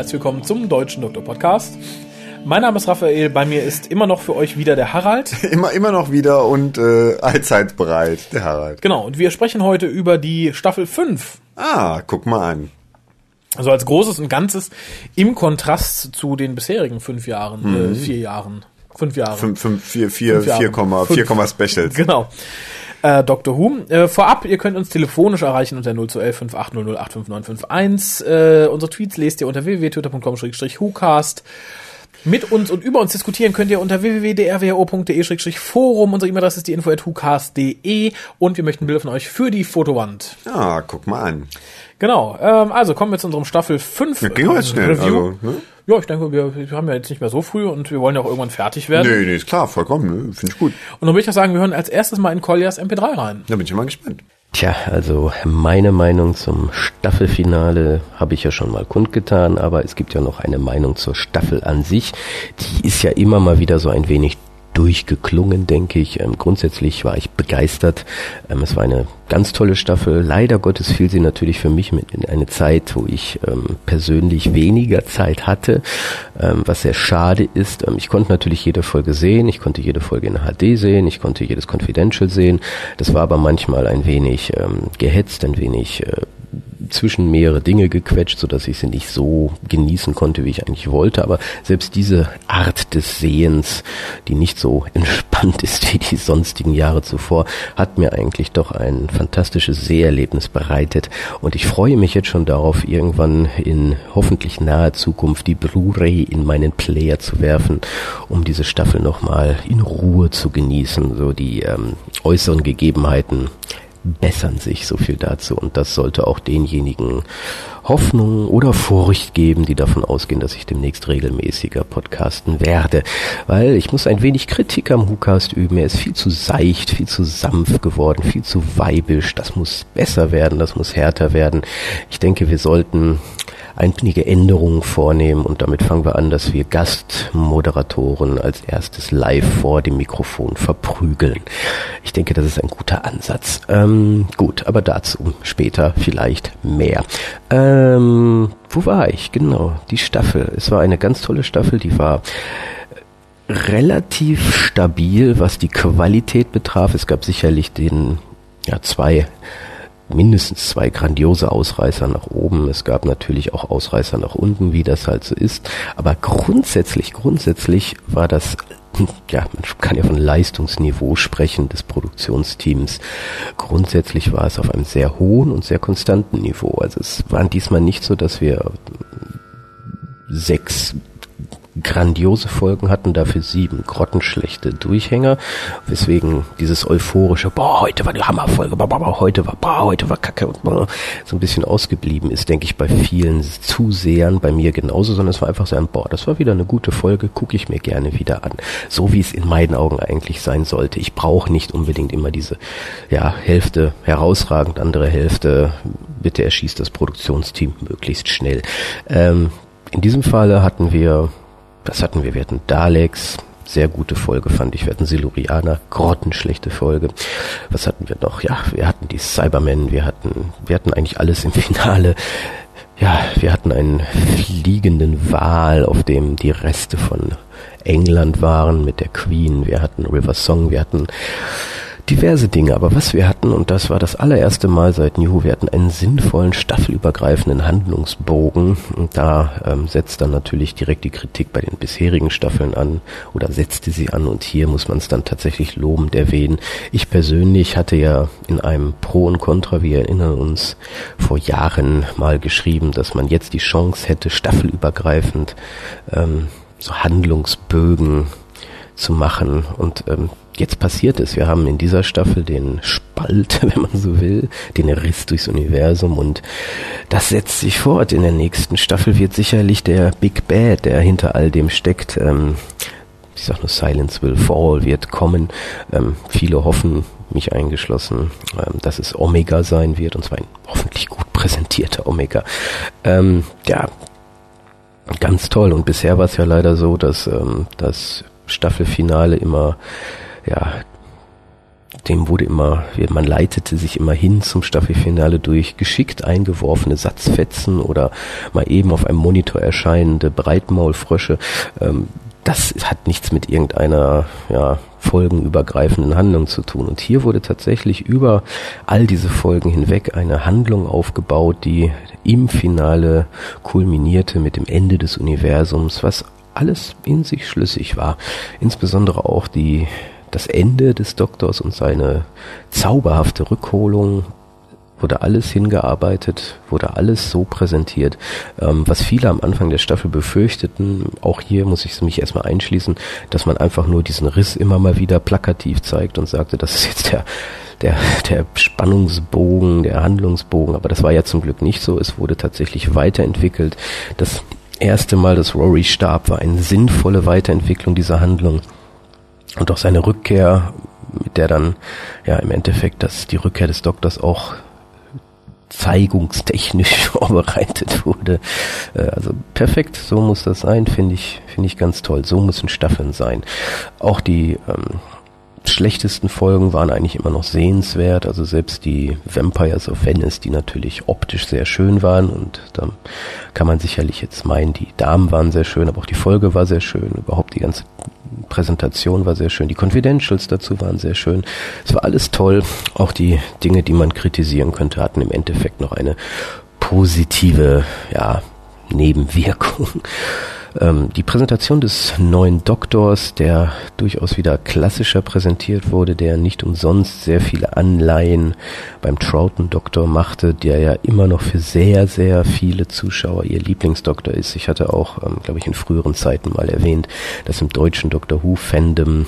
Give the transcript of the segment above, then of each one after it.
Herzlich willkommen zum Deutschen Doktor Podcast. Mein Name ist Raphael, bei mir ist immer noch für euch wieder der Harald. Immer, immer noch wieder und äh, allzeit bereit, der Harald. Genau, und wir sprechen heute über die Staffel 5. Ah, guck mal an. Also als Großes und Ganzes im Kontrast zu den bisherigen fünf Jahren, Mhm. äh, vier Jahren. Fünf Jahre. Fünf, fünf, vier, vier, Fünf Jahre. vier Komma, vier Komma Specials. Genau. Äh, Dr. Who. Äh, vorab, ihr könnt uns telefonisch erreichen unter 0211 5800 85951. Äh, unsere Tweets lest ihr unter www.twitter.com-whocast. Mit uns und über uns diskutieren könnt ihr unter www.drwo.de-forum. Unsere E-Mail-Adresse ist die info.whocast.de und wir möchten Bilder von euch für die Fotowand. Ah, guck mal an. Genau, ähm, also kommen wir zu unserem Staffel 5 Ja, ging jetzt schnell, Review. also, ne? Ja, ich denke, wir, wir haben ja jetzt nicht mehr so früh und wir wollen ja auch irgendwann fertig werden. Nee, nee, ist klar, vollkommen, ne? finde ich gut. Und dann würde ich auch sagen, wir hören als erstes mal in Colliers MP3 rein. Da bin ich mal gespannt. Tja, also meine Meinung zum Staffelfinale habe ich ja schon mal kundgetan, aber es gibt ja noch eine Meinung zur Staffel an sich. Die ist ja immer mal wieder so ein wenig durchgeklungen, denke ich. Ähm, grundsätzlich war ich begeistert. Ähm, es war eine ganz tolle Staffel. Leider Gottes fiel sie natürlich für mich mit in eine Zeit, wo ich ähm, persönlich weniger Zeit hatte, ähm, was sehr schade ist. Ähm, ich konnte natürlich jede Folge sehen, ich konnte jede Folge in HD sehen, ich konnte jedes Confidential sehen. Das war aber manchmal ein wenig ähm, gehetzt, ein wenig äh, zwischen mehrere Dinge gequetscht, so dass ich sie nicht so genießen konnte, wie ich eigentlich wollte. Aber selbst diese Art des Sehens, die nicht so entspannt ist wie die sonstigen Jahre zuvor, hat mir eigentlich doch ein fantastisches Seherlebnis bereitet. Und ich freue mich jetzt schon darauf, irgendwann in hoffentlich naher Zukunft die Blu-ray in meinen Player zu werfen, um diese Staffel nochmal in Ruhe zu genießen. So die ähm, äußeren Gegebenheiten bessern sich, so viel dazu. Und das sollte auch denjenigen Hoffnung oder Furcht geben, die davon ausgehen, dass ich demnächst regelmäßiger podcasten werde. Weil ich muss ein wenig Kritik am WhoCast üben. Er ist viel zu seicht, viel zu sanft geworden, viel zu weibisch. Das muss besser werden, das muss härter werden. Ich denke, wir sollten einige Änderungen vornehmen und damit fangen wir an, dass wir Gastmoderatoren als erstes live vor dem Mikrofon verprügeln. Ich denke, das ist ein guter Ansatz. Ähm, gut, aber dazu später vielleicht mehr. Ähm, wo war ich? Genau, die Staffel. Es war eine ganz tolle Staffel, die war relativ stabil, was die Qualität betraf. Es gab sicherlich den, ja, zwei mindestens zwei grandiose Ausreißer nach oben. Es gab natürlich auch Ausreißer nach unten, wie das halt so ist. Aber grundsätzlich, grundsätzlich war das, ja, man kann ja von Leistungsniveau sprechen des Produktionsteams. Grundsätzlich war es auf einem sehr hohen und sehr konstanten Niveau. Also es waren diesmal nicht so, dass wir sechs grandiose Folgen hatten, dafür sieben grottenschlechte Durchhänger, weswegen dieses euphorische, boah, heute war die Hammerfolge, boah, boah, heute war, boah, heute war Kacke und boah, so ein bisschen ausgeblieben ist, denke ich, bei vielen Zusehern, bei mir genauso, sondern es war einfach so ein, boah, das war wieder eine gute Folge, gucke ich mir gerne wieder an. So wie es in meinen Augen eigentlich sein sollte. Ich brauche nicht unbedingt immer diese, ja, Hälfte herausragend, andere Hälfte, bitte erschießt das Produktionsteam möglichst schnell. Ähm, in diesem Falle hatten wir das hatten wir. Wir hatten Daleks, sehr gute Folge fand ich. Wir hatten Silurianer, grottenschlechte Folge. Was hatten wir noch? Ja, wir hatten die Cybermen, wir hatten, wir hatten eigentlich alles im Finale. Ja, wir hatten einen fliegenden Wal, auf dem die Reste von England waren mit der Queen. Wir hatten River Song, wir hatten diverse Dinge, aber was wir hatten, und das war das allererste Mal seit New, wir hatten einen sinnvollen, staffelübergreifenden Handlungsbogen. Und da ähm, setzt dann natürlich direkt die Kritik bei den bisherigen Staffeln an oder setzte sie an. Und hier muss man es dann tatsächlich lobend erwähnen. Ich persönlich hatte ja in einem Pro und Contra, wir erinnern uns, vor Jahren mal geschrieben, dass man jetzt die Chance hätte, staffelübergreifend ähm, so Handlungsbögen zu machen. Und ähm, jetzt passiert es. Wir haben in dieser Staffel den Spalt, wenn man so will, den Riss durchs Universum und das setzt sich fort. In der nächsten Staffel wird sicherlich der Big Bad, der hinter all dem steckt, ähm, ich sag nur Silence Will Fall, wird kommen. Ähm, viele hoffen, mich eingeschlossen, ähm, dass es Omega sein wird und zwar ein hoffentlich gut präsentierter Omega. Ähm, ja, ganz toll. Und bisher war es ja leider so, dass ähm, das Staffelfinale immer ja dem wurde immer, man leitete sich immer hin zum Staffelfinale durch geschickt eingeworfene Satzfetzen oder mal eben auf einem Monitor erscheinende Breitmaulfrösche. Ähm, das hat nichts mit irgendeiner ja, folgenübergreifenden Handlung zu tun. Und hier wurde tatsächlich über all diese Folgen hinweg eine Handlung aufgebaut, die im Finale kulminierte mit dem Ende des Universums, was alles in sich schlüssig war. Insbesondere auch die das Ende des Doktors und seine zauberhafte Rückholung wurde alles hingearbeitet, wurde alles so präsentiert, ähm, was viele am Anfang der Staffel befürchteten. Auch hier muss ich mich erstmal einschließen, dass man einfach nur diesen Riss immer mal wieder plakativ zeigt und sagte, das ist jetzt der der, der Spannungsbogen, der Handlungsbogen, aber das war ja zum Glück nicht so. Es wurde tatsächlich weiterentwickelt. Das erste Mal, dass Rory starb, war eine sinnvolle Weiterentwicklung dieser Handlung. Und auch seine Rückkehr, mit der dann ja im Endeffekt dass die Rückkehr des Doktors auch zeigungstechnisch vorbereitet wurde. Äh, also perfekt, so muss das sein, finde ich, finde ich ganz toll. So müssen Staffeln sein. Auch die ähm, schlechtesten Folgen waren eigentlich immer noch sehenswert. Also selbst die Vampires of Venice, die natürlich optisch sehr schön waren und da kann man sicherlich jetzt meinen, die Damen waren sehr schön, aber auch die Folge war sehr schön. Überhaupt die ganze Präsentation war sehr schön. Die Confidentials dazu waren sehr schön. Es war alles toll. Auch die Dinge, die man kritisieren könnte, hatten im Endeffekt noch eine positive, ja, Nebenwirkung. Ähm, die Präsentation des neuen Doktors, der durchaus wieder klassischer präsentiert wurde, der nicht umsonst sehr viele Anleihen beim Troughton-Doktor machte, der ja immer noch für sehr, sehr viele Zuschauer ihr Lieblingsdoktor ist. Ich hatte auch, ähm, glaube ich, in früheren Zeiten mal erwähnt, dass im deutschen Doctor Who-Fandom,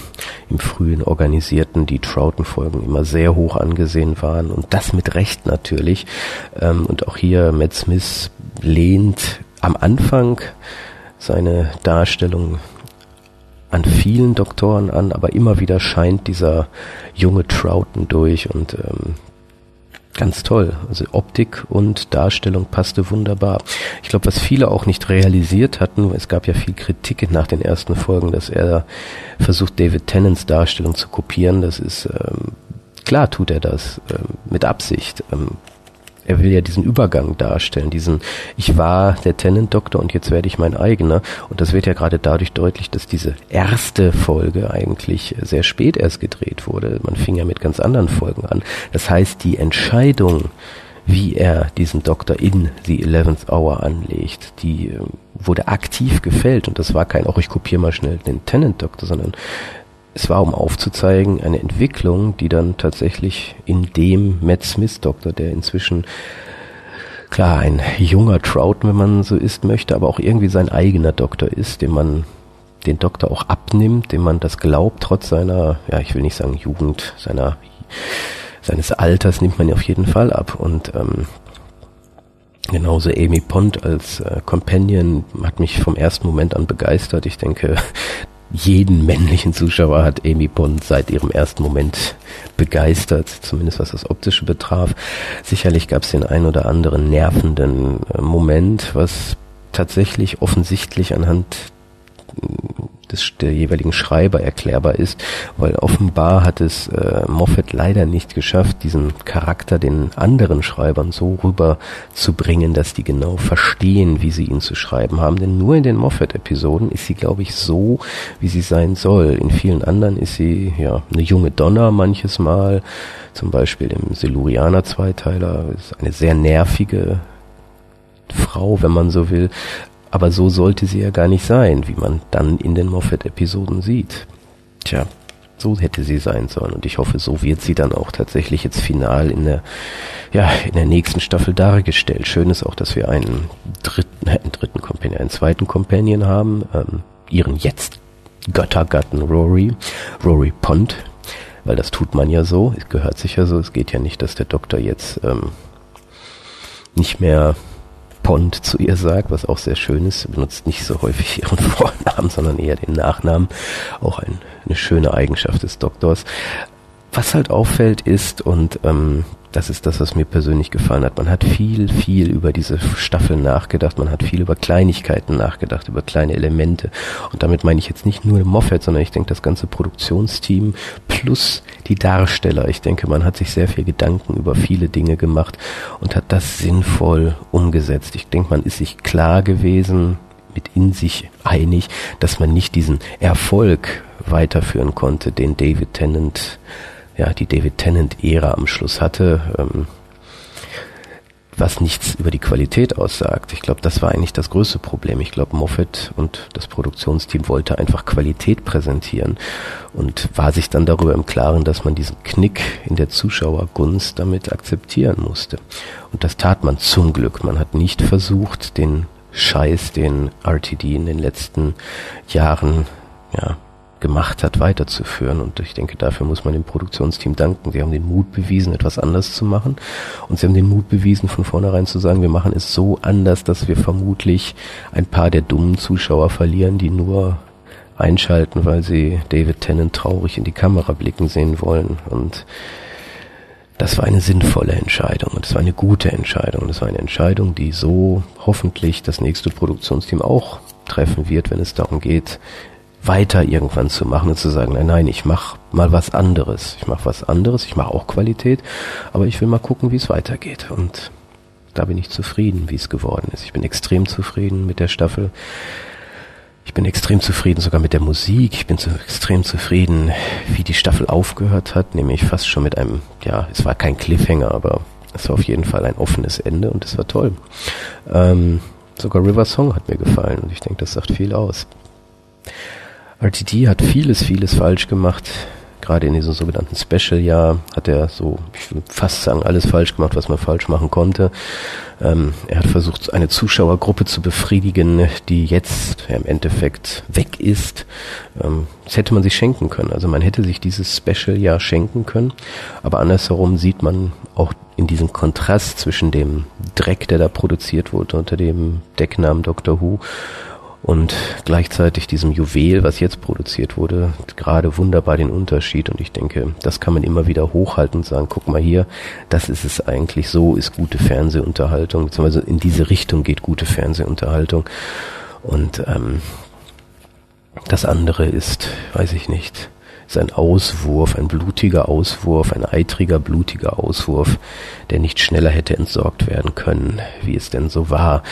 im frühen organisierten, die Troughton-Folgen immer sehr hoch angesehen waren und das mit Recht natürlich. Ähm, und auch hier Matt Smith lehnt am Anfang seine Darstellung an vielen Doktoren an, aber immer wieder scheint dieser junge Troughton durch und ähm, ganz toll. Also Optik und Darstellung passte wunderbar. Ich glaube, was viele auch nicht realisiert hatten, es gab ja viel Kritik nach den ersten Folgen, dass er versucht, David Tennants Darstellung zu kopieren. Das ist ähm, klar, tut er das ähm, mit Absicht. Ähm, er will ja diesen Übergang darstellen, diesen ich war der Tenant-Doktor und jetzt werde ich mein eigener. Und das wird ja gerade dadurch deutlich, dass diese erste Folge eigentlich sehr spät erst gedreht wurde. Man fing ja mit ganz anderen Folgen an. Das heißt, die Entscheidung, wie er diesen Doktor in The Eleventh Hour anlegt, die äh, wurde aktiv gefällt und das war kein, auch ich kopiere mal schnell den Tenant-Doktor, sondern es war, um aufzuzeigen, eine Entwicklung, die dann tatsächlich in dem Matt Smith Doktor, der inzwischen klar ein junger Trout, wenn man so ist möchte, aber auch irgendwie sein eigener Doktor ist, dem man den Doktor auch abnimmt, dem man das glaubt, trotz seiner, ja, ich will nicht sagen Jugend, seiner seines Alters nimmt man auf jeden Fall ab und ähm, Genauso Amy Pond als äh, Companion hat mich vom ersten Moment an begeistert. Ich denke, jeden männlichen Zuschauer hat Amy Bond seit ihrem ersten Moment begeistert, zumindest was das Optische betraf. Sicherlich gab es den ein oder anderen nervenden äh, Moment, was tatsächlich offensichtlich anhand des, der jeweiligen Schreiber erklärbar ist, weil offenbar hat es äh, Moffat leider nicht geschafft, diesen Charakter den anderen Schreibern so rüberzubringen, dass die genau verstehen, wie sie ihn zu schreiben haben. Denn nur in den Moffat-Episoden ist sie, glaube ich, so, wie sie sein soll. In vielen anderen ist sie ja eine junge Donna manches Mal, zum Beispiel im Silurianer-Zweiteiler, ist eine sehr nervige Frau, wenn man so will. Aber so sollte sie ja gar nicht sein, wie man dann in den Moffat-Episoden sieht. Tja, so hätte sie sein sollen. Und ich hoffe, so wird sie dann auch tatsächlich jetzt final in der, ja, in der nächsten Staffel dargestellt. Schön ist auch, dass wir einen dritten, einen dritten Companion, einen zweiten Companion haben, ähm, ihren jetzt Göttergatten Rory, Rory Pond, weil das tut man ja so, es gehört sich ja so, es geht ja nicht, dass der Doktor jetzt ähm, nicht mehr Pond zu ihr sagt, was auch sehr schön ist. Sie benutzt nicht so häufig ihren Vornamen, sondern eher den Nachnamen. Auch ein, eine schöne Eigenschaft des Doktors. Was halt auffällt ist, und ähm, das ist das, was mir persönlich gefallen hat. Man hat viel, viel über diese Staffel nachgedacht, man hat viel über Kleinigkeiten nachgedacht, über kleine Elemente. Und damit meine ich jetzt nicht nur Moffat, sondern ich denke das ganze Produktionsteam plus die Darsteller. Ich denke, man hat sich sehr viel Gedanken über viele Dinge gemacht und hat das sinnvoll umgesetzt. Ich denke, man ist sich klar gewesen, mit in sich einig, dass man nicht diesen Erfolg weiterführen konnte, den David Tennant ja, die David Tennant-Ära am Schluss hatte, ähm, was nichts über die Qualität aussagt. Ich glaube, das war eigentlich das größte Problem. Ich glaube, Moffat und das Produktionsteam wollte einfach Qualität präsentieren und war sich dann darüber im Klaren, dass man diesen Knick in der Zuschauergunst damit akzeptieren musste. Und das tat man zum Glück. Man hat nicht versucht, den Scheiß, den RTD in den letzten Jahren ja, gemacht hat, weiterzuführen. Und ich denke, dafür muss man dem Produktionsteam danken. Sie haben den Mut bewiesen, etwas anders zu machen. Und sie haben den Mut bewiesen, von vornherein zu sagen, wir machen es so anders, dass wir vermutlich ein paar der dummen Zuschauer verlieren, die nur einschalten, weil sie David Tennant traurig in die Kamera blicken sehen wollen. Und das war eine sinnvolle Entscheidung und es war eine gute Entscheidung. Und es war eine Entscheidung, die so hoffentlich das nächste Produktionsteam auch treffen wird, wenn es darum geht, weiter irgendwann zu machen und zu sagen, nein, nein, ich mache mal was anderes. Ich mache was anderes, ich mache auch Qualität, aber ich will mal gucken, wie es weitergeht. Und da bin ich zufrieden, wie es geworden ist. Ich bin extrem zufrieden mit der Staffel. Ich bin extrem zufrieden sogar mit der Musik. Ich bin so extrem zufrieden, wie die Staffel aufgehört hat, nämlich fast schon mit einem, ja, es war kein Cliffhanger, aber es war auf jeden Fall ein offenes Ende und es war toll. Ähm, sogar River Song hat mir gefallen und ich denke, das sagt viel aus. RTD hat vieles, vieles falsch gemacht. Gerade in diesem sogenannten Special-Jahr hat er so, ich würde fast sagen, alles falsch gemacht, was man falsch machen konnte. Ähm, er hat versucht, eine Zuschauergruppe zu befriedigen, die jetzt ja, im Endeffekt weg ist. Ähm, das hätte man sich schenken können. Also man hätte sich dieses Special-Jahr schenken können. Aber andersherum sieht man auch in diesem Kontrast zwischen dem Dreck, der da produziert wurde unter dem Decknamen Doctor Who und gleichzeitig diesem Juwel, was jetzt produziert wurde, gerade wunderbar den Unterschied. Und ich denke, das kann man immer wieder hochhalten und sagen, guck mal hier, das ist es eigentlich, so ist gute Fernsehunterhaltung, beziehungsweise in diese Richtung geht gute Fernsehunterhaltung. Und ähm, das andere ist, weiß ich nicht, ist ein Auswurf, ein blutiger Auswurf, ein eitriger, blutiger Auswurf, der nicht schneller hätte entsorgt werden können, wie es denn so war.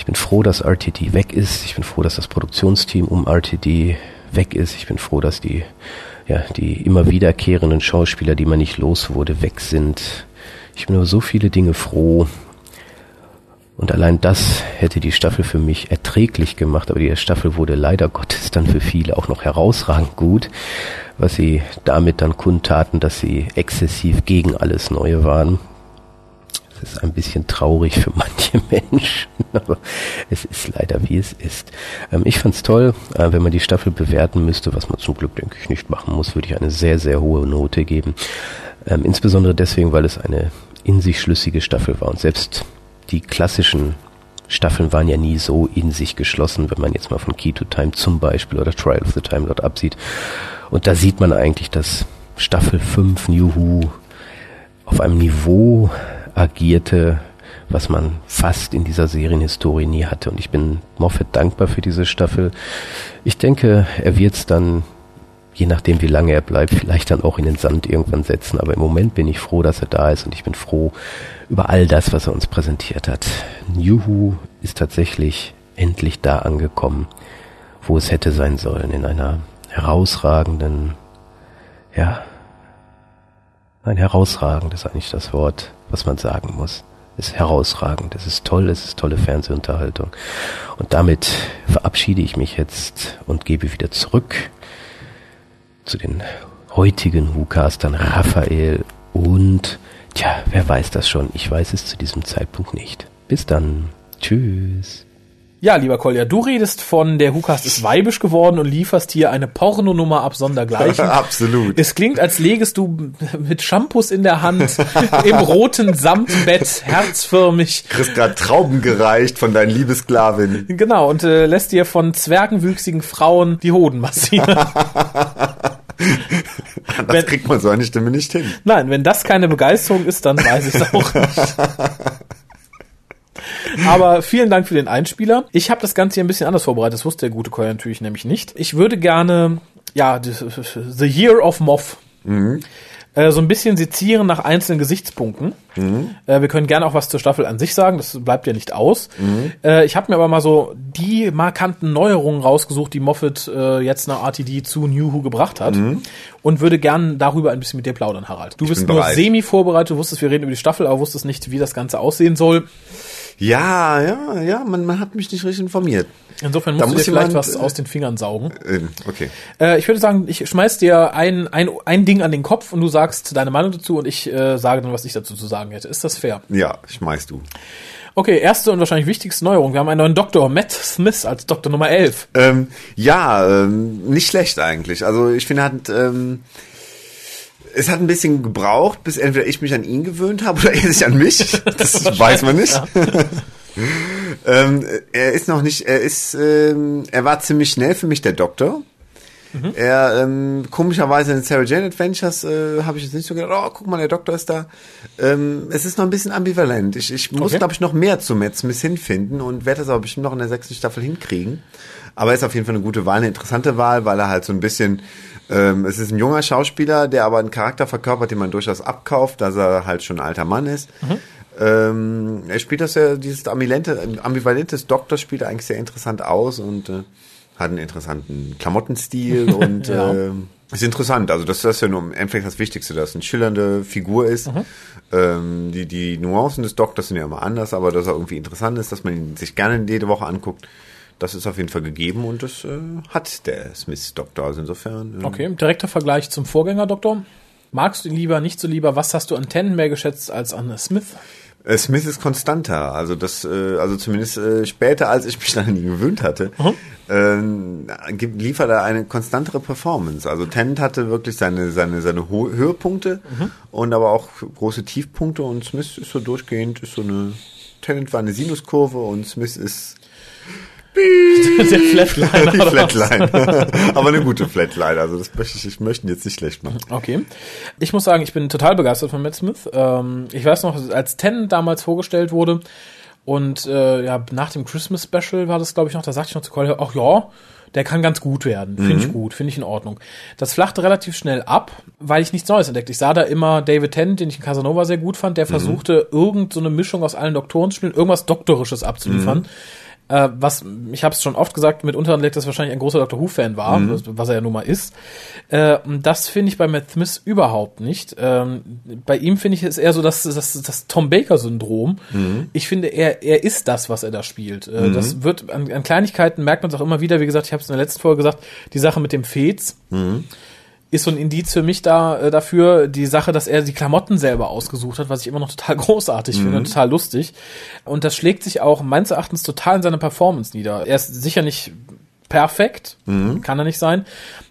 Ich bin froh, dass RTD weg ist. Ich bin froh, dass das Produktionsteam um RTD weg ist. Ich bin froh, dass die, ja, die immer wiederkehrenden Schauspieler, die man nicht los wurde, weg sind. Ich bin über so viele Dinge froh. Und allein das hätte die Staffel für mich erträglich gemacht, aber die Staffel wurde leider Gottes dann für viele auch noch herausragend gut, was sie damit dann kundtaten, dass sie exzessiv gegen alles Neue waren. Ist ein bisschen traurig für manche Menschen, aber es ist leider wie es ist. Ähm, ich fand's toll. Äh, wenn man die Staffel bewerten müsste, was man zum Glück, denke ich, nicht machen muss, würde ich eine sehr, sehr hohe Note geben. Ähm, insbesondere deswegen, weil es eine in sich schlüssige Staffel war. Und selbst die klassischen Staffeln waren ja nie so in sich geschlossen, wenn man jetzt mal von Key to Time zum Beispiel oder Trial of the Time Lord absieht. Und da sieht man eigentlich, dass Staffel 5 New Who auf einem Niveau agierte, was man fast in dieser Serienhistorie nie hatte. Und ich bin Moffat dankbar für diese Staffel. Ich denke, er wird es dann, je nachdem wie lange er bleibt, vielleicht dann auch in den Sand irgendwann setzen. Aber im Moment bin ich froh, dass er da ist und ich bin froh über all das, was er uns präsentiert hat. Juhu ist tatsächlich endlich da angekommen, wo es hätte sein sollen, in einer herausragenden, ja, ein herausragend ist eigentlich das Wort, was man sagen muss. Ist herausragend, es ist toll, es ist tolle Fernsehunterhaltung. Und damit verabschiede ich mich jetzt und gebe wieder zurück zu den heutigen WhoCastern Raphael und, tja, wer weiß das schon? Ich weiß es zu diesem Zeitpunkt nicht. Bis dann. Tschüss. Ja, lieber Kolja, du redest von der Hukas ist weibisch geworden und lieferst hier eine Pornonummer ab sondergleichen. Absolut. Es klingt, als legest du mit Shampoos in der Hand im roten Samtbett herzförmig. Kriegst grad Trauben gereicht von deinen Liebesklavin. Genau, und äh, lässt dir von zwergenwüchsigen Frauen die Hoden massieren. Das Wenn- kriegt man so eine Stimme nicht hin. Nein, wenn das keine Begeisterung ist, dann weiß ich es auch nicht. Aber vielen Dank für den Einspieler. Ich habe das Ganze hier ein bisschen anders vorbereitet. Das wusste der gute Koya natürlich nämlich nicht. Ich würde gerne, ja, The Year of Moth. Äh, so ein bisschen sezieren nach einzelnen Gesichtspunkten. Äh, wir können gerne auch was zur Staffel an sich sagen, das bleibt ja nicht aus. Äh, ich habe mir aber mal so die markanten Neuerungen rausgesucht, die Moffat jetzt nach RTD zu New Who gebracht hat und würde gerne darüber ein bisschen mit dir plaudern, Harald. Du bist bin nur bereit. semi vorbereitet, du wusstest, wir reden über die Staffel, aber wusstest nicht, wie das Ganze aussehen soll. Ja, ja, ja, man, man hat mich nicht richtig informiert. Insofern Da musst du dir muss vielleicht jemand, was äh, aus den Fingern saugen. Ähm, okay. Äh, ich würde sagen, ich schmeiß dir ein, ein, ein Ding an den Kopf und du sagst deine Meinung dazu und ich äh, sage dann, was ich dazu zu sagen hätte. Ist das fair? Ja, schmeißt du. Okay, erste und wahrscheinlich wichtigste Neuerung. Wir haben einen neuen Doktor, Matt Smith als Doktor Nummer 11. Ähm, ja, ähm, nicht schlecht eigentlich. Also ich finde, hat, ähm, es hat ein bisschen gebraucht, bis entweder ich mich an ihn gewöhnt habe oder er sich an mich. Das weiß man nicht. ähm, er ist noch nicht, er ist, ähm, er war ziemlich schnell für mich der Doktor. Er, ähm, komischerweise in den Sarah Jane Adventures äh, habe ich jetzt nicht so gedacht, oh, guck mal, der Doktor ist da. Ähm, es ist noch ein bisschen ambivalent. Ich, ich muss, Okay. glaube ich, noch mehr zu Matt Smith hinfinden und werde das aber bestimmt noch in der sechsten Staffel hinkriegen. Aber er ist auf jeden Fall eine gute Wahl, eine interessante Wahl, weil er halt so ein bisschen, ähm, es ist ein junger Schauspieler, der aber einen Charakter verkörpert, den man durchaus abkauft, dass er halt schon ein alter Mann ist. Ähm, er spielt das ja, dieses ambivalente, ambivalentes Doktor spielt er eigentlich sehr interessant aus und äh, hat einen interessanten Klamottenstil und Ja. äh, ist interessant. Also das, das ist ja nur im Endeffekt das Wichtigste, dass es eine schillernde Figur ist. Ähm, die, die Nuancen des Doktors sind ja immer anders, aber dass er irgendwie interessant ist, dass man ihn sich gerne jede Woche anguckt, das ist auf jeden Fall gegeben und das äh, hat der Smith-Doktor. Also insofern. äh, Okay, direkter Vergleich zum Vorgänger-Doktor. Magst du ihn lieber, nicht so lieber? Was hast du an Tennant mehr geschätzt als an Smith? Äh, Smith ist konstanter, also das, äh, also zumindest äh, später, als ich mich an ihn gewöhnt hatte, ähm, gibt, liefert er eine konstantere Performance. Also Tennant hatte wirklich seine seine seine Ho Höhepunkte und aber auch große Tiefpunkte und Smith ist so durchgehend, ist so eine Tennant war eine Sinuskurve und Smith ist Der Flatliner. die? Flatline, aber eine gute Flatline. Also das möchte ich, ich möchte ihn jetzt nicht schlecht machen. Okay. Ich muss sagen, ich bin total begeistert von Matt Smith. Ähm, ich weiß noch, als Tennant damals vorgestellt wurde und äh, ja, nach dem Christmas Special war das, glaube ich, noch, da sagte ich noch zu Collier, ach ja, der kann ganz gut werden. Finde ich gut, finde ich in Ordnung. Das flachte relativ schnell ab, weil ich nichts Neues entdeckt. Ich sah da immer David Tennant, den ich in Casanova sehr gut fand, der versuchte, irgend so eine Mischung aus allen Doktoren zu spielen, irgendwas Doktorisches abzuliefern. Äh, was, ich habe es schon oft gesagt, mitunter liegt das wahrscheinlich ein großer Doctor Who-Fan war, was, was er ja nun mal ist. Äh, und das finde ich bei Matt Smith überhaupt nicht. Ähm, bei ihm finde ich es eher so das, das, das Tom Baker-Syndrom. Ich finde, er, er ist das, was er da spielt. Äh, Das wird an, an Kleinigkeiten merkt man es auch immer wieder. Wie gesagt, ich habe es in der letzten Folge gesagt, die Sache mit dem Fez ist so ein Indiz für mich da äh, dafür, die Sache, dass er die Klamotten selber ausgesucht hat, was ich immer noch total großartig finde und total lustig. Und das schlägt sich auch meines Erachtens total in seiner Performance nieder. Er ist sicher nicht perfekt, kann er nicht sein,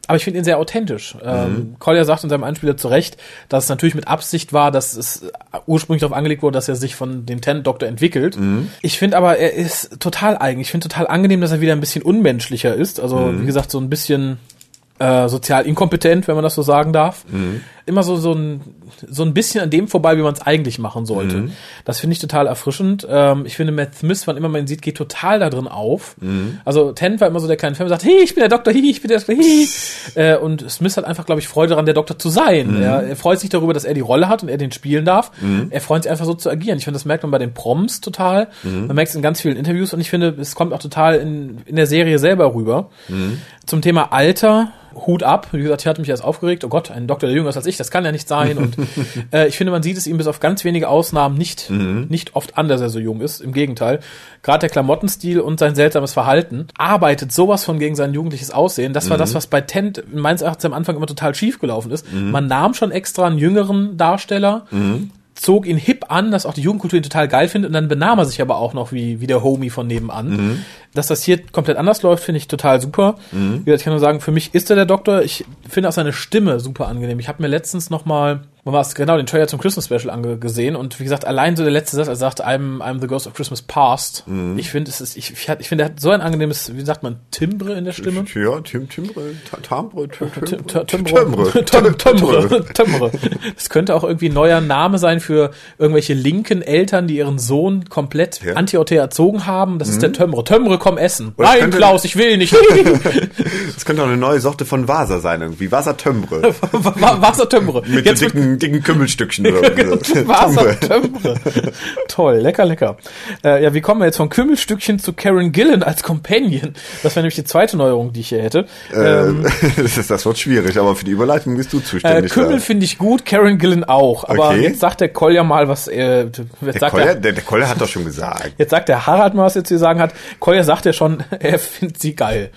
aber ich finde ihn sehr authentisch. Ähm, Collier sagt in seinem Einspieler zu Recht, dass es natürlich mit Absicht war, dass es ursprünglich darauf angelegt wurde, dass er sich von dem Ten-Doktor entwickelt. Ich finde aber, er ist total eigen. Ich finde total angenehm, dass er wieder ein bisschen unmenschlicher ist. Also, wie gesagt, so ein bisschen äh, sozial inkompetent, wenn man das so sagen darf. Immer so, so, ein, so ein bisschen an dem vorbei, wie man es eigentlich machen sollte. Das finde ich total erfrischend. Ähm, ich finde, Matt Smith, wann immer man ihn sieht, geht total da drin auf. Also Tennant war immer so der kleine Fan, der sagt, hey, ich bin der Doktor, hi, ich bin der Doktor, hi. Äh, und Smith hat einfach, glaube ich, Freude daran, der Doktor zu sein. Er, er freut sich darüber, dass er die Rolle hat und er den spielen darf. Er freut sich einfach so zu agieren. Ich finde, das merkt man bei den Proms total. Man merkt es in ganz vielen Interviews und ich finde, es kommt auch total in, in der Serie selber rüber. Zum Thema Alter, Hut ab. Wie gesagt, ich hatte mich erst aufgeregt. Oh Gott, ein Doktor, der jünger ist als ich, das kann ja nicht sein. Und äh, ich finde, man sieht es ihm bis auf ganz wenige Ausnahmen nicht, nicht oft an, dass er so jung ist. Im Gegenteil. Gerade der Klamottenstil und sein seltsames Verhalten arbeitet sowas von gegen sein jugendliches Aussehen. Das war das, was bei Tent meines Erachtens am Anfang immer total schief gelaufen ist. Man nahm schon extra einen jüngeren Darsteller, zog ihn hip an, dass auch die Jugendkultur ihn total geil findet und dann benahm er sich aber auch noch wie, wie der Homie von nebenan. Dass das hier komplett anders läuft, finde ich total super. Wie gesagt, ich kann nur sagen, für mich ist er der Doktor. Ich finde auch seine Stimme super angenehm. Ich habe mir letztens noch mal, man war genau den Trailer zum Christmas Special angesehen und wie gesagt, allein so der letzte Satz, er sagt, I'm, I'm the ghost of Christmas past. Ich finde, es ist, ich, ich, ich finde, er hat so ein angenehmes, wie sagt man, Timbre in der Stimme. Ja, Tim, Timbre, Ta- Timbre, Tim- Tim- Timbre, Tim- Timbre. Tim- Timbre. Das könnte auch irgendwie ein neuer Name sein für irgendwelche linken Eltern, die ihren Sohn komplett Ja. anti-OT erzogen haben. Das ist der Tömre. Tömre, komm essen. Oder Nein, könnte- Klaus, ich will nicht. Das könnte auch eine neue Sorte von Vasa sein, irgendwie. Wassertömbre. Wa- Wassertömre. Mit Jetzt so wird dicken, dicken Kümmelstückchen oder. Wassertömre. Toll, lecker, lecker. Äh, ja, wie kommen wir jetzt von Kümmelstückchen zu Karen Gillan als Companion? Das wäre nämlich die zweite Neuerung, die ich hier hätte. Ähm, Äh, das, ist, das wird schwierig, aber für die Überleitung bist du äh, zuständig. Kümmel da. finde ich gut, Karen Gillan auch. Aber Okay. jetzt sagt der Kolja mal, was äh, jetzt der, sagt Koller, er, der, der Koller hat doch schon gesagt. Jetzt sagt der Harald mal, was er zu sagen hat. Kolja sagt ja schon, er findet sie geil.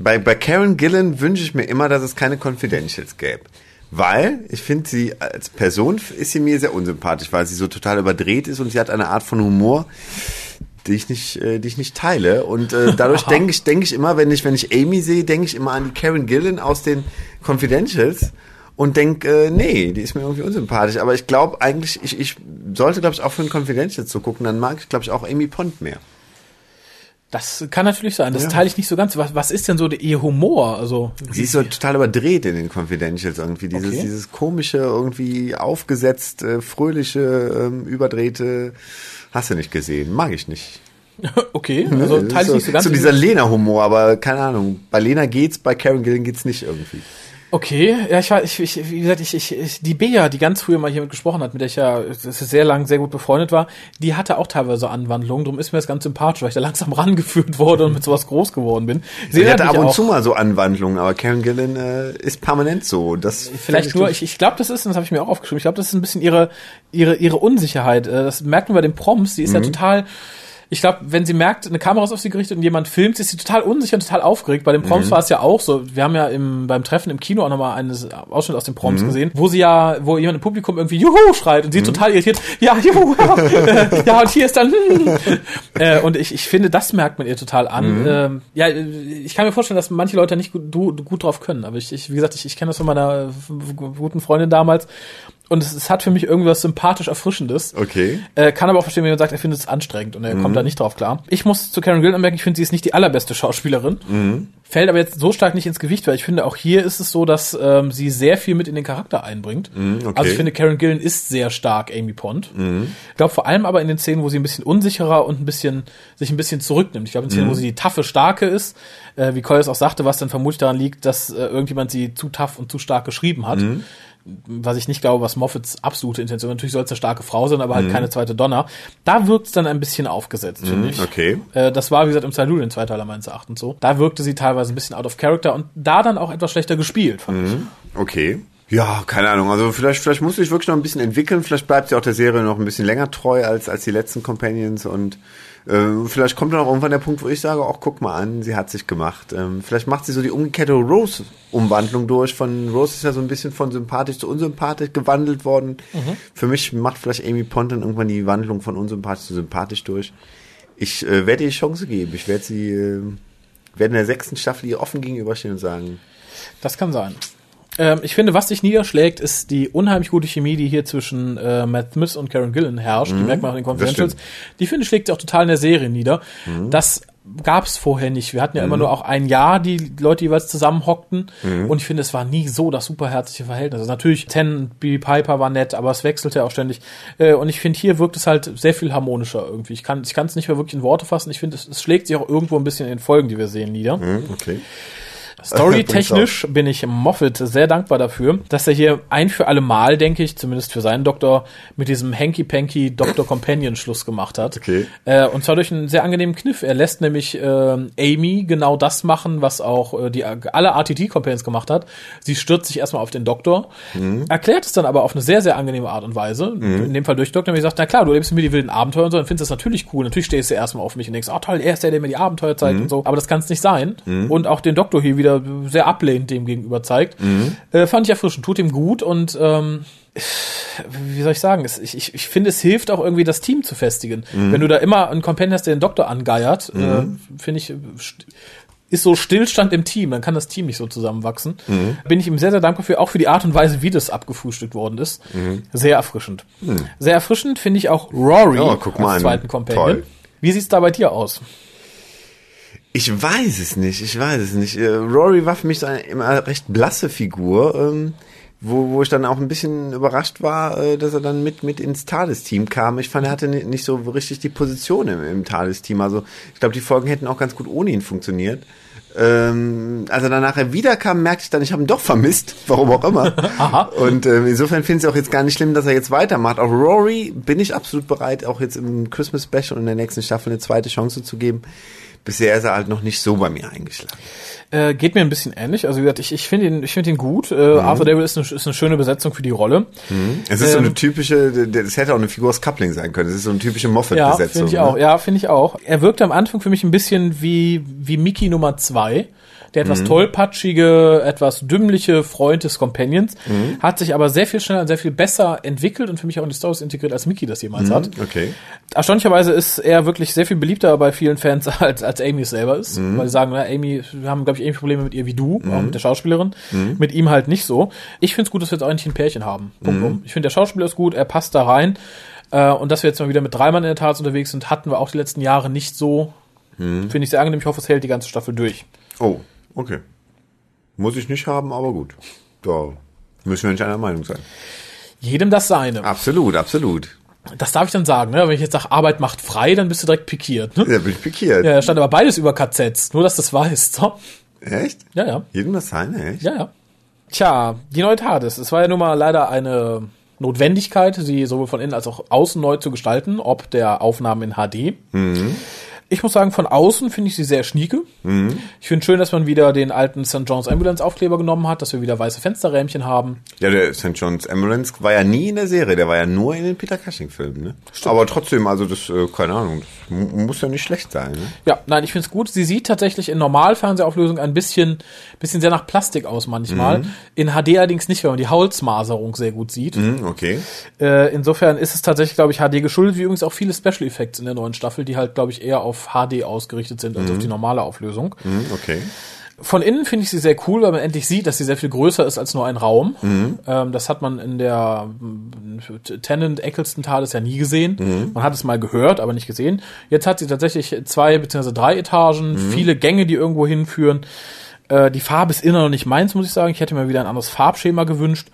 Bei, bei Karen Gillan wünsche ich mir immer, dass es keine Confidentials gäbe. Weil ich finde sie als Person ist sie mir sehr unsympathisch, weil sie so total überdreht ist und sie hat eine Art von Humor, die ich nicht, äh, die ich nicht teile. Und äh, dadurch denke ich, denke ich immer, wenn ich, wenn ich Amy sehe, denke ich immer an die Karen Gillan aus den Confidentials und denke, äh, nee, die ist mir irgendwie unsympathisch. Aber ich glaube eigentlich, ich, ich sollte, glaube ich, auch für den Confidentials zu gucken. Dann mag ich, glaube ich, auch Amy Pond mehr. Das kann natürlich sein. Das Ja. teile ich nicht so ganz. Was, was ist denn so der, ihr Humor? Also Sie ist so total überdreht in den Confidentials irgendwie. Dieses, Okay. dieses komische, irgendwie aufgesetzt, äh, fröhliche, ähm, überdrehte, hast du nicht gesehen. Mag ich nicht. okay, also Das teile ich nicht so ganz. So dieser Lena-Humor, aber keine Ahnung. Bei Lena geht's, bei Karen Gillan geht's nicht irgendwie. Okay, ja, ich war, ich, ich, wie gesagt, ich, ich, ich, die Bea, die ganz früher mal hier mit gesprochen hat, mit der ich ja sehr lang sehr gut befreundet war, die hatte auch teilweise Anwandlungen. Drum ist mir das ganz sympathisch, weil ich da langsam rangeführt wurde und mit sowas groß geworden bin. Sie hatte ab und auch- zu mal so Anwandlungen, aber Karen Gillan äh, ist permanent so. Das Vielleicht nur, ich, ich glaube, das ist, und das habe ich mir auch aufgeschrieben, ich glaube, das ist ein bisschen ihre, ihre, ihre Unsicherheit. Äh, Das merkt man bei den Proms, die ist ja total, ich glaube, wenn sie merkt, eine Kamera ist auf sie gerichtet und jemand filmt, ist sie total unsicher und total aufgeregt. Bei den Proms war es ja auch so. Wir haben ja im, beim Treffen im Kino auch nochmal einen Ausschnitt aus den Proms gesehen, wo sie ja, wo jemand im Publikum irgendwie Juhu schreit und sie total irritiert, ja, Juhu, ja, und hier ist dann, äh, und ich, ich finde, das merkt man ihr total an. Ähm, ja, ich kann mir vorstellen, dass manche Leute nicht gut, du- gut drauf können, aber ich, ich wie gesagt, ich, ich kenne das von meiner guten Freundin damals und es, es hat für mich irgendwas sympathisch Erfrischendes. Okay. Äh, kann aber auch verstehen, wenn jemand sagt, er findet es anstrengend und er kommt da nicht drauf klar. Ich muss zu Karen Gillan anmerken, ich finde, sie ist nicht die allerbeste Schauspielerin. Fällt aber jetzt so stark nicht ins Gewicht, weil ich finde, auch hier ist es so, dass ähm, sie sehr viel mit in den Charakter einbringt. okay. Also ich finde, Karen Gillan ist sehr stark Amy Pond. Ich glaube vor allem aber in den Szenen, wo sie ein bisschen unsicherer und ein bisschen sich ein bisschen zurücknimmt. Ich glaube in Szenen, wo sie die taffe, starke ist, äh, wie Colliers auch sagte, was dann vermutlich daran liegt, dass äh, irgendjemand sie zu tough und zu stark geschrieben hat was ich nicht glaube, was Moffats absolute Intention. Natürlich soll es eine starke Frau sein, aber halt keine zweite Donner. Da wirkt es dann ein bisschen aufgesetzt, finde ich. okay. Äh, das war, wie gesagt, im Silurian Zweiteiler meines Erachtens so. Da wirkte sie teilweise ein bisschen out of character und da dann auch etwas schlechter gespielt, fand ich. Okay. Ja, keine Ahnung. Also vielleicht, vielleicht muss ich wirklich noch ein bisschen entwickeln. Vielleicht bleibt sie auch der Serie noch ein bisschen länger treu als, als die letzten Companions und äh, vielleicht kommt dann auch irgendwann der Punkt, wo ich sage, auch guck mal an, sie hat sich gemacht. Ähm, vielleicht macht sie so die umgekehrte Rose-Umwandlung durch. Von Rose ist ja so ein bisschen von sympathisch zu unsympathisch gewandelt worden. Für mich macht vielleicht Amy Pond dann irgendwann die Wandlung von unsympathisch zu sympathisch durch. Ich äh, werde ihr die Chance geben. Ich werde sie, äh, werde in der sechsten Staffel ihr offen gegenüberstehen und sagen, Das kann sein. Ähm, ich finde, was sich niederschlägt, ist die unheimlich gute Chemie, die hier zwischen äh, Matt Smith und Karen Gillan herrscht. Die merkt man auch in den Confidentials. Die finde ich schlägt sich auch total in der Serie nieder. Das gab es vorher nicht. Wir hatten ja immer nur auch ein Jahr, die Leute jeweils zusammenhockten. Und ich finde, es war nie so das superherzliche Verhältnis. Also natürlich, Ten, Bibi Piper war nett, aber es wechselte ja auch ständig. Äh, und ich finde, hier wirkt es halt sehr viel harmonischer irgendwie. Ich kann es nicht mehr wirklich in Worte fassen. Ich finde, es, es schlägt sich auch irgendwo ein bisschen in den Folgen, die wir sehen, nieder. hm, okay. Storytechnisch bin ich Moffat sehr dankbar dafür, dass er hier ein für alle Mal, denke ich, zumindest für seinen Doktor, mit diesem Hanky-Panky Doctor Companion Schluss gemacht hat. Okay. Äh, und zwar durch einen sehr angenehmen Kniff. Er lässt nämlich ähm, Amy genau das machen, was auch äh, die alle RTT-Companions gemacht hat. Sie stürzt sich erstmal auf den Doktor, erklärt es dann aber auf eine sehr, sehr angenehme Art und Weise. In dem Fall durch Doktor, der mir sagt, na klar, du lebst mit mir die wilden Abenteuer und so, dann findest du das natürlich cool. Natürlich stehst du erstmal auf mich und denkst, oh toll, er ist der, der mir die Abenteuer zeigt und so. Aber das kann es nicht sein. Und auch den Doktor hier wieder sehr ablehnend dem gegenüber zeigt. Äh, fand ich erfrischend, tut ihm gut und ähm, wie soll ich sagen, es, ich, ich, ich finde, es hilft auch irgendwie, das Team zu festigen. Wenn du da immer einen Companion hast, der den Doktor angeiert, äh, finde ich, äh, st- ist so Stillstand im Team, dann kann das Team nicht so zusammenwachsen. Mhm. Bin ich ihm sehr, sehr dankbar für, auch für die Art und Weise, wie das abgefrühstückt worden ist. Mhm. Sehr erfrischend. Sehr erfrischend finde ich auch Rory Oh, guck mal als zweiten Companion. Toll. Wie sieht's da bei dir aus? Ich weiß es nicht, ich weiß es nicht. Äh, Rory war für mich so eine immer recht blasse Figur, ähm, wo, wo ich dann auch ein bisschen überrascht war, äh, dass er dann mit, mit ins TARDIS-Team kam. Ich fand, er hatte ni- nicht so richtig die Position im, im TARDIS-Team. Also ich glaube, die Folgen hätten auch ganz gut ohne ihn funktioniert. Ähm, als er dann nachher wiederkam, merkte ich dann, ich habe ihn doch vermisst, warum auch immer. Und ähm, insofern finde ich es auch jetzt gar nicht schlimm, dass er jetzt weitermacht. Auch Rory bin ich absolut bereit, auch jetzt im Christmas Special und in der nächsten Staffel eine zweite Chance zu geben. Bisher ist er halt noch nicht so bei mir eingeschlagen. Äh, geht mir ein bisschen ähnlich. Also wie gesagt, ich, ich finde ihn, ich finde ihn gut. Äh, Mhm. Arthur Devil ist eine, ist eine schöne Besetzung für die Rolle. Es ist so Ähm, eine typische, das hätte auch eine Figur aus Coupling sein können. Es ist so eine typische Ja, Moffat-Besetzung. finde ich ne? auch. Ja, finde ich auch. Er wirkte am Anfang für mich ein bisschen wie, wie Mickey Nummer zwei. Der Mhm. etwas tollpatschige, etwas dümmliche Freund des Companions, Mhm. hat sich aber sehr viel schneller und sehr viel besser entwickelt und für mich auch in die Stories integriert, als Mickey das jemals hat. Okay. Erstaunlicherweise ist er wirklich sehr viel beliebter bei vielen Fans als, als Amy selber ist. Mhm. Weil sie sagen, na, Amy, wir haben, glaube ich, ähnliche Probleme mit ihr wie du, auch mit der Schauspielerin. Mit ihm halt nicht so. Ich finde es gut, dass wir jetzt eigentlich ein Pärchen haben. Mhm. Punkt um. Ich finde, der Schauspieler ist gut, er passt da rein. Äh, und dass wir jetzt mal wieder mit drei Mann in der Tat unterwegs sind, hatten wir auch die letzten Jahre nicht so. Mhm. Finde ich sehr angenehm. Ich hoffe, es hält die ganze Staffel durch. Oh, okay. Muss ich nicht haben, aber gut. Da müssen wir nicht einer Meinung sein. Jedem das seine. Absolut, absolut. Das darf ich dann sagen, ne? Wenn ich jetzt sage, Arbeit macht frei, dann bist du direkt pikiert. Ne? Da bin ich pikiert. Ja, da stand aber beides über KZs. Nur, dass du das weißt. So. Echt? Ja, ja. Jedem das seine, echt? Ja, ja. Tja, die neue TARDIS. Es war ja nun mal leider eine Notwendigkeit, sie sowohl von innen als auch außen neu zu gestalten, ob der Aufnahmen in HD. Ich muss sagen, von außen finde ich sie sehr schnieke. Ich finde schön, dass man wieder den alten St. John's Ambulance Aufkleber genommen hat, dass wir wieder weiße Fensterrähmchen haben. Ja, der St. John's Ambulance war ja nie in der Serie, der war ja nur in den Peter Cushing-Filmen, ne? Aber trotzdem, also das, äh, keine Ahnung, muss ja nicht schlecht sein, ne? Ja, nein, ich finde es gut. Sie sieht tatsächlich in Normalfernsehauflösung ein bisschen, bisschen sehr nach Plastik aus manchmal. In HD allerdings nicht, wenn man die Holzmaserung sehr gut sieht. Hm, okay. Äh, insofern ist es tatsächlich, glaube ich, HD geschuldet, wie übrigens auch viele Special Effects in der neuen Staffel, die halt, glaube ich, eher auf HD ausgerichtet sind als auf die normale Auflösung. Hm, okay. Von innen finde ich sie sehr cool, weil man endlich sieht, dass sie sehr viel größer ist als nur ein Raum. Ähm, das hat man in der mm, Tennant Eccleston TARDIS ja nie gesehen. Man hat es mal gehört, aber nicht gesehen. Jetzt hat sie tatsächlich zwei bzw. drei Etagen, viele Gänge, die irgendwo hinführen. Äh, die Farbe ist immer noch nicht meins, muss ich sagen. Ich hätte mir wieder ein anderes Farbschema gewünscht.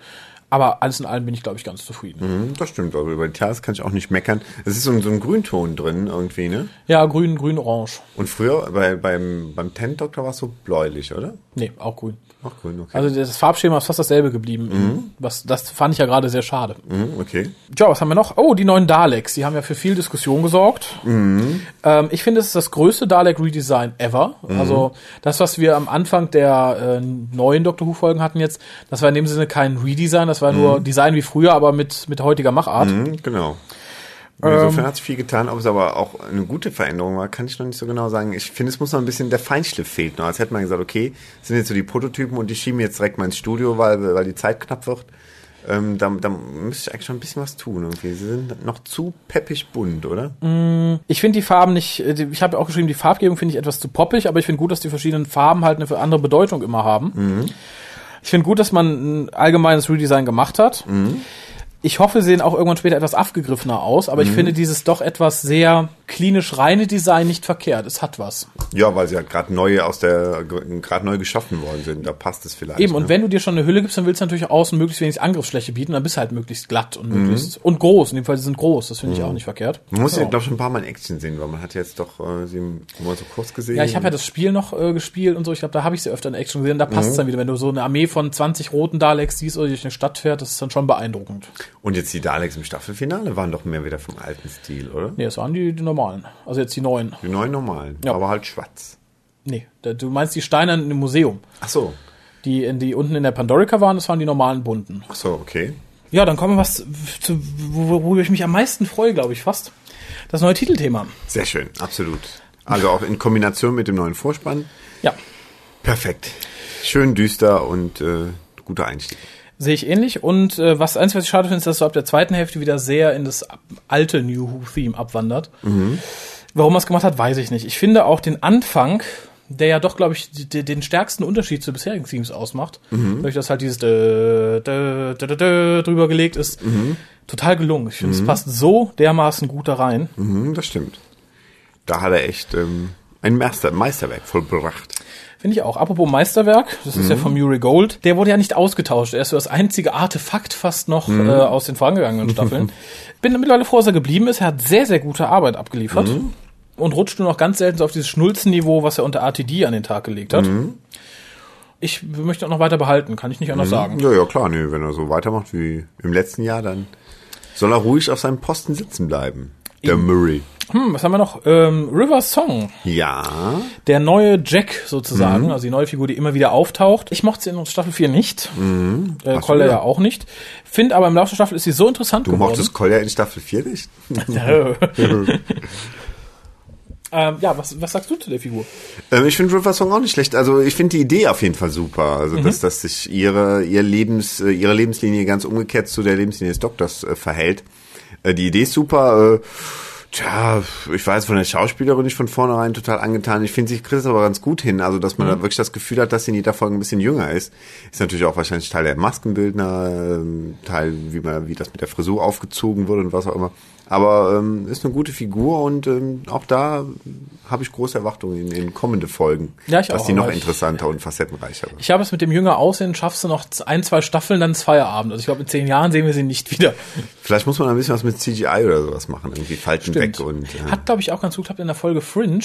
Aber alles in allem bin ich, glaube ich, ganz zufrieden. Hm, das stimmt, also über die Tars kann ich auch nicht meckern. Es ist so ein, so ein Grünton drin irgendwie, ne? Ja, grün, grün, orange. Und früher bei, beim, beim Tent Doktor war es so bläulich, oder? Nee, auch grün. Ach, grün, okay. Also das Farbschema ist fast dasselbe geblieben. Was, das fand ich ja gerade sehr schade. Hm, okay. Ja, was haben wir noch? Oh, die neuen Daleks. Die haben ja für viel Diskussion gesorgt. Ähm, ich finde, es ist das größte Dalek-Redesign ever. Also das, was wir am Anfang der äh, neuen Doctor Who-Folgen hatten jetzt, das war in dem Sinne kein Redesign, das war nur Design wie früher, aber mit, mit heutiger Machart. Hm, genau. Insofern hat sich viel getan, ob es aber auch eine gute Veränderung war, kann ich noch nicht so genau sagen. Ich finde, es muss noch ein bisschen, der Feinschliff fehlt noch. Als hätte man gesagt, okay, das sind jetzt so die Prototypen und die schieben jetzt direkt mal ins Studio, weil, weil die Zeit knapp wird. Ähm, da, da müsste ich eigentlich schon ein bisschen was tun irgendwie. Sie sind noch zu peppig bunt, oder? Ich finde die Farben nicht, äh, ich habe ja auch geschrieben, die Farbgebung finde ich etwas zu poppig, aber ich finde gut, dass die verschiedenen Farben halt eine andere Bedeutung immer haben. Ich finde gut, dass man ein allgemeines Redesign gemacht hat. Ich hoffe, sie sehen auch irgendwann später etwas abgegriffener aus, aber ich finde dieses doch etwas sehr klinisch reine Design nicht verkehrt. Es hat was. Ja, weil sie halt gerade neu aus der, gerade neu geschaffen worden sind. Da passt es vielleicht. Eben, ne? und wenn du dir schon eine Hülle gibst, dann willst du natürlich außen möglichst wenig Angriffsfläche bieten, dann bist du halt möglichst glatt und möglichst und groß. In dem Fall, sie sind groß, das finde ich auch nicht verkehrt. Man muss ja, Ja. glaube ich, ein paar Mal in Action sehen, weil man hat jetzt doch äh, sie mal so kurz gesehen. Ja, ich habe ja das Spiel noch äh, gespielt und so. Ich glaube, da habe ich sie öfter in Action gesehen. Da passt es dann wieder, wenn du so eine Armee von 20 roten Daleks siehst oder durch eine Stadt fährt, das ist dann schon beeindruckend. Und jetzt die Daleks im Staffelfinale waren doch mehr wieder vom alten Stil, oder? Nee, das waren die, die normalen. Also jetzt die neuen. Die neuen normalen, Ja. aber halt schwarz. Nee, du meinst die Steinernen im Museum. Ach so. Die, in, die unten in der Pandorica waren, das waren die normalen bunten. Ach so, okay. Ja, dann kommen wir was zu, wo- worüber ich mich am meisten freue, glaube ich fast. Das neue Titelthema. Sehr schön, absolut. Also auch in Kombination mit dem neuen Vorspann. Ja, Perfekt. Schön düster und äh, guter Einstieg. Sehe ich ähnlich. Und äh, was eins, was ich schade finde, ist, dass so ab der zweiten Hälfte wieder sehr in das alte New Who-Theme abwandert. Warum er es gemacht hat, weiß ich nicht. Ich finde auch den Anfang der ja doch, glaube ich, den stärksten Unterschied zu bisherigen Themes ausmacht. Dadurch, dass halt dieses dö, dö, dö, dö, drüber gelegt ist. Total gelungen. Ich finde, es passt so dermaßen gut da rein. Mhm, das stimmt. Da hat er echt ähm, ein Meister, Meisterwerk vollbracht. Finde ich auch. Apropos Meisterwerk, das ist ja von Murray Gold. Der wurde ja nicht ausgetauscht. Er ist so das einzige Artefakt fast noch äh, aus den vorangegangenen Staffeln. Bin mittlerweile froh, dass er geblieben ist. Er hat sehr, sehr gute Arbeit abgeliefert. Und rutscht nur noch ganz selten so auf dieses Schnulzenniveau, was er unter RTD an den Tag gelegt hat. Ich möchte auch noch weiter behalten, kann ich nicht anders sagen. Ja, ja, klar, nee, wenn er so weitermacht wie im letzten Jahr, dann soll er ruhig auf seinem Posten sitzen bleiben. Der Murray. Hm, was haben wir noch? Ähm, River Song. Ja. Der neue Jack sozusagen, also die neue Figur, die immer wieder auftaucht. Ich mochte sie in Staffel 4 nicht. Äh, Ach so, Collier ja. auch nicht. Finde aber im Laufe der Staffel ist sie so interessant Du geworden. mochtest Kolja in Staffel 4 nicht? ähm, ja, was, was sagst du zu der Figur? Ähm, ich finde River Song auch nicht schlecht. Also ich finde die Idee auf jeden Fall super. Also dass, dass sich ihre, ihr Lebens, äh, ihre Lebenslinie ganz umgekehrt zu der Lebenslinie des Doktors äh, verhält. Äh, die Idee ist super. Äh, tja, ich weiß von der Schauspielerin nicht von vornherein total angetan. Ich finde, sie kriegt es aber ganz gut hin. Also dass man da wirklich das Gefühl hat, dass sie in jeder Folge ein bisschen jünger ist. Ist natürlich auch wahrscheinlich Teil der Maskenbildner, ähm, Teil, wie man, wie das mit der Frisur aufgezogen wurde und was auch immer. Aber ähm, ist eine gute Figur und ähm, auch da habe ich große Erwartungen in, in kommende Folgen, Ja, ich dass auch, die noch aber ich- interessanter und facettenreicher wird. Ich habe es mit dem jünger Aussehen, schaffst du noch ein, zwei Staffeln, dann ist Feierabend. Also ich glaube, in zehn Jahren sehen wir sie nicht wieder. Vielleicht muss man ein bisschen was mit CGI oder sowas machen, irgendwie Falten Stimmt. Weg und äh, Hat, glaube ich, auch ganz gut geklappt in der Folge Fringe,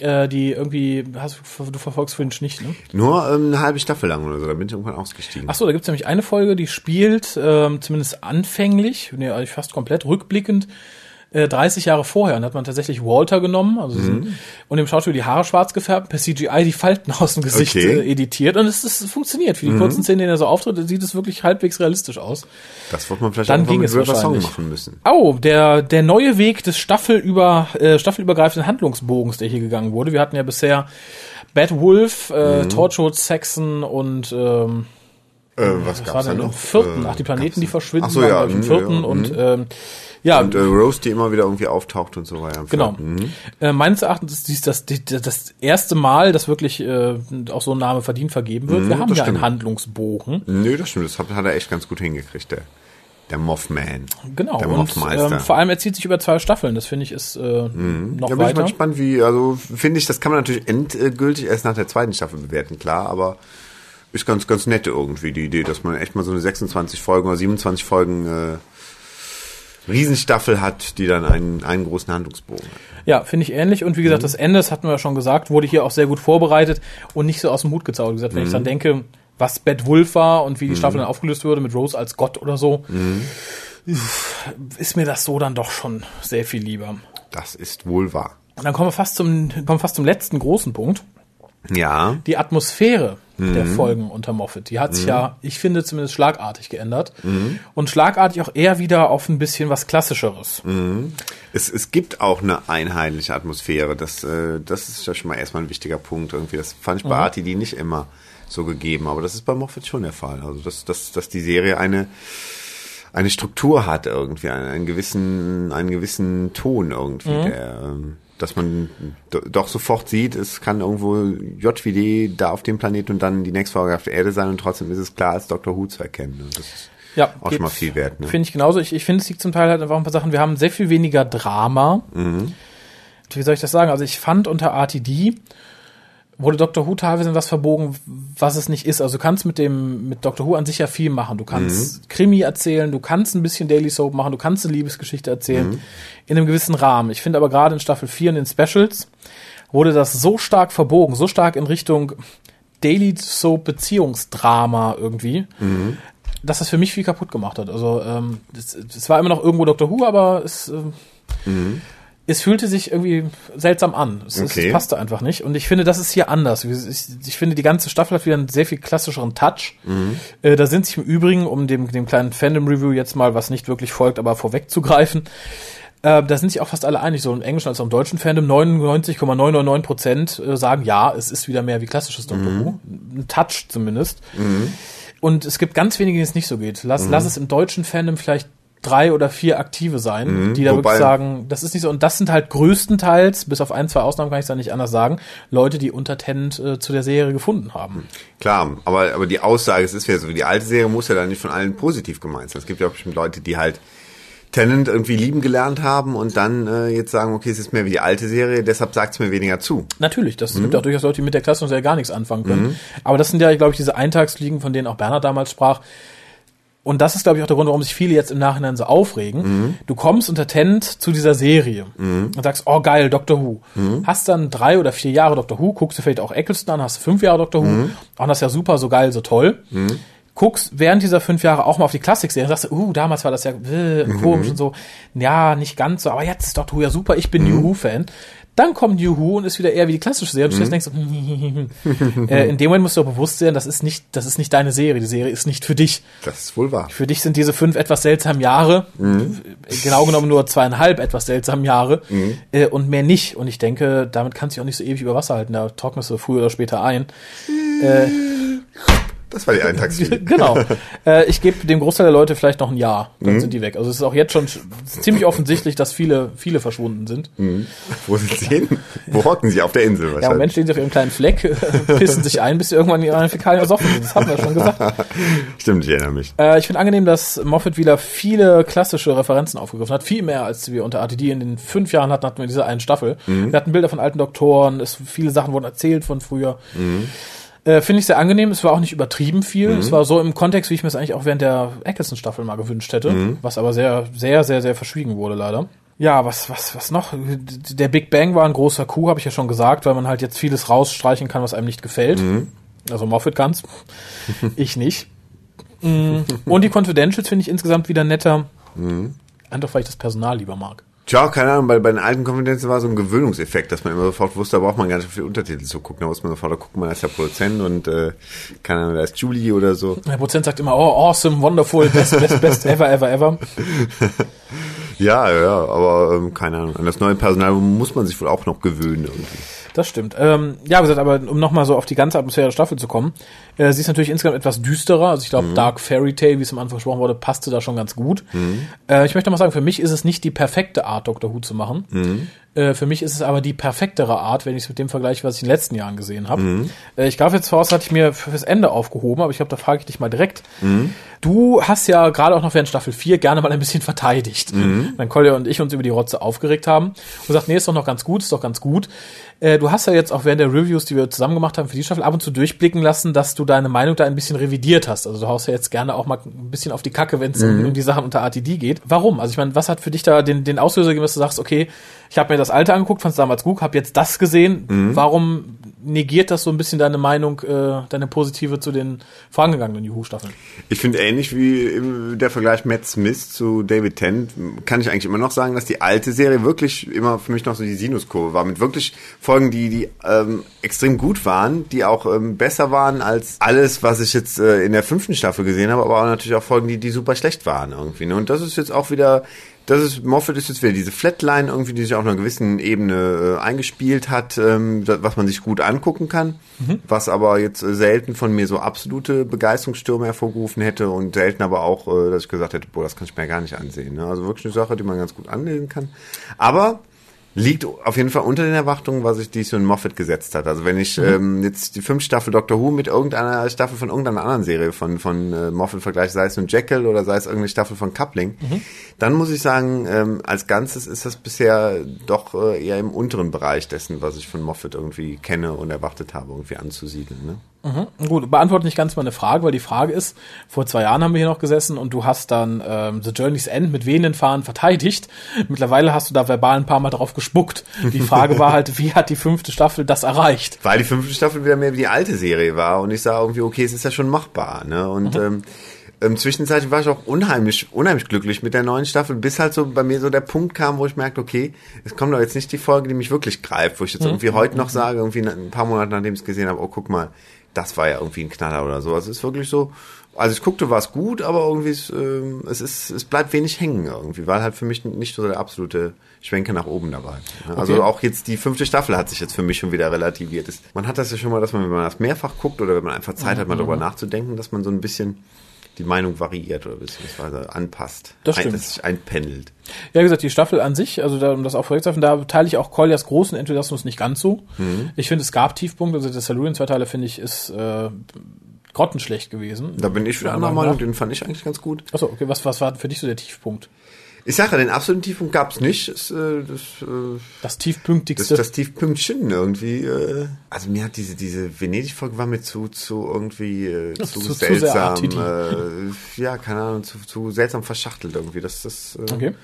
äh, die irgendwie, hast, du verfolgst Fringe nicht, ne? nur ähm, eine halbe Staffel lang oder so, da bin ich irgendwann ausgestiegen. Ach so, da gibt's nämlich eine Folge, die spielt ähm, zumindest anfänglich, nee, eigentlich fast komplett rückblickend, äh, 30 Jahre vorher. Und hat man tatsächlich Walter genommen also Mhm. und dem Schauspieler die Haare schwarz gefärbt, per CGI die Falten aus dem Gesicht Okay. Mhm. äh, editiert. Und es, es funktioniert. Für die kurzen Szenen, in denen er so auftritt, sieht es wirklich halbwegs realistisch aus. Das wird man vielleicht Dann ging es River Song wahrscheinlich. machen müssen. Oh, der, der neue Weg des Staffelüber, äh, staffelübergreifenden Handlungsbogens, der hier gegangen wurde. Wir hatten ja bisher Bad Wolf, äh, Mhm. Torchwood, Saxon und ähm, Äh, was was gab's war da denn noch? im vierten? Äh, Ach, die Planeten, die verschwinden, Ach so, waren, ja, ich, im vierten ja, und mh. ähm, ja, und äh, Rose, die immer wieder irgendwie auftaucht und so weiter. genau. Mhm. Äh, meines Erachtens ist dies das, das erste Mal, dass wirklich äh, auch so ein Name verdient vergeben wird. Wir haben Mhm, ja einen stimmt. Handlungsbogen. Nö, das stimmt, das hat, hat er echt ganz gut hingekriegt, der, der Mothman. Genau. Der Und ähm, vor allem er zieht sich über zwei Staffeln. Das finde ich ist äh, noch Mhm. Da bin ich weiter. mal gespannt, wie, also finde ich, das kann man natürlich endgültig erst nach der zweiten Staffel bewerten, klar, aber ist ganz, ganz nette irgendwie die Idee, dass man echt mal so eine 26 Folgen oder 27 Folgen äh, Riesenstaffel hat, die dann einen, einen großen Handlungsbogen hat. Ja, finde ich ähnlich. Und wie Mhm. gesagt, das Ende, das hatten wir ja schon gesagt, wurde hier auch sehr gut vorbereitet und nicht so aus dem Hut gezaubert. Wie gesagt, wenn ich Mhm. dann denke, was Bad Wolf war und wie die Staffel dann aufgelöst wurde mit Rose als Gott oder so, Mhm. ist mir das so dann doch schon sehr viel lieber. Das ist wohl wahr. Und dann kommen wir fast zum, kommen fast zum letzten großen Punkt. Ja, Die Atmosphäre der Mhm. Folgen unter Moffat, die hat sich ja, ich finde, zumindest schlagartig geändert. Mhm. Und schlagartig auch eher wieder auf ein bisschen was Klassischeres. Mhm. es, es gibt auch eine einheitliche Atmosphäre. Das, äh, das ist ja schon mal erstmal ein wichtiger Punkt irgendwie. Das fand ich bei RTD nicht immer so gegeben, aber das ist bei Moffat schon der Fall. Also dass, dass, dass die Serie eine eine Struktur hat irgendwie, einen, einen gewissen einen gewissen Ton irgendwie, der ähm, dass man do- doch sofort sieht, es kann irgendwo JWD da auf dem Planeten und dann die nächste Folge auf der Erde sein und trotzdem ist es klar als Dr. Who zu erkennen. Und das ist Ja, auch schon mal viel wert. Ne? Finde ich genauso. Ich, ich finde, es liegt zum Teil halt einfach ein paar Sachen. Wir haben sehr viel weniger Drama. Mhm. Wie soll ich das sagen? Also ich fand unter RTD wurde Dr. Who teilweise in was verbogen, was es nicht ist. Also du kannst mit dem, mit Dr. Who an sich ja viel machen. Du kannst Mhm. Krimi erzählen, du kannst ein bisschen Daily Soap machen, du kannst eine Liebesgeschichte erzählen. Mhm. In einem gewissen Rahmen. Ich finde aber gerade in Staffel 4 in den Specials wurde das so stark verbogen, so stark in Richtung Daily Soap Beziehungsdrama irgendwie, dass das für mich viel kaputt gemacht hat. Also ähm, es, es war immer noch irgendwo Dr. Who, aber es, ähm, es fühlte sich irgendwie seltsam an. Es, Okay. es passte einfach nicht. Und ich finde, das ist hier anders. Ich, ich finde, die ganze Staffel hat wieder einen sehr viel klassischeren Touch. Äh, da sind sich im Übrigen, um dem, dem kleinen Fandom-Review jetzt mal, was nicht wirklich folgt, aber vorwegzugreifen, äh, da sind sich auch fast alle einig, so im englischen als auch im deutschen Fandom, 99,999 Prozent äh, sagen, ja, es ist wieder mehr wie klassisches Doctor Who. Ein Touch zumindest. Und es gibt ganz wenige, denen es nicht so geht. Lass, lass es im deutschen Fandom vielleicht drei oder vier Aktive sein, die da Mhm. wobei- wirklich sagen, das ist nicht so. Und das sind halt größtenteils, bis auf ein, zwei Ausnahmen kann ich es da nicht anders sagen, Leute, die unter Tennant äh, zu der Serie gefunden haben. Klar, aber, aber die Aussage, es ist ja so, die alte Serie muss ja dann nicht von allen positiv gemeint sein. Es gibt ja auch bestimmt Leute, die halt Tennant irgendwie lieben gelernt haben und dann äh, jetzt sagen, okay, es ist mehr wie die alte Serie, deshalb sagt es mir weniger zu. Natürlich, das Mhm. gibt auch durchaus Leute, die mit der Klasse ja gar nichts anfangen können. Aber das sind ja, glaube ich, diese Eintagsfliegen, von denen auch Bernhard damals sprach. Und das ist, glaube ich, auch der Grund, warum sich viele jetzt im Nachhinein so aufregen. Mhm. Du kommst unter Tent zu dieser Serie und sagst, oh geil, Doctor Who. Mhm. Hast dann drei oder vier Jahre Doctor Who, guckst du vielleicht auch Eccleston an, hast fünf Jahre Doctor Who, Mhm. auch das ist ja super, so geil, so toll. Guckst während dieser fünf Jahre auch mal auf die Klassik-Serie und sagst, uh, damals war das ja äh, Mhm. komisch und so. Ja, nicht ganz so, aber jetzt ist Doctor Who ja super, ich bin Mhm. New Who-Fan. Dann kommt Who und ist wieder eher wie die klassische Serie. Und du denkst, so, äh, in dem Moment musst du auch bewusst sein, das ist nicht, das ist nicht deine Serie. Die Serie ist nicht für dich. Das ist wohl wahr. Für dich sind diese fünf etwas seltsamen Jahre, äh, genau genommen nur zweieinhalb etwas seltsamen Jahre äh, und mehr nicht. Und ich denke, damit kannst du dich auch nicht so ewig über Wasser halten. Da trocknest du früher oder später ein. Äh, Das war die Eintagsfliege. genau. Äh, ich gebe dem Großteil der Leute vielleicht noch ein Jahr, dann sind die weg. Also es ist auch jetzt schon sch- ziemlich offensichtlich, dass viele, viele verschwunden sind. Wo sind sie hin? Wo hocken sie? Auf der Insel Ja, im Moment wahrscheinlich. stehen sie auf ihrem kleinen Fleck, äh, pissen sich ein, bis sie irgendwann ihre Fäkalien ersoffen sind. Das hatten wir schon gesagt. Stimmt, ich erinnere mich. Äh, ich finde angenehm, dass Moffat wieder viele klassische Referenzen aufgegriffen hat. Viel mehr, als wir unter RTD in den fünf Jahren hatten, hatten wir diese einen Staffel. Wir hatten Bilder von alten Doktoren, es, viele Sachen wurden erzählt von früher. Äh, finde ich sehr angenehm. Es war auch nicht übertrieben viel. Es war so im Kontext, wie ich mir es eigentlich auch während der Eccleston-Staffel mal gewünscht hätte. Was aber sehr, sehr, sehr, sehr verschwiegen wurde, leider. Ja, was, was, was noch? Der Big Bang war ein großer Coup, habe ich ja schon gesagt, weil man halt jetzt vieles rausstreichen kann, was einem nicht gefällt. Also Moffat kann's. ich nicht. Mm, Und die Confidentials finde ich insgesamt wieder netter. Einfach weil ich das Personal lieber mag. Tja, keine Ahnung, bei, bei den alten Konfidenzen war so ein Gewöhnungseffekt, dass man immer sofort wusste, da braucht man gar nicht auf die Untertitel zu gucken. Da muss man sofort, da guckt man, da ist der Produzent und äh, keine Ahnung, da ist Julie oder so. Der Prozent sagt immer, oh, awesome, wonderful, best, best, best ever, ever, ever. Ja, ja, aber ähm, keine Ahnung. An das neue Personal muss man sich wohl auch noch gewöhnen irgendwie. Das stimmt. Ähm, ja, wie gesagt, aber um nochmal so auf die ganze Atmosphäre der Staffel zu kommen, äh, sie ist natürlich insgesamt etwas düsterer. Also ich glaube, Dark Fairy Tale, wie es am Anfang gesprochen wurde, passte da schon ganz gut. Äh, ich möchte mal sagen, für mich ist es nicht die perfekte Art, Doctor Who zu machen. Äh, für mich ist es aber die perfektere Art, wenn ich es mit dem vergleiche, was ich in den letzten Jahren gesehen habe. Äh, ich glaube, jetzt voraus hatte ich mir fürs Ende aufgehoben, aber ich glaube, da frage ich dich mal direkt. Du hast ja gerade auch noch während Staffel 4 gerne mal ein bisschen verteidigt. Wenn Collier und ich uns über die Rotze aufgeregt haben und sagt, nee, ist doch noch ganz gut, ist doch ganz gut. Äh, du hast ja jetzt auch während der Reviews, die wir zusammen gemacht haben für die Staffel, ab und zu durchblicken lassen, dass du deine Meinung da ein bisschen revidiert hast. Also du haust ja jetzt gerne auch mal ein bisschen auf die Kacke, wenn es um, um die Sachen unter RTD geht. Warum? Also ich meine, was hat für dich da den, den Auslöser gegeben, dass du sagst, okay, ich habe mir das alte angeguckt, fand es damals gut, habe jetzt das gesehen. Warum negiert das so ein bisschen deine Meinung, äh, deine positive zu den vorangegangenen Juhu-Staffeln? Ich finde ähnlich wie im- der Vergleich Matt Smith zu David Tennant, kann ich eigentlich immer noch sagen, dass die alte Serie wirklich immer für mich noch so die Sinuskurve war. Mit wirklich Folgen, die, die ähm, extrem gut waren, die auch ähm, besser waren als alles, was ich jetzt äh, in der fünften Staffel gesehen habe, aber auch natürlich auch Folgen, die, die super schlecht waren irgendwie. Ne? Und das ist jetzt auch wieder das ist, Moffat ist jetzt wieder diese Flatline irgendwie, die sich auf einer gewissen Ebene äh, eingespielt hat, ähm, was man sich gut angucken kann, was aber jetzt äh, selten von mir so absolute Begeisterungsstürme hervorgerufen hätte und selten aber auch, äh, dass ich gesagt hätte, boah, das kann ich mir gar nicht ansehen. Ne? Also wirklich eine Sache, die man ganz gut anlesen kann. Aber liegt auf jeden Fall unter den Erwartungen, was sich DC und Moffat gesetzt hat. Also wenn ich ähm, jetzt die fünfte Staffel Doctor Who mit irgendeiner Staffel von irgendeiner anderen Serie von von äh, Moffat vergleiche, sei es nun Jekyll oder sei es irgendeine Staffel von Coupling, dann muss ich sagen, ähm, als Ganzes ist das bisher doch äh, eher im unteren Bereich dessen, was ich von Moffat irgendwie kenne und erwartet habe, irgendwie anzusiedeln. Ne? Gut, beantworte nicht ganz meine Frage, weil die Frage ist, vor zwei Jahren haben wir hier noch gesessen und du hast dann ähm, The Journey's End mit wehenden Fahnen verteidigt. Mittlerweile hast du da verbal ein paar Mal drauf gespuckt. Die Frage war halt, wie hat die fünfte Staffel das erreicht? Weil die fünfte Staffel wieder mehr wie die alte Serie war und ich sah irgendwie, okay, es ist ja schon machbar. Ne? Und ähm, ähm, zwischenzeitlich war ich auch unheimlich, unheimlich glücklich mit der neuen Staffel, bis halt so bei mir so der Punkt kam, wo ich merkte, okay, es kommt doch jetzt nicht die Folge, die mich wirklich greift, wo ich jetzt irgendwie heute noch sage, irgendwie ein paar Monate nachdem ich es gesehen habe, oh guck mal, das war ja irgendwie ein Knaller oder so. Also es ist wirklich so, also ich guckte, war es gut, aber irgendwie ist, ähm, es ist, es bleibt wenig hängen irgendwie, weil halt für mich nicht so der absolute Schwenke nach oben dabei. Ne? Also Okay. auch jetzt die fünfte Staffel hat sich jetzt für mich schon wieder relativiert. Man hat das ja schon mal, dass man, wenn man das mehrfach guckt oder wenn man einfach Zeit hat, mal drüber nachzudenken, dass man so ein bisschen die Meinung variiert oder beziehungsweise anpasst. Das stimmt. Ein, dass sich einpendelt. Ja, wie gesagt, die Staffel an sich, also da, um das auch vorwegzuhalten, da teile ich auch Koljas großen Enthusiasmus nicht ganz so. Mhm. Ich finde, es gab Tiefpunkte, also der Silurian-Zweiteiler, finde ich, ist äh, grottenschlecht gewesen. Da bin ich wieder anderer Meinung, den fand ich eigentlich ganz gut. Achso, okay, was, was war für dich so der Tiefpunkt? Ich sage ja, den absoluten Tiefpunkt gab es nicht. Das, äh, das, äh, Das das, tiefpunktigste. das Tiefpünktchen irgendwie. Äh, also mir hat diese diese Venedig-Folge war mir zu zu irgendwie äh, zu, zu- zu seltsam. RTD. äh, ja, keine Ahnung, zu, zu seltsam verschachtelt irgendwie. Das das äh, okay.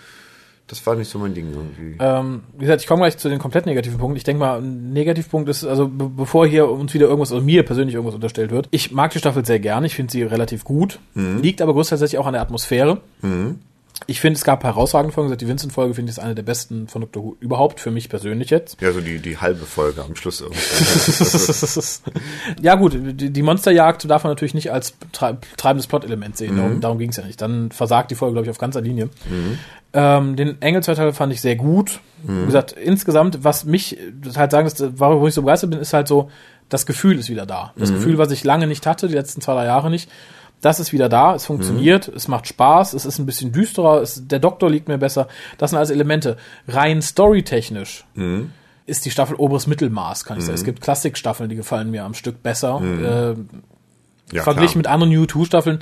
das war nicht so mein Ding irgendwie. Ähm, wie gesagt, ich komme gleich zu den komplett negativen Punkten. Ich denke mal, ein Negativpunkt ist, also be bevor hier uns wieder irgendwas, also mir persönlich irgendwas unterstellt wird, ich mag die Staffel sehr gerne, ich finde sie relativ gut, liegt aber größtenteils auch an der Atmosphäre. Ich finde, es gab herausragende Folgen, die Vincent-Folge finde ich ist eine der besten von Dr. Who überhaupt, für mich persönlich jetzt. Ja, so die die halbe Folge am Schluss irgendwie. ja gut, die, die Monsterjagd darf man natürlich nicht als trei- treibendes Plot-Element sehen, darum, darum ging es ja nicht. Dann versagt die Folge, glaube ich, auf ganzer Linie. Ähm, den Engel-Zweiteil fand ich sehr gut. Wie gesagt, insgesamt, was mich das halt sagen, ist, warum ich so begeistert bin, ist halt so, das Gefühl ist wieder da. Das Gefühl, was ich lange nicht hatte, die letzten zwei, drei Jahre nicht. Das ist wieder da, es funktioniert, es macht Spaß, es ist ein bisschen düsterer, es, der Doktor liegt mir besser. Das sind alles Elemente. Rein storytechnisch ist die Staffel oberes Mittelmaß, kann ich sagen. Es gibt Klassikstaffeln, die gefallen mir am Stück besser. Äh, Ja, verglichen mit anderen New 2 Staffeln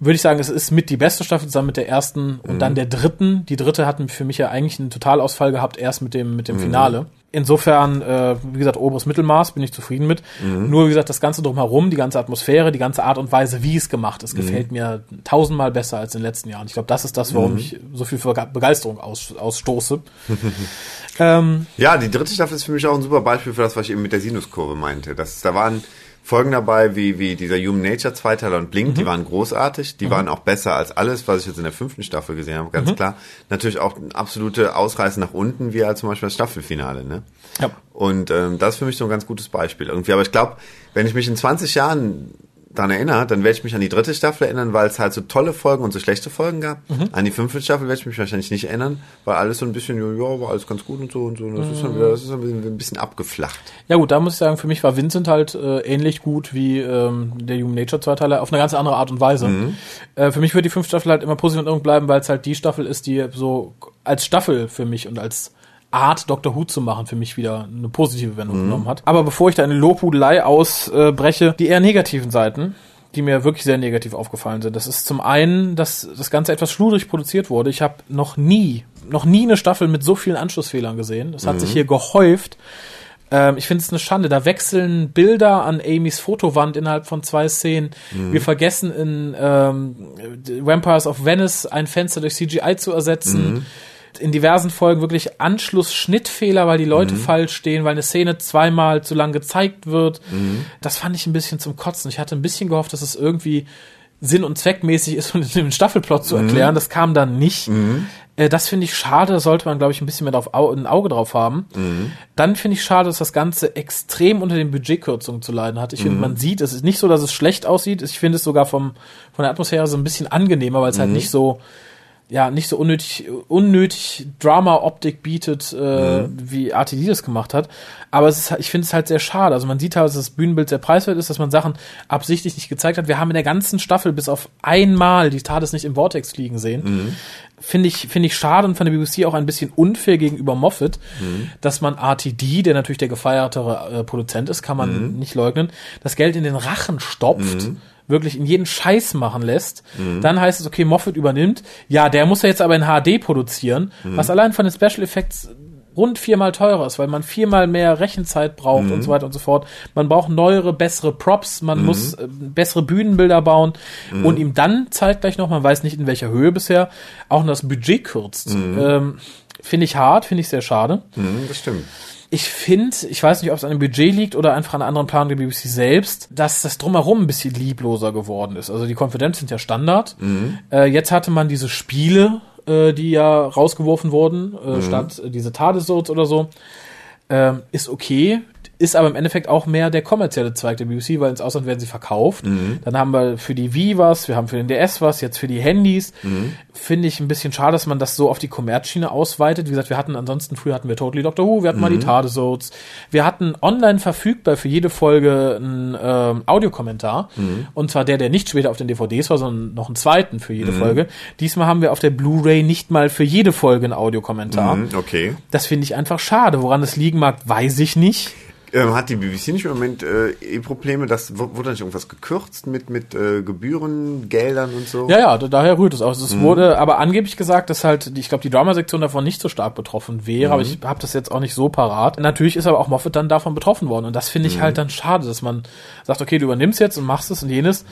würde ich sagen, es ist mit die beste Staffel zusammen mit der ersten und dann der dritten. Die dritte hat für mich ja eigentlich einen Totalausfall gehabt, erst mit dem, mit dem Finale. Insofern, äh, wie gesagt, oberes Mittelmaß, bin ich zufrieden mit. Nur, wie gesagt, das Ganze drumherum, die ganze Atmosphäre, die ganze Art und Weise, wie es gemacht ist, gefällt mir tausendmal besser als in den letzten Jahren. Ich glaube, das ist das, warum ich so viel Bege- Begeisterung aus, ausstoße. ähm, Ja, die dritte Staffel ist für mich auch ein super Beispiel für das, was ich eben mit der Sinuskurve meinte. Das, da waren Folgen dabei, wie, wie dieser Human Nature Zweiteiler und Blink, die waren großartig, die waren auch besser als alles, was ich jetzt in der fünften Staffel gesehen habe, ganz klar. Natürlich auch absolute Ausreißen nach unten, wie halt zum Beispiel das Staffelfinale, ne? ja. Und ähm, das ist für mich so ein ganz gutes Beispiel irgendwie. Aber ich glaube, wenn ich mich in 20 Jahren daran erinnere, dann werde ich mich an die dritte Staffel erinnern, weil es halt so tolle Folgen und so schlechte Folgen gab. An die fünfte Staffel werde ich mich wahrscheinlich nicht erinnern, weil alles so ein bisschen, ja, war alles ganz gut und so und so. Und das ist dann wieder, das ist dann ein bisschen, abgeflacht. Ja gut, da muss ich sagen, für mich war Vincent halt äh, ähnlich gut wie ähm, der Human Nature Zweiteiler auf eine ganz andere Art und Weise. Äh, für mich wird die fünfte Staffel halt immer positiv und irgend bleiben, weil es halt die Staffel ist, die so als Staffel für mich und als Art Dr. Who zu machen für mich wieder eine positive Wendung genommen hat. Aber bevor ich da eine Lobhudelei ausbreche, die eher negativen Seiten, die mir wirklich sehr negativ aufgefallen sind. Das ist zum einen, dass das Ganze etwas schludrig produziert wurde. Ich habe noch nie, noch nie eine Staffel mit so vielen Anschlussfehlern gesehen. Das hat sich hier gehäuft. Ähm, ich finde es eine Schande. Da wechseln Bilder an Amys Fotowand innerhalb von zwei Szenen. Wir vergessen in ähm, Vampires of Venice ein Fenster durch CGI zu ersetzen. In diversen Folgen wirklich Anschluss-Schnittfehler, weil die Leute falsch stehen, weil eine Szene zweimal zu lang gezeigt wird. Das fand ich ein bisschen zum Kotzen. Ich hatte ein bisschen gehofft, dass es irgendwie Sinn und zweckmäßig ist, um den Staffelplot zu erklären. Das kam dann nicht. Äh, das finde ich schade, da sollte man, glaube ich, ein bisschen mehr drauf, au ein Auge drauf haben. Dann finde ich schade, dass das Ganze extrem unter den Budgetkürzungen zu leiden hat. Ich finde, man sieht, es ist nicht so, dass es schlecht aussieht. Ich finde es sogar vom, von der Atmosphäre so ein bisschen angenehmer, weil es halt nicht so, ja, nicht so unnötig, unnötig Drama-Optik bietet, äh, wie RTD das gemacht hat. Aber es ist, halt- ich finde es halt sehr schade. Also man sieht halt, dass das Bühnenbild sehr preiswert ist, dass man Sachen absichtlich nicht gezeigt hat. Wir haben in der ganzen Staffel bis auf einmal die TARDIS nicht im Vortex fliegen sehen. Finde ich, finde ich schade und von der BBC auch ein bisschen unfair gegenüber Moffat, dass man RTD, der natürlich der gefeiertere äh, Produzent ist, kann man nicht leugnen, das Geld in den Rachen stopft wirklich in jeden Scheiß machen lässt, dann heißt es, okay, Moffat übernimmt. Ja, der muss ja jetzt aber in HD produzieren, was allein von den Special Effects rund viermal teurer ist, weil man viermal mehr Rechenzeit braucht und so weiter und so fort. Man braucht neuere, bessere Props, man muss äh, bessere Bühnenbilder bauen und ihm dann zeitgleich noch, man weiß nicht in welcher Höhe bisher, auch noch das Budget kürzt. Ähm, finde ich hart, finde ich sehr schade. Mhm, das stimmt. Ich finde, ich weiß nicht, ob es an dem Budget liegt oder einfach an anderen Planung der BBC selbst, dass das drumherum ein bisschen liebloser geworden ist. Also die Konfidenz sind ja Standard. Äh, jetzt hatte man diese Spiele, äh, die ja rausgeworfen wurden, äh, statt äh, diese Tadesodes oder so. Ähm, ist okay. Ist aber im Endeffekt auch mehr der kommerzielle Zweig der BBC, weil ins Ausland werden sie verkauft. Dann haben wir für die Wii was, wir haben für den DS was, jetzt für die Handys. Finde ich ein bisschen schade, dass man das so auf die Kommerzschiene ausweitet. Wie gesagt, wir hatten ansonsten, früher hatten wir Totally Doctor Who, wir hatten mal die Tadesodes. Wir hatten online verfügbar für jede Folge einen ähm, Audiokommentar. Und zwar der, der nicht später auf den DVDs war, sondern noch einen zweiten für jede Folge. Diesmal haben wir auf der Blu-ray nicht mal für jede Folge einen Audiokommentar. Mhm, okay. Das finde ich einfach schade. Woran das liegen mag, weiß ich nicht. Ähm, hat die BBC nicht im Moment äh, eh Probleme, dass w- wurde nicht irgendwas gekürzt mit mit äh, Gebühren, Geldern und so? Ja, ja, da- daher rührt es aus. Es wurde aber angeblich gesagt, dass halt, die- ich glaube, die Drama-Sektion davon nicht so stark betroffen wäre, aber ich habe das jetzt auch nicht so parat. Natürlich ist aber auch Moffat dann davon betroffen worden und das finde ich halt dann schade, dass man sagt, okay, du übernimmst jetzt und machst es und jenes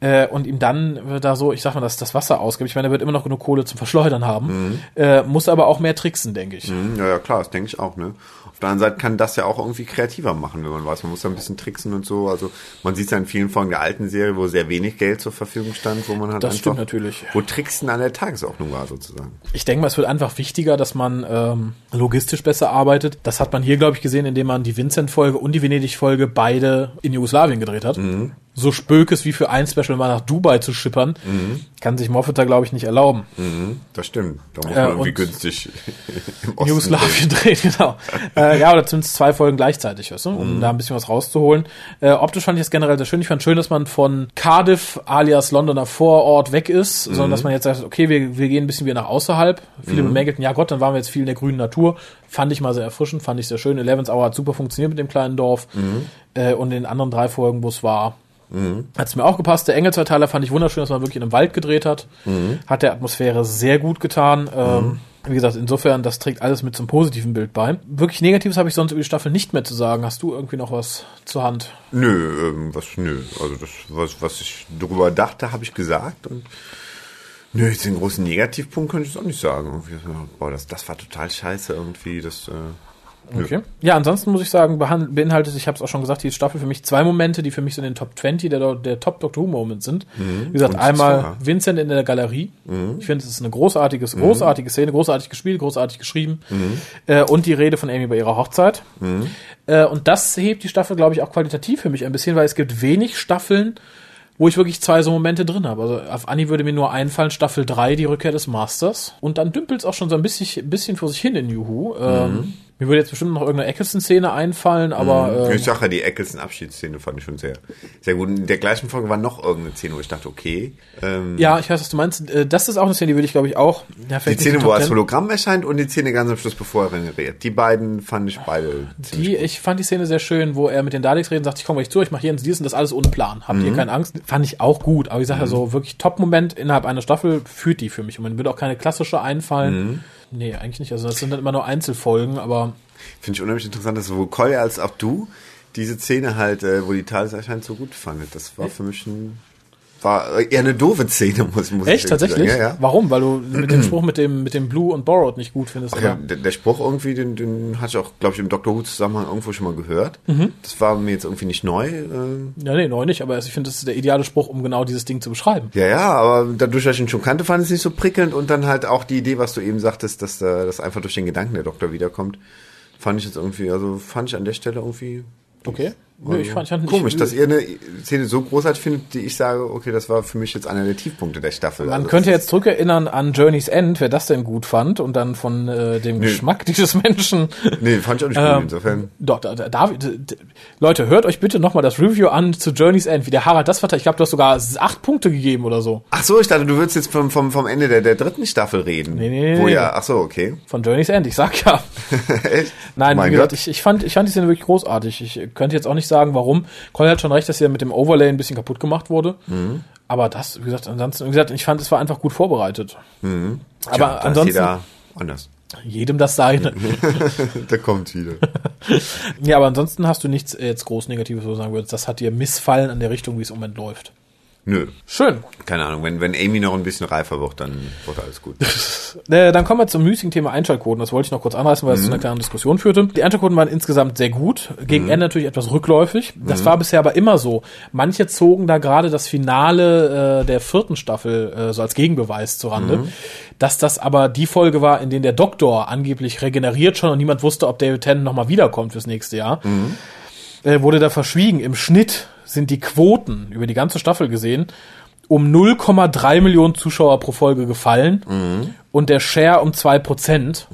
äh, und ihm dann da so, ich sag mal, dass das Wasser ausgibt. Ich meine, er wird immer noch genug Kohle zum Verschleudern haben, äh, muss aber auch mehr tricksen, denke ich. Mhm, Ja, ja, klar, das denke ich auch, ne? Auf der anderen Seite kann das ja auch irgendwie kreativer machen, wenn man weiß, man muss da ein bisschen tricksen und so. Also man sieht es ja in vielen Folgen der alten Serie, wo sehr wenig Geld zur Verfügung stand, wo man halt Das einfach, stimmt natürlich. wo Tricksen an der Tagesordnung war sozusagen. Ich denke mal, es wird einfach wichtiger, dass man ähm, logistisch besser arbeitet. Das hat man hier, glaube ich, gesehen, indem man die Vincent-Folge und die Venedig-Folge beide in Jugoslawien gedreht hat. So spökes wie für ein Special mal nach Dubai zu schippern, kann sich Moffat da, glaube ich, nicht erlauben. Mhm, das stimmt. Da muss Äh, man irgendwie und- günstig im Osten Jugoslawien drehen, genau. äh, ja, oder zumindest zwei Folgen gleichzeitig, weißt du, um da ein bisschen was rauszuholen. Äh, optisch fand ich es generell sehr schön. Ich fand schön, dass man von Cardiff alias Londoner Vorort weg ist, sondern dass man jetzt sagt, okay, wir, wir gehen ein bisschen wieder nach außerhalb. Viele bemängelten, ja Gott, dann waren wir jetzt viel in der grünen Natur. Fand ich mal sehr erfrischend, fand ich sehr schön. Eleven's Hour hat super funktioniert mit dem kleinen Dorf. Äh, und in den anderen drei Folgen, wo es war, hat es mir auch gepasst. Der Engelsverteiler fand ich wunderschön, dass man wirklich in einem Wald gedreht hat. Hat der Atmosphäre sehr gut getan. Ähm, wie gesagt, insofern, das trägt alles mit zum positiven Bild bei. Wirklich Negatives habe ich sonst über die Staffel nicht mehr zu sagen. Hast du irgendwie noch was zur Hand? Nö, ähm, was, nö. Also das, was, was ich darüber dachte, habe ich gesagt und nö, jetzt den großen Negativpunkt könnte ich jetzt auch nicht sagen. Boah, das, das war total scheiße irgendwie, das, äh. Okay. Ja, ansonsten muss ich sagen, beinhaltet, ich habe es auch schon gesagt, die Staffel für mich zwei Momente, die für mich so in den Top 20 der, der Top Doctor Who Moments sind. Wie gesagt, Und einmal? Vincent in der Galerie. Ich finde, es ist eine großartige, großartige Szene, großartig gespielt, großartig geschrieben. Äh, und die Rede von Amy bei ihrer Hochzeit. Äh, und das hebt die Staffel, glaube ich, auch qualitativ für mich ein bisschen, weil es gibt wenig Staffeln, wo ich wirklich zwei so Momente drin habe. Also auf Anni würde mir nur einfallen, Staffel 3, die Rückkehr des Masters. Und dann dümpelt es auch schon so ein bisschen, bisschen vor sich hin in Juhu. Ähm, mir würde jetzt bestimmt noch irgendeine Eccleston-Szene einfallen, aber Ich ähm, sage ja, die Eccleston-Abschiedsszene fand ich schon sehr, sehr gut. In der gleichen Folge war noch irgendeine Szene, wo ich dachte, okay, ähm, ja, ich weiß, was du meinst. Äh, Das ist auch eine Szene, die würde ich, glaube ich, auch. Ja, die Szene, wo er als 10. Hologramm erscheint und die Szene ganz am Schluss, bevor er regeneriert. Die beiden fand ich beide Die, ich fand die Szene sehr schön, wo er mit den Daleks redet und sagt, ich komme gleich zu, ich mache hier dies und das alles ohne Plan. Habt Mhm. ihr keine Angst? Fand ich auch gut. Aber ich sage ja so, wirklich Top-Moment innerhalb einer Staffel führt die für mich. Und mir würde auch keine klassische einfallen. Mhm. Nee, eigentlich nicht. Also das sind dann immer nur Einzelfolgen, aber Finde ich unheimlich interessant, dass sowohl Kolja als auch du diese Szene halt, äh, wo die Talis erscheint, so gut fandet. Das war für mich ein, war eher eine doofe Szene, muss, muss ich echt ehrlich tatsächlich? sagen. Ja, ja. Warum? Weil du mit dem Spruch mit dem, mit dem Blue und Borrowed nicht gut findest, Ach ja, oder? der, der Spruch irgendwie, den, den hatte ich auch, glaube ich, im Doctor Who-Zusammenhang irgendwo schon mal gehört. Mhm. Das war mir jetzt irgendwie nicht neu. Ähm, Ja, nee, neu nicht, aber ich finde, das ist der ideale Spruch, um genau dieses Ding zu beschreiben. ja, ja, aber dadurch, dass ich ihn schon kannte, fand ich es nicht so prickelnd und dann halt auch die Idee, was du eben sagtest, dass da, das einfach durch den Gedanken der Doktor wiederkommt, fand ich jetzt irgendwie, also fand ich an der Stelle irgendwie Okay. Nö, ich fand, ich fand Komisch, dass ihr eine Szene so großartig findet, die ich sage, okay, das war für mich jetzt einer der Tiefpunkte der Staffel. Man Also könnte jetzt zurückerinnern an Journey's End, wer das denn gut fand und dann von äh, dem Geschmack dieses Menschen. Nee, fand ich auch nicht Ähm, gut, insofern. Doch, da, da, Leute, hört euch bitte nochmal das Review an zu Journey's End, wie der Harald das verteilt. Ich glaube, du hast sogar acht Punkte gegeben oder so Ach so, ich dachte, du würdest jetzt vom, vom, vom Ende der, der dritten Staffel reden. Nee, nee, nee, Wo nee. ja, ach so, okay. von Journey's End. Ich sag ja. Echt? Nein, Mein wie gesagt, Gott. ich, ich, fand, ich fand die Szene wirklich großartig. Ich könnte jetzt auch nicht sagen, warum. Cole hat schon recht, dass ja mit dem Overlay ein bisschen kaputt gemacht wurde. Mhm. Aber das, wie gesagt, ansonsten, wie gesagt, ich fand, es war einfach gut vorbereitet. Aber Mhm. Tja, ist ansonsten, jeder anders. jedem das seine. da kommt wieder. ja, aber ansonsten hast du nichts jetzt groß Negatives, wo du sagen würdest, das hat dir missfallen an der Richtung, wie es im Moment läuft. Nö. Schön. Keine Ahnung, wenn, wenn Amy noch ein bisschen reifer wird, dann wird alles gut. Äh, dann kommen wir zum müßigen Thema Einschaltquoten. Das wollte ich noch kurz anreißen, weil es zu einer kleinen Diskussion führte. Die Einschaltquoten waren insgesamt sehr gut, gegen Ende natürlich etwas rückläufig. Das war bisher aber immer so. Manche zogen da gerade das Finale äh, der vierten Staffel äh, so als Gegenbeweis zu Rande. Dass das aber die Folge war, in der der Doktor angeblich regeneriert schon und niemand wusste, ob David Tennant nochmal wiederkommt fürs nächste Jahr. Äh, wurde da verschwiegen. Im Schnitt sind die Quoten über die ganze Staffel gesehen um 0,3 Millionen Zuschauer pro Folge gefallen und der Share um 2 Prozent.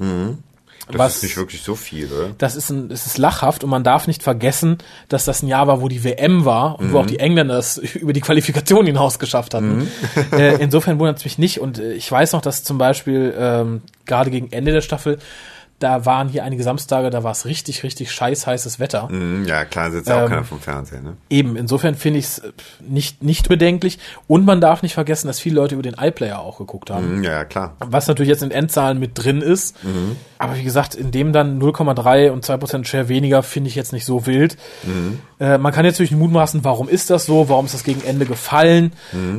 Das Was- ist nicht wirklich so viel, oder? Das ist, ein, es ist lachhaft und man darf nicht vergessen, dass das ein Jahr war, wo die WM war und wo auch die Engländer es über die Qualifikation hinaus geschafft hatten. Äh, insofern wundert es mich nicht und äh, ich weiß noch, dass zum Beispiel ähm, gerade gegen Ende der Staffel da waren hier einige Samstage, da war es richtig, richtig scheiß heißes Wetter. Mhm, Ja, klar, sitzt ja auch Ähm, keiner vom Fernsehen, ne? Eben, insofern finde ich es nicht, nicht bedenklich. Und man darf nicht vergessen, dass viele Leute über den iPlayer auch geguckt haben. Mhm, Ja, klar. Was natürlich jetzt in Endzahlen mit drin ist. Aber wie gesagt, in dem dann 0,3 und 2% Share weniger finde ich jetzt nicht so wild. Äh, man kann jetzt natürlich mutmaßen, warum ist das so? Warum ist das gegen Ende gefallen?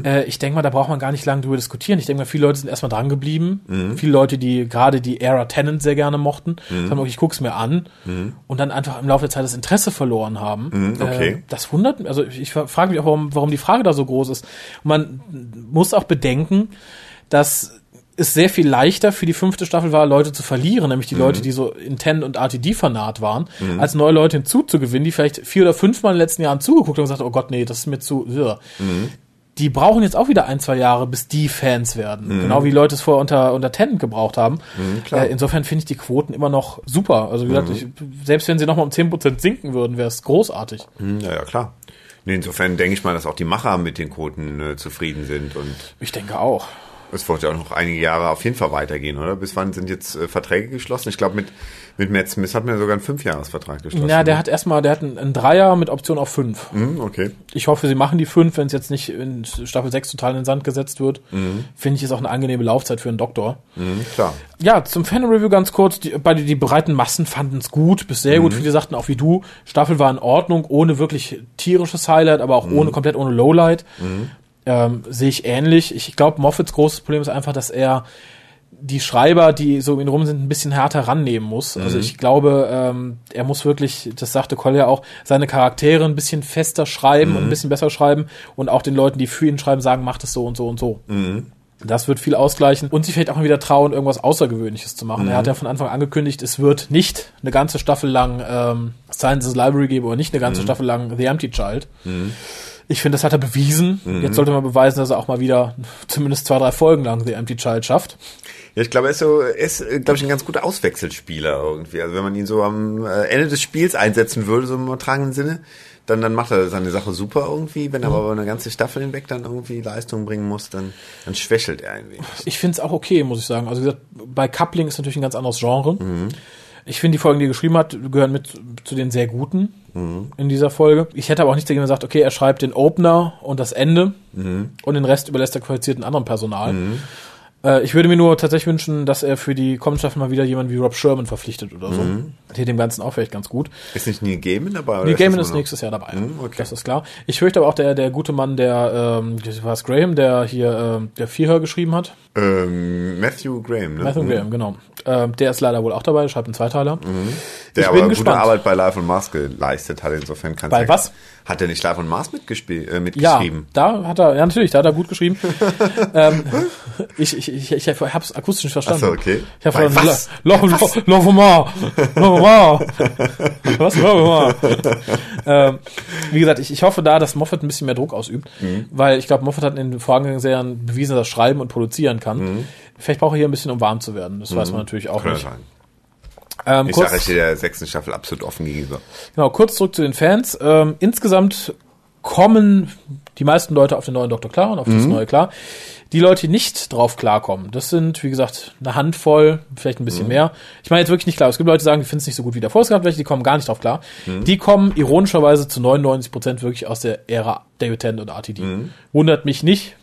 Äh, ich denke mal, da braucht man gar nicht lange drüber diskutieren. Ich denke mal, viele Leute sind erstmal dran geblieben. Viele Leute, die gerade die Era Tenant sehr gerne mochten, sagen, okay, ich guck's mir an und dann einfach im Laufe der Zeit das Interesse verloren haben. okay. Äh, das wundert mich. Also ich, ich frage mich auch, warum, warum die Frage da so groß ist. Und man muss auch bedenken, dass es sehr viel leichter für die fünfte Staffel war, Leute zu verlieren, nämlich die Leute, die so Intent und RTD-Fanat waren, als neue Leute hinzuzugewinnen, die vielleicht vier oder fünfmal in den letzten Jahren zugeguckt haben und gesagt, oh Gott, nee, das ist mir zu. Ja. Die brauchen jetzt auch wieder ein, zwei Jahre, bis die Fans werden. Genau wie Leute es vorher unter, unter Tennant gebraucht haben. klar. Äh, insofern finde ich die Quoten immer noch super. Also wie gesagt, ich, selbst wenn sie nochmal um 10% sinken würden, wäre es großartig. Mhm, Ja, ja, klar. Nee, insofern denke ich mal, dass auch die Macher mit den Quoten äh, zufrieden sind und Ich denke auch. Es wird ja auch noch einige Jahre auf jeden Fall weitergehen, oder? Bis wann sind jetzt äh, Verträge geschlossen? Ich glaube, mit, mit Matt Smith hat man ja sogar einen Fünfjahresvertrag geschlossen. Ja, der hat erstmal, der hat einen, einen Dreier mit Option auf fünf. Mhm, okay. Ich hoffe, sie machen die fünf, wenn es jetzt nicht in Staffel 6 total in den Sand gesetzt wird. Finde ich, ist auch eine angenehme Laufzeit für einen Doktor. Mhm, klar. Ja, zum Fan-Review ganz kurz. Die, bei die, die breiten Massen fanden es gut, bis sehr gut. Viele sagten auch wie du, Staffel war in Ordnung, ohne wirklich tierisches Highlight, aber auch ohne komplett ohne Lowlight. Ähm, Sehe ich ähnlich. Ich glaube, Moffats großes Problem ist einfach, dass er die Schreiber, die so um ihn rum sind, ein bisschen härter rannehmen muss. Also ich glaube, ähm, er muss wirklich, das sagte Collier auch, seine Charaktere ein bisschen fester schreiben und ein bisschen besser schreiben und auch den Leuten, die für ihn schreiben, sagen, macht es so und so und so. Das wird viel ausgleichen und sich vielleicht auch mal wieder trauen, irgendwas Außergewöhnliches zu machen. Er hat ja von Anfang an angekündigt, es wird nicht eine ganze Staffel lang ähm, Science's Library geben oder nicht eine ganze Staffel lang The Empty Child. Ich finde, das hat er bewiesen. Jetzt sollte man beweisen, dass er auch mal wieder zumindest zwei, drei Folgen lang The Empty Child schafft. Ja, ich glaube, er ist so, er ist, glaube ich, ein ganz guter Auswechselspieler irgendwie. Also wenn man ihn so am äh, Ende des Spiels einsetzen würde, so im übertragenen Sinne, dann, dann macht er seine Sache super irgendwie. Wenn er aber über eine ganze Staffel hinweg dann irgendwie Leistung bringen muss, dann, dann schwächelt er ein wenig. Ich finde es auch okay, muss ich sagen. Also wie gesagt, bei Coupling ist natürlich ein ganz anderes Genre. Ich finde, die Folgen, die er geschrieben hat, gehören mit zu den sehr guten in dieser Folge. Ich hätte aber auch nicht dagegen gesagt, okay, er schreibt den Opener und das Ende und den Rest überlässt er qualifiziert einem anderen Personal. Äh, ich würde mir nur tatsächlich wünschen, dass er für die kommende Staffel mal wieder jemanden wie Rob Sherman verpflichtet oder so. Der dem Ganzen auch vielleicht ganz gut. Ist nicht Neil Gaiman dabei? ist Gaiman ist noch- nächstes Jahr dabei. Mhm, okay. Das ist klar. Ich fürchte aber auch der, der gute Mann, der, ähm, war es Graham, der hier, ähm, der Vierhör geschrieben hat. Ähm, Matthew Graham, ne? Matthew Mhm. Graham, genau. Ähm, der ist leider wohl auch dabei, schreibt einen Zweiteiler. Der ich aber bin gute gespannt. Arbeit bei Live on Mars geleistet hat, insofern kann Bei was? Hat er nicht Live on Mars mitgespielt, äh, Ja, mitgeschrieben? da hat er, ja natürlich, da hat er gut geschrieben. ähm, ich, ich, ich, ich hab's akustisch nicht verstanden. Ach so, okay. Ich hab Bei verstanden, was? Lo- Lo- Lo- Lovomar, Lovomar. Was, Lovomar? ähm, wie gesagt, ich, ich hoffe da, dass Moffat ein bisschen mehr Druck ausübt, Mhm. weil ich glaube, Moffat hat in den vorangegangenen Serien bewiesen, dass er schreiben und produzieren kann. Mhm. Vielleicht braucht er hier ein bisschen, um warm zu werden. Das weiß man natürlich auch Kann nicht. sein. Ähm, Ich kurz- sage, ich der sechsten Staffel absolut offen gegenüber. Genau, kurz zurück zu den Fans. Ähm, insgesamt kommen die meisten Leute auf den neuen Doktor klar und auf das neue klar. Die Leute, die nicht drauf klarkommen, das sind, wie gesagt, eine Handvoll, vielleicht ein bisschen mehr. Ich meine jetzt wirklich nicht klar. Es gibt Leute, die sagen, die finden es nicht so gut wie davor. Es gab welche, die kommen gar nicht drauf klar. Die kommen ironischerweise zu 99 Prozent wirklich aus der Ära David Tennant und RTD. Wundert mich nicht.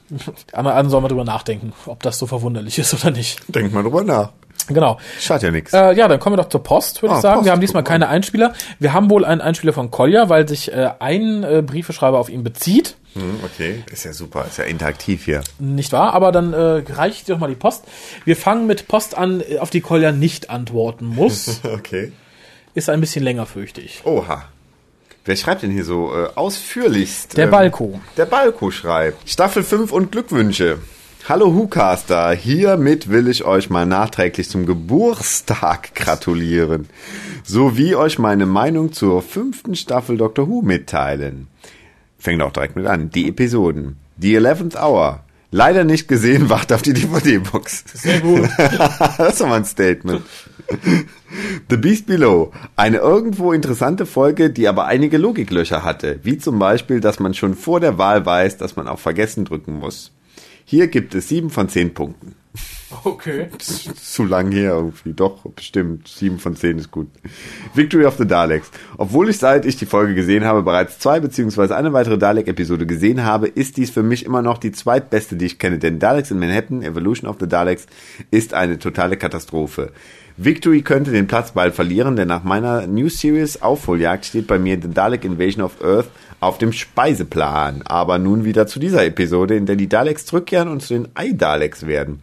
Anderen sollen mal drüber nachdenken, ob das so verwunderlich ist oder nicht. Denk mal drüber nach. Genau. Schadet ja nichts. Äh, ja, dann kommen wir doch zur Post, würde Ah, ich sagen. Post, wir haben diesmal mal. keine Einspieler. Wir haben wohl einen Einspieler von Kolja, weil sich äh, ein äh, Briefeschreiber auf ihn bezieht. Hm, okay, ist ja super, ist ja interaktiv hier. Nicht wahr? Aber dann äh, dir doch mal die Post. Wir fangen mit Post an, auf die Kolja nicht antworten muss. Okay. Ist ein bisschen länger, fürchte ich. Oha. Wer schreibt denn hier so äh, ausführlichst? Der Ähm, Balko. Der Balko schreibt. Staffel 5 und Glückwünsche. Hallo Hucaster, hiermit will ich euch mal nachträglich zum Geburtstag gratulieren, sowie euch meine Meinung zur fünften Staffel Doctor Who mitteilen. Fängt auch direkt mit an. Die Episoden. The 11th Hour. Leider nicht gesehen, wacht auf die DVD-Box. Sehr gut. das ist doch mal ein Statement. The Beast Below. Eine irgendwo interessante Folge, die aber einige Logiklöcher hatte. Wie zum Beispiel, dass man schon vor der Wahl weiß, dass man auf Vergessen drücken muss. Hier gibt es sieben von zehn Punkten. Okay. Zu lang her irgendwie. Doch, bestimmt. Sieben von zehn ist gut. Victory of the Daleks. Obwohl ich seit ich die Folge gesehen habe bereits zwei beziehungsweise eine weitere Dalek-Episode gesehen habe, ist dies für mich immer noch die zweitbeste, die ich kenne. Denn Daleks in Manhattan, Evolution of the Daleks, ist eine totale Katastrophe. Victory könnte den Platz bald verlieren, denn nach meiner New Series Aufholjagd steht bei mir The Dalek Invasion of Earth auf dem Speiseplan. Aber nun wieder zu dieser Episode, in der die Daleks zurückkehren und zu den Ei-Daleks werden.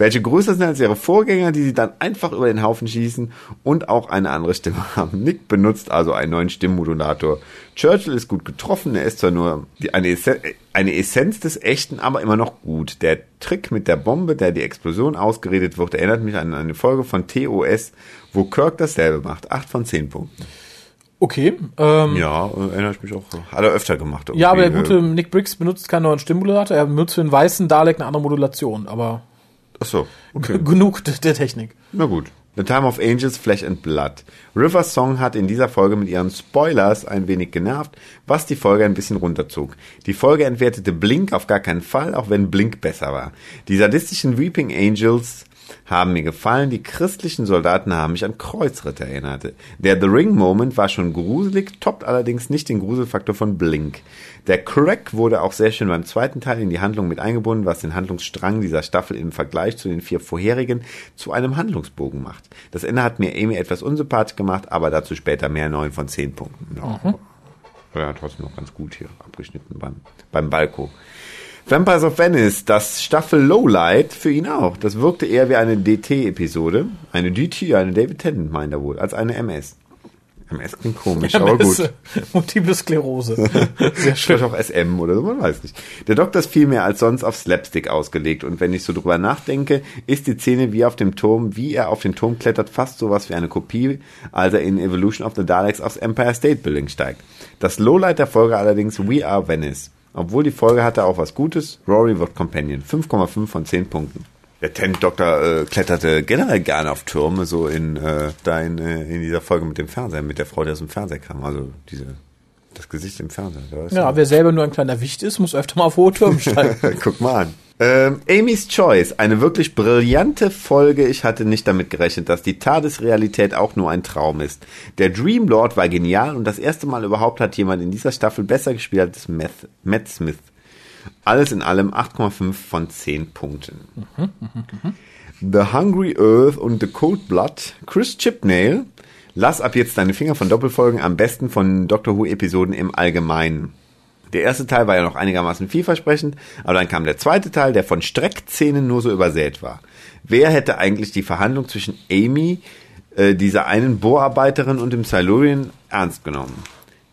Welche größer sind als ihre Vorgänger, die sie dann einfach über den Haufen schießen und auch eine andere Stimme haben. Nick benutzt also einen neuen Stimmmodulator. Churchill ist gut getroffen, er ist zwar nur eine, Essen, eine Essenz des Echten, aber immer noch gut. Der Trick mit der Bombe, der die Explosion ausgeredet wird, erinnert mich an eine Folge von TOS, wo Kirk dasselbe macht. Acht von zehn Punkten. Okay. Ähm, Ja, äh, erinnere ich mich auch. Hat er öfter gemacht. ja, aber der irgendwie. gute Nick Briggs benutzt keinen neuen Stimmmodulator. Er benutzt für den weißen Dalek eine andere Modulation. Aber Ach so, okay. genug der Technik. Na gut. The Time of Angels, Flesh and Blood. River's Song hat in dieser Folge mit ihren Spoilers ein wenig genervt, was die Folge ein bisschen runterzog. Die Folge entwertete Blink auf gar keinen Fall, auch wenn Blink besser war. Die sadistischen Weeping Angels haben mir gefallen, die christlichen Soldaten haben mich an Kreuzritter erinnert. Der The Ring Moment war schon gruselig, toppt allerdings nicht den Gruselfaktor von Blink. Der Crack wurde auch sehr schön beim zweiten Teil in die Handlung mit eingebunden, was den Handlungsstrang dieser Staffel im Vergleich zu den vier vorherigen zu einem Handlungsbogen macht. Das Ende hat mir Amy etwas unsympathisch gemacht, aber dazu später mehr 9 von 10 Punkten. Ja, ja trotzdem noch ganz gut hier abgeschnitten beim, beim Balko. Vampires of Venice, das Staffel Lowlight für ihn auch. Das wirkte eher wie eine DT-Episode. Eine DT, eine David Tennant meint er wohl, als eine MS. MS klingt komisch, aber MS, gut. äh, Multiple Sklerose. Sehr Vielleicht schön. auch SM oder so, man weiß nicht. Der Doktor ist viel mehr als sonst auf Slapstick ausgelegt und wenn ich so drüber nachdenke, ist die Szene wie auf dem Turm, wie er auf den Turm klettert, fast sowas wie eine Kopie, als er in Evolution of the Daleks aufs Empire State Building steigt. Das Lowlight der Folge allerdings We Are Venice. Obwohl die Folge hatte auch was Gutes, Rory wird Companion. 5,5 von 10 Punkten. Der Tent Doktor äh, kletterte generell gerne auf Türme, so in, äh, da in, äh, in dieser Folge mit dem Fernseher, mit der Frau, die aus dem Fernseher kam. Also diese, das Gesicht im Fernseher. Ist Ja, wer selber nur ein kleiner Wicht ist, muss öfter mal auf hohe Türme steigen. Guck mal an. Ähm, Amy's Choice, eine wirklich brillante Folge. Ich hatte nicht damit gerechnet, dass die TARDIS-Realität auch nur ein Traum ist. Der Dream Lord war genial und das erste Mal überhaupt hat jemand in dieser Staffel besser gespielt als Matt, Matt Smith. Alles in allem 8,5 von 10 Punkten. The Hungry Earth und The Cold Blood. Chris Chipnail. Lass ab jetzt deine Finger von Doppelfolgen, am besten von Doctor Who Episoden im Allgemeinen. Der erste Teil war ja noch einigermaßen vielversprechend, aber dann kam der zweite Teil, der von Streckzähnen nur so übersät war. Wer hätte eigentlich die Verhandlung zwischen Amy, äh, dieser einen Bohrarbeiterin und dem Silurian ernst genommen?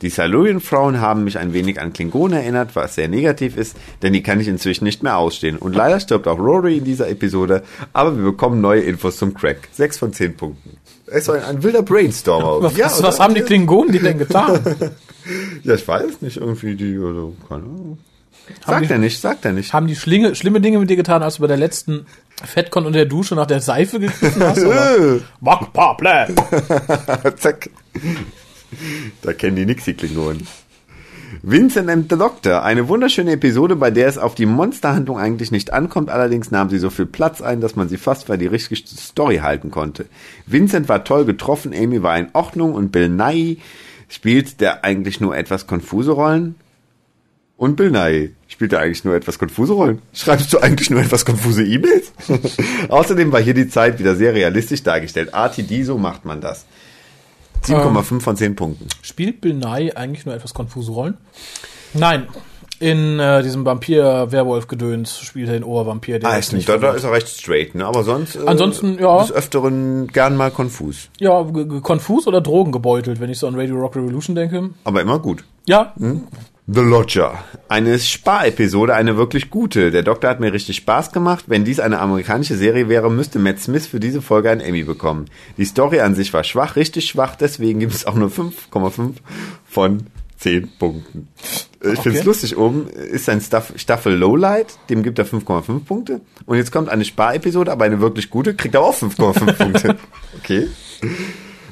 Die Silurian-Frauen haben mich ein wenig an Klingonen erinnert, was sehr negativ ist, denn die kann ich inzwischen nicht mehr ausstehen. Und leider stirbt auch Rory in dieser Episode, aber wir bekommen neue Infos zum Crack. 6 von 10 Punkten. Es war ein, ein wilder Brainstorm. Was, Ja, was haben die Klingonen die denn getan? Ja, ich weiß nicht, irgendwie die oder keine Ahnung. Sagt die- er nicht, sagt er nicht. Haben die schlinge, schlimme Dinge mit dir getan, als du bei der letzten Fettcon unter der Dusche nach der Seife gegriffen hast? Oder? Wack, pa, plä. Zack. Da kennen die nix, die Klingonen. Vincent and the Doctor. Eine wunderschöne Episode, bei der es auf die Monsterhandlung eigentlich nicht ankommt. Allerdings nahm sie so viel Platz ein, dass man sie fast für die richtige Story halten konnte. Vincent war toll getroffen, Amy war in Ordnung und Bill Nye spielt der eigentlich nur etwas konfuse Rollen. Und Bill Nye spielt er eigentlich nur etwas konfuse Rollen. Schreibst du eigentlich nur etwas konfuse E-Mails? Außerdem war hier die Zeit wieder sehr realistisch dargestellt. RTD, so macht man das. 7,5 von 10 Punkten. Spielt Bill Nye eigentlich nur etwas konfuse Rollen? Nein. In äh, diesem Vampir-Werwolf-Gedöns spielt er den Obervampir. der Ah, jetzt stimmt, da, da ist er recht straight, ne? Aber sonst äh, Ansonsten, ja. des Öfteren gern mal konfus. Ja, konfus oder drogengebeutelt, wenn ich so an Radio Rock Revolution denke. Aber immer gut. Ja, The Lodger. Eine Sparepisode, eine wirklich gute. Der Doktor hat mir richtig Spaß gemacht. Wenn dies eine amerikanische Serie wäre, müsste Matt Smith für diese Folge einen Emmy bekommen. Die Story an sich war schwach, richtig schwach, deswegen gibt es auch nur 5,5 von 10 Punkten. Äh, Ich Okay. lustig, oben ist ein Staff, Staffel Lowlight, dem gibt er 5,5 Punkte. Und jetzt kommt eine Sparepisode, aber eine wirklich gute, kriegt er auch 5,5 Punkte. Okay.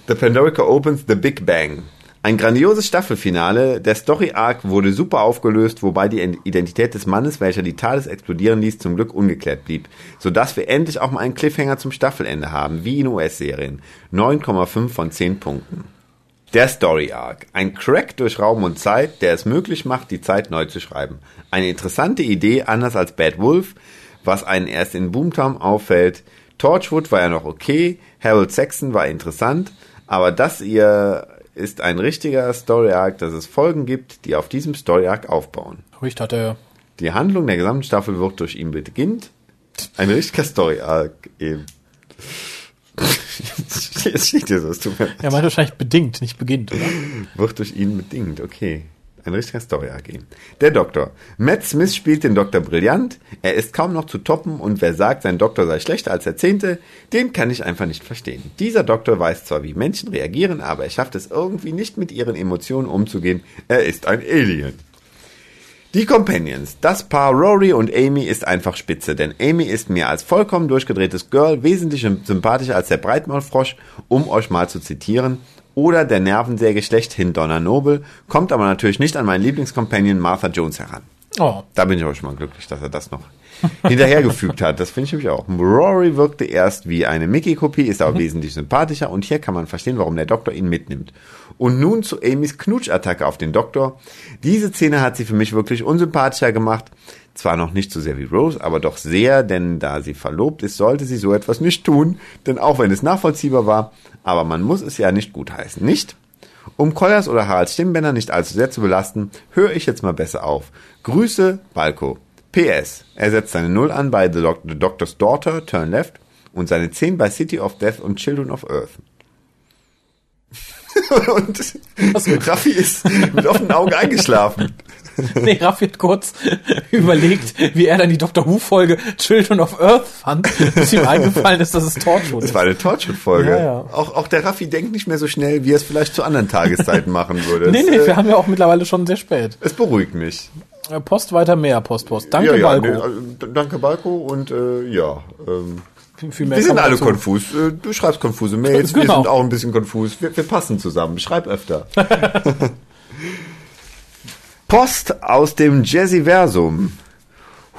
The Pandorica opens The Big Bang. Ein grandioses Staffelfinale. Der Story-Arc wurde super aufgelöst, wobei die Identität des Mannes, welcher die TARDIS explodieren ließ, zum Glück ungeklärt blieb. Sodass wir endlich auch mal einen Cliffhanger zum Staffelende haben, wie in US-Serien. 9,5 von 10 Punkten. Der Story Arc. Ein Crack durch Raum und Zeit, der es möglich macht, die Zeit neu zu schreiben. Eine interessante Idee, anders als Bad Wolf, was einen erst in Boomtown auffällt. Torchwood war ja noch okay, Harold Saxon war interessant, aber das hier ist ein richtiger Story Arc, dass es Folgen gibt, die auf diesem Story Arc aufbauen. Richt hat er. Die Handlung der gesamten Staffel wird durch ihn beginnt. Ein richtiger Story Arc eben. Jetzt steht hier so, es tut mir leid Er meint wahrscheinlich bedingt, nicht beginnt, oder? wird durch ihn bedingt, okay. Ein richtiger Story AG. Der Doktor. Matt Smith spielt den Doktor brillant. Er ist kaum noch zu toppen und wer sagt, sein Doktor sei schlechter als der Zehnte, den kann ich einfach nicht verstehen. Dieser Doktor weiß zwar, wie Menschen reagieren, aber er schafft es irgendwie nicht mit ihren Emotionen umzugehen. Er ist ein Alien. Die Companions. Das Paar Rory und Amy ist einfach spitze, denn Amy ist mir als vollkommen durchgedrehtes Girl wesentlich sympathischer als der Breitmaulfrosch, um euch mal zu zitieren. Oder der Nervensäge schlechthin Donna Noble, kommt aber natürlich nicht an meinen Lieblingscompanion Martha Jones heran. Oh, Da bin ich auch schon mal glücklich, dass er das noch hinterhergefügt hat. Das finde ich nämlich auch. Rory wirkte erst wie eine Mickey-Kopie, ist aber wesentlich sympathischer und hier kann man verstehen, warum der Doktor ihn mitnimmt. Und nun zu Amys Knutschattacke auf den Doktor. Diese Szene hat sie für mich wirklich unsympathischer gemacht. Zwar noch nicht so sehr wie Rose, aber doch sehr, denn da sie verlobt ist, sollte sie so etwas nicht tun. Denn auch wenn es nachvollziehbar war, aber man muss es ja nicht gutheißen, nicht? Um Koyers oder Haralds Stimmbänder nicht allzu sehr zu belasten, höre ich jetzt mal besser auf. Grüße, Balko. PS. Er setzt seine 0 an bei The Doctor's Daughter, Turn Left, und seine 10 bei City of Death und Children of Earth. und Raffi ist mit offenen Augen eingeschlafen. nee, Raffi hat kurz überlegt, wie er dann die Doctor Who-Folge Children of Earth fand, bis ihm eingefallen ist, dass es Torchwood Das ist. war eine Torchwood-Folge. Ja, ja. Auch, auch der Raffi denkt nicht mehr so schnell, wie er es vielleicht zu anderen Tageszeiten machen würde. Nee, Es, nee, äh, wir haben ja auch mittlerweile schon sehr spät. es beruhigt mich. Äh, Post weiter mehr, Post, Post. Danke, ja, Balko. nee, also, danke, Balko. Und äh, ja, ähm, Viel- mehr wir sind alle konfus. Äh, Du schreibst konfuse Mails, wir Genau. sind auch ein bisschen konfus. Wir, wir passen zusammen. Schreib öfter. Post aus dem Jazziversum.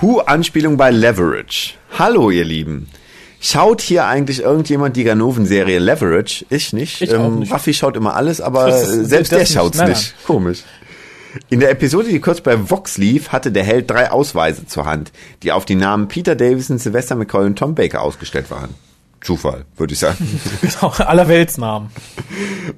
Who-Anspielung bei Leverage. Hallo, ihr Lieben. Schaut hier eigentlich irgendjemand die Ganoven-Serie Leverage? Ich nicht. Ich auch nicht. Raffi schaut immer alles, aber selbst der nicht. schaut's Nein, nicht. Komisch. In der Episode, die kurz bei Vox lief, hatte der Held drei Ausweise zur Hand, die auf die Namen Peter Davison, Sylvester McCoy und Tom Baker ausgestellt waren. Zufall, würde ich sagen. Genau, aller Weltsnamen.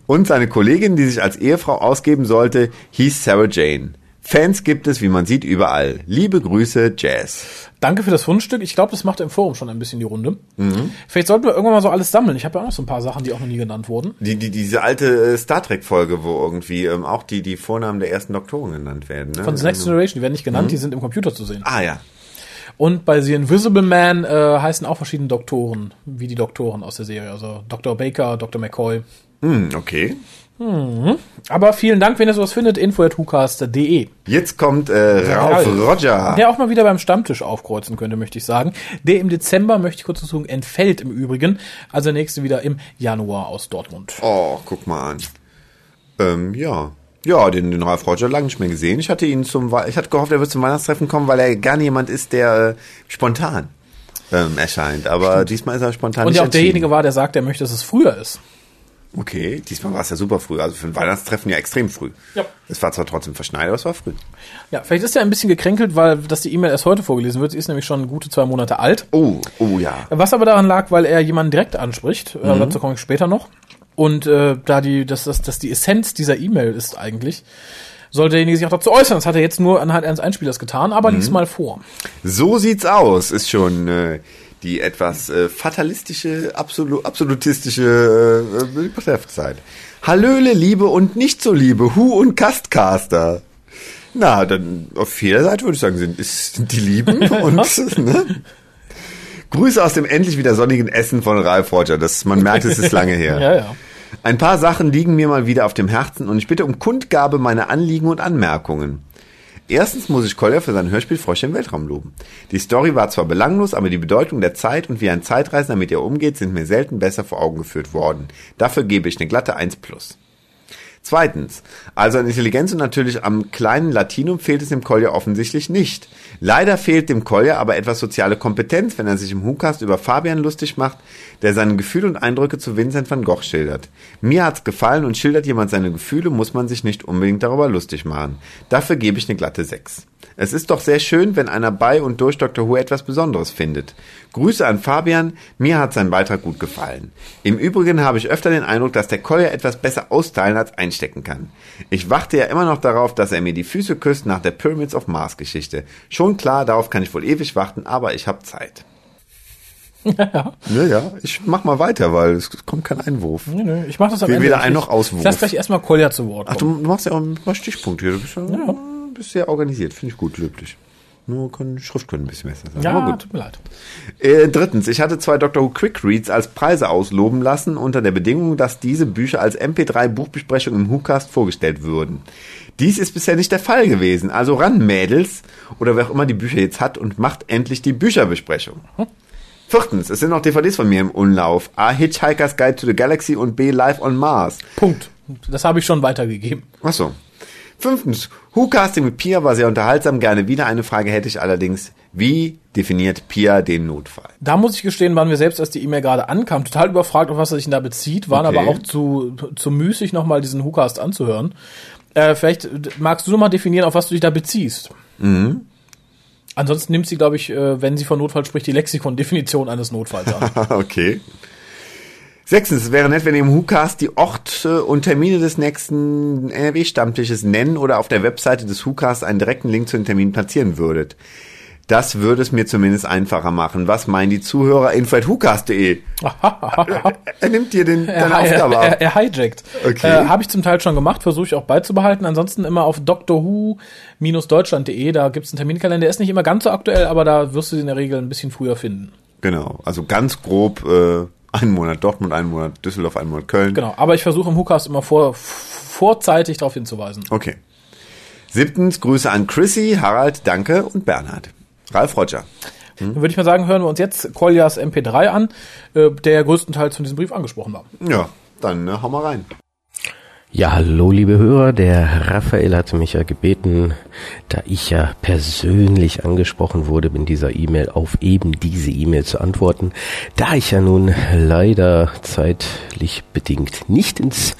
Und seine Kollegin, die sich als Ehefrau ausgeben sollte, hieß Sarah Jane. Fans gibt es, wie man sieht, überall. Liebe Grüße, Jazz. Danke für das Fundstück. Ich glaube, das macht im Forum schon ein bisschen die Runde. Mhm. Vielleicht sollten wir irgendwann mal so alles sammeln. Ich habe ja auch noch so ein paar Sachen, die auch noch nie genannt wurden. Die, die, diese alte äh, Star Trek-Folge, wo irgendwie ähm, auch die, die Vornamen der ersten Doktoren genannt werden. Ne? Von The Next Generation, die werden nicht Mhm. genannt, die sind im Computer zu sehen. Ah ja. Und bei The Invisible Man äh, heißen auch verschiedene Doktoren, wie die Doktoren aus der Serie. Also Dr. Baker, Dr. McCoy. Hm, okay. Aber vielen Dank, wenn ihr sowas findet, info.hucast.de. Jetzt kommt äh, Ralf. Roger. Der auch mal wieder beim Stammtisch aufkreuzen könnte, möchte ich sagen. Der im Dezember, möchte ich kurz dazu sagen, entfällt im Übrigen. Also der nächste wieder im Januar aus Dortmund. Oh, guck mal an. Ähm, ja. Ja, den, den Ralf Roger lange nicht mehr gesehen. Ich hatte ihn zum, ich hatte gehofft, er wird zum Weihnachtstreffen kommen, weil er gar jemand ist, der äh, spontan ähm, erscheint. Aber diesmal ist er spontan Und nicht ja auch derjenige war, der sagt, er möchte, dass es früher ist. Okay, diesmal war es ja super früh. Also für ein Weihnachtstreffen ja extrem früh. Ja. Es war zwar trotzdem verschneit, aber es war früh. Ja, vielleicht ist er ein bisschen gekränkelt, weil dass die E-Mail erst heute vorgelesen wird. Sie ist nämlich schon gute zwei Monate alt. Oh, oh ja. Was aber daran lag, weil er jemanden direkt anspricht, äh, Mhm. dazu komme ich später noch. Und äh, da die, dass, dass, dass die Essenz dieser E-Mail ist eigentlich, sollte derjenige sich auch dazu äußern. Das hat er jetzt nur anhand eines Einspielers getan, aber lies mal vor. So sieht's aus, ist schon äh, die etwas äh, fatalistische, absolu absolutistische äh, Betreffzeit. Hallöle, Liebe und nicht so Liebe, Hu und Castcaster. Na, dann auf jeder Seite würde ich sagen, sind, sind die Lieben und ne? Grüße aus dem endlich wieder sonnigen Essen von Ralf Roger. Das, man merkt, es ist lange her. Ja, ja. Ein paar Sachen liegen mir mal wieder auf dem Herzen und ich bitte um Kundgabe meiner Anliegen und Anmerkungen. Erstens muss ich Kolja für sein Hörspiel Frösche im Weltraum loben. Die Story war zwar belanglos, aber die Bedeutung der Zeit und wie ein Zeitreisender mit ihr umgeht, sind mir selten besser vor Augen geführt worden. Dafür gebe ich eine glatte 1 plus. Zweitens, also an Intelligenz und natürlich am kleinen Latinum fehlt es dem Kolja offensichtlich nicht. Leider fehlt dem Kolja aber etwas soziale Kompetenz, wenn er sich im Hukast über Fabian lustig macht, der seine Gefühle und Eindrücke zu Vincent van Gogh schildert. Mir hat's gefallen und schildert jemand seine Gefühle, muss man sich nicht unbedingt darüber lustig machen. Dafür gebe ich eine glatte 6. Es ist doch sehr schön, wenn einer bei und durch Dr. Who etwas Besonderes findet. Grüße an Fabian, mir hat sein Beitrag gut gefallen. Im Übrigen habe ich öfter den Eindruck, dass der Kolja etwas besser austeilen als einstecken kann. Ich warte ja immer noch darauf, dass er mir die Füße küsst nach der Pyramids of Mars Geschichte. Schon klar, darauf kann ich wohl ewig warten, aber ich habe Zeit. Ja. Ja, ja, ich mach mal weiter, weil es kommt kein Einwurf. Nee, nee, ich mach das am Ende. weder Ich- ein noch Auswurf. Ich lass gleich erstmal Kolja zu Wort Ach, kommen. du machst ja auch ein paar Stichpunkte hier. Du bist, ja, bist sehr organisiert. Finde ich gut, löblich. Nur können, Schrift können ein bisschen besser sein. ja, Aber gut. tut mir leid. Äh, drittens, ich hatte zwei Dr. Who Quick Reads als Preise ausloben lassen, unter der Bedingung, dass diese Bücher als MP3-Buchbesprechung im WhoCast vorgestellt würden. Dies ist bisher nicht der Fall gewesen. Also ran, Mädels, oder wer auch immer die Bücher jetzt hat, und macht endlich die Bücherbesprechung. Viertens, es sind noch DVDs von mir im Umlauf. A. Hitchhiker's Guide to the Galaxy und B. Live on Mars. Punkt. Das habe ich schon weitergegeben. Ach so. Fünftens, Who-Casting mit Pia war sehr unterhaltsam. Gerne wieder eine Frage hätte ich allerdings. Wie definiert Pia den Notfall? Da muss ich gestehen, waren wir selbst, als die E-Mail gerade ankam, total überfragt, auf was er sich da bezieht, waren Okay. aber auch zu, zu müßig, nochmal diesen Hookast anzuhören. Äh, vielleicht magst du nochmal definieren, auf was du dich da beziehst. Mhm. Ansonsten nimmt sie, glaube ich, äh, wenn sie von Notfall spricht, die Lexikon-Definition eines Notfalls an. okay. Sechstens, es wäre nett, wenn ihr im WhoCast die Orte und Termine des nächsten NRW-Stammtisches nennen oder auf der Webseite des WhoCast einen direkten Link zu den Terminen platzieren würdet. Das würde es mir zumindest einfacher machen. Was meinen die Zuhörer? info.hucast.de. er nimmt dir den, er, deine Aufgabe er, er, er hijackt. Okay. Äh, Habe ich zum Teil schon gemacht, versuche ich auch beizubehalten. Ansonsten immer auf drwho-deutschland.de, da gibt's einen Terminkalender. Der ist nicht immer ganz so aktuell, aber da wirst du sie in der Regel ein bisschen früher finden. Genau. Also ganz grob, äh, einen Monat Dortmund, einen Monat Düsseldorf, einen Monat Köln. Genau, aber ich versuche im Hookast immer vor, vorzeitig darauf hinzuweisen. Okay. Siebtens, Grüße an Chrissy, Harald, Danke und Bernhard. Ralf Roger. Dann würde ich mal sagen, hören wir uns jetzt Koljas MP3 an, äh, der größtenteils von diesem Brief angesprochen war. Ja, dann äh, hau mal rein. Ja, hallo liebe Hörer, der Raphael hatte mich ja gebeten, da ich ja persönlich angesprochen wurde in dieser E-Mail, auf eben diese E-Mail zu antworten. Da ich ja nun leider zeitlich bedingt nicht ins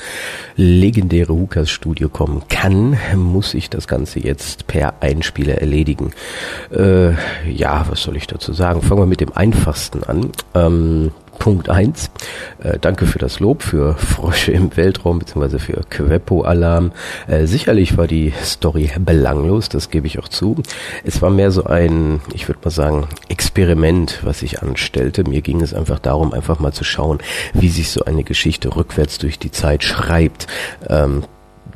legendäre Hukas Studio kommen kann, muss ich das Ganze jetzt per Einspieler erledigen. Äh, ja, was soll ich dazu sagen? Fangen wir mit dem einfachsten an. Ähm, Punkt eins. Äh, danke für das Lob für Frösche im Weltraum beziehungsweise für Queppo-Alarm. Äh, sicherlich war die Story belanglos, das gebe ich auch zu. Es war mehr so ein, ich würde mal sagen, Experiment, was ich anstellte. Mir ging es einfach darum, einfach mal zu schauen, wie sich so eine Geschichte rückwärts durch die Zeit schreibt. Ähm,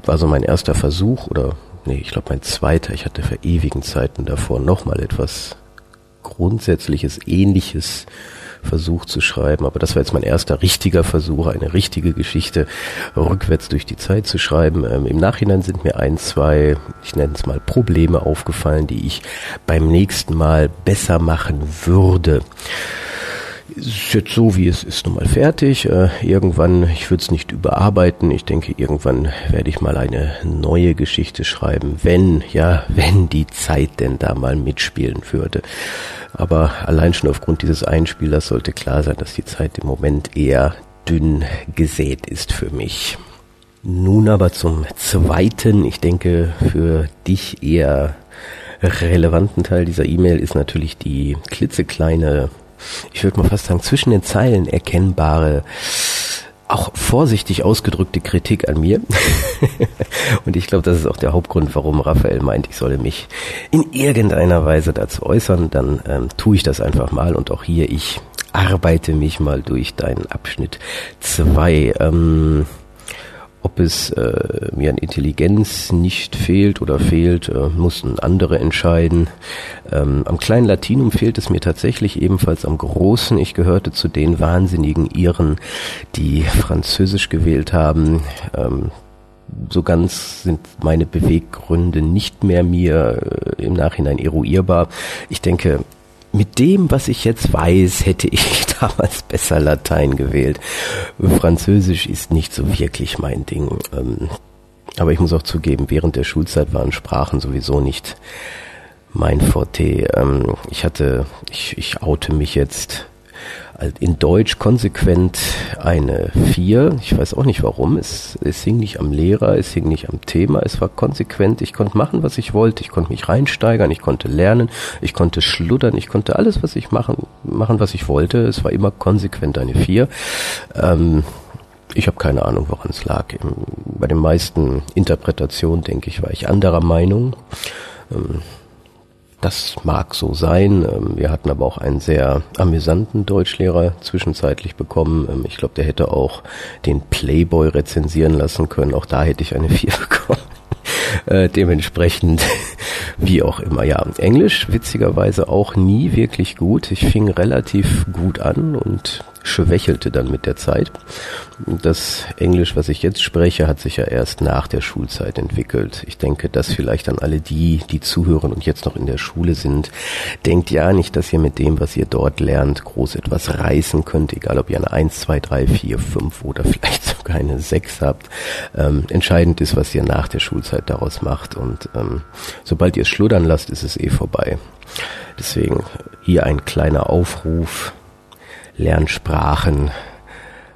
war so mein erster Versuch oder nee, ich glaube mein zweiter. Ich hatte für ewigen Zeiten davor nochmal etwas Grundsätzliches, Ähnliches versucht zu schreiben, aber das war jetzt mein erster richtiger Versuch, eine richtige Geschichte rückwärts durch die Zeit zu schreiben. Ähm, Im Nachhinein sind mir ein, zwei, ich nenne es mal Probleme aufgefallen, die ich beim nächsten Mal besser machen würde. Ist jetzt so, wie es ist, nun mal fertig. Äh, irgendwann, ich würde es nicht überarbeiten. Ich denke, irgendwann werde ich mal eine neue Geschichte schreiben, wenn, ja, wenn die Zeit denn da mal mitspielen würde. Aber allein schon aufgrund dieses Einspielers sollte klar sein, dass die Zeit im Moment eher dünn gesät ist für mich. Nun aber zum zweiten, ich denke für dich eher relevanten Teil dieser E-Mail ist natürlich die klitzekleine, ich würde mal fast sagen, zwischen den Zeilen erkennbare auch vorsichtig ausgedrückte Kritik an mir. und ich glaube, das ist auch der Hauptgrund, warum Raphael meint, ich solle mich in irgendeiner Weise dazu äußern. Dann ähm, tue ich das einfach mal und auch hier, ich arbeite mich mal durch deinen Abschnitt zwei. Ähm, ob es äh, mir an Intelligenz nicht fehlt oder fehlt, äh, mussten andere entscheiden. Ähm, am kleinen Latinum fehlt es mir tatsächlich ebenfalls am großen. Ich gehörte zu den wahnsinnigen Iren, die Französisch gewählt haben. Ähm, so ganz sind meine Beweggründe nicht mehr mir äh, im Nachhinein eruierbar. Ich denke, mit dem, was ich jetzt weiß, hätte ich damals besser Latein gewählt. Französisch ist nicht so wirklich mein Ding. Ähm, aber ich muss auch zugeben, während der Schulzeit waren Sprachen sowieso nicht mein Forte. Ähm, ich hatte, ich, ich oute mich jetzt in Deutsch konsequent eine 4. Ich weiß auch nicht warum. Es, es hing nicht am Lehrer, es hing nicht am Thema. Es war konsequent. Ich konnte machen, was ich wollte. Ich konnte mich reinsteigern. Ich konnte lernen. Ich konnte schluddern. Ich konnte alles, was ich machen, machen, was ich wollte. Es war immer konsequent eine 4. Ähm, ich habe keine Ahnung, woran es lag. Bei den meisten Interpretationen, denke ich, war ich anderer Meinung. Ähm, das mag so sein. Ähm, wir hatten aber auch einen sehr amüsanten Deutschlehrer zwischenzeitlich bekommen. Ähm, ich glaube, der hätte auch den Playboy rezensieren lassen können. Auch da hätte ich eine 4 bekommen. Äh, dementsprechend, wie auch immer. Ja, Englisch witzigerweise auch nie wirklich gut. Ich fing relativ gut an und schwächelte dann mit der Zeit. Das Englisch, was ich jetzt spreche, hat sich ja erst nach der Schulzeit entwickelt. Ich denke, dass vielleicht an alle die, die zuhören und jetzt noch in der Schule sind, denkt ja nicht, dass ihr mit dem, was ihr dort lernt, groß etwas reißen könnt, egal ob ihr eine 1, 2, 3, 4, 5 oder vielleicht sogar eine 6 habt. Ähm, entscheidend ist, was ihr nach der Schulzeit daraus macht und ähm, sobald ihr es schluddern lasst, ist es eh vorbei. Deswegen hier ein kleiner Aufruf, Lernsprachen.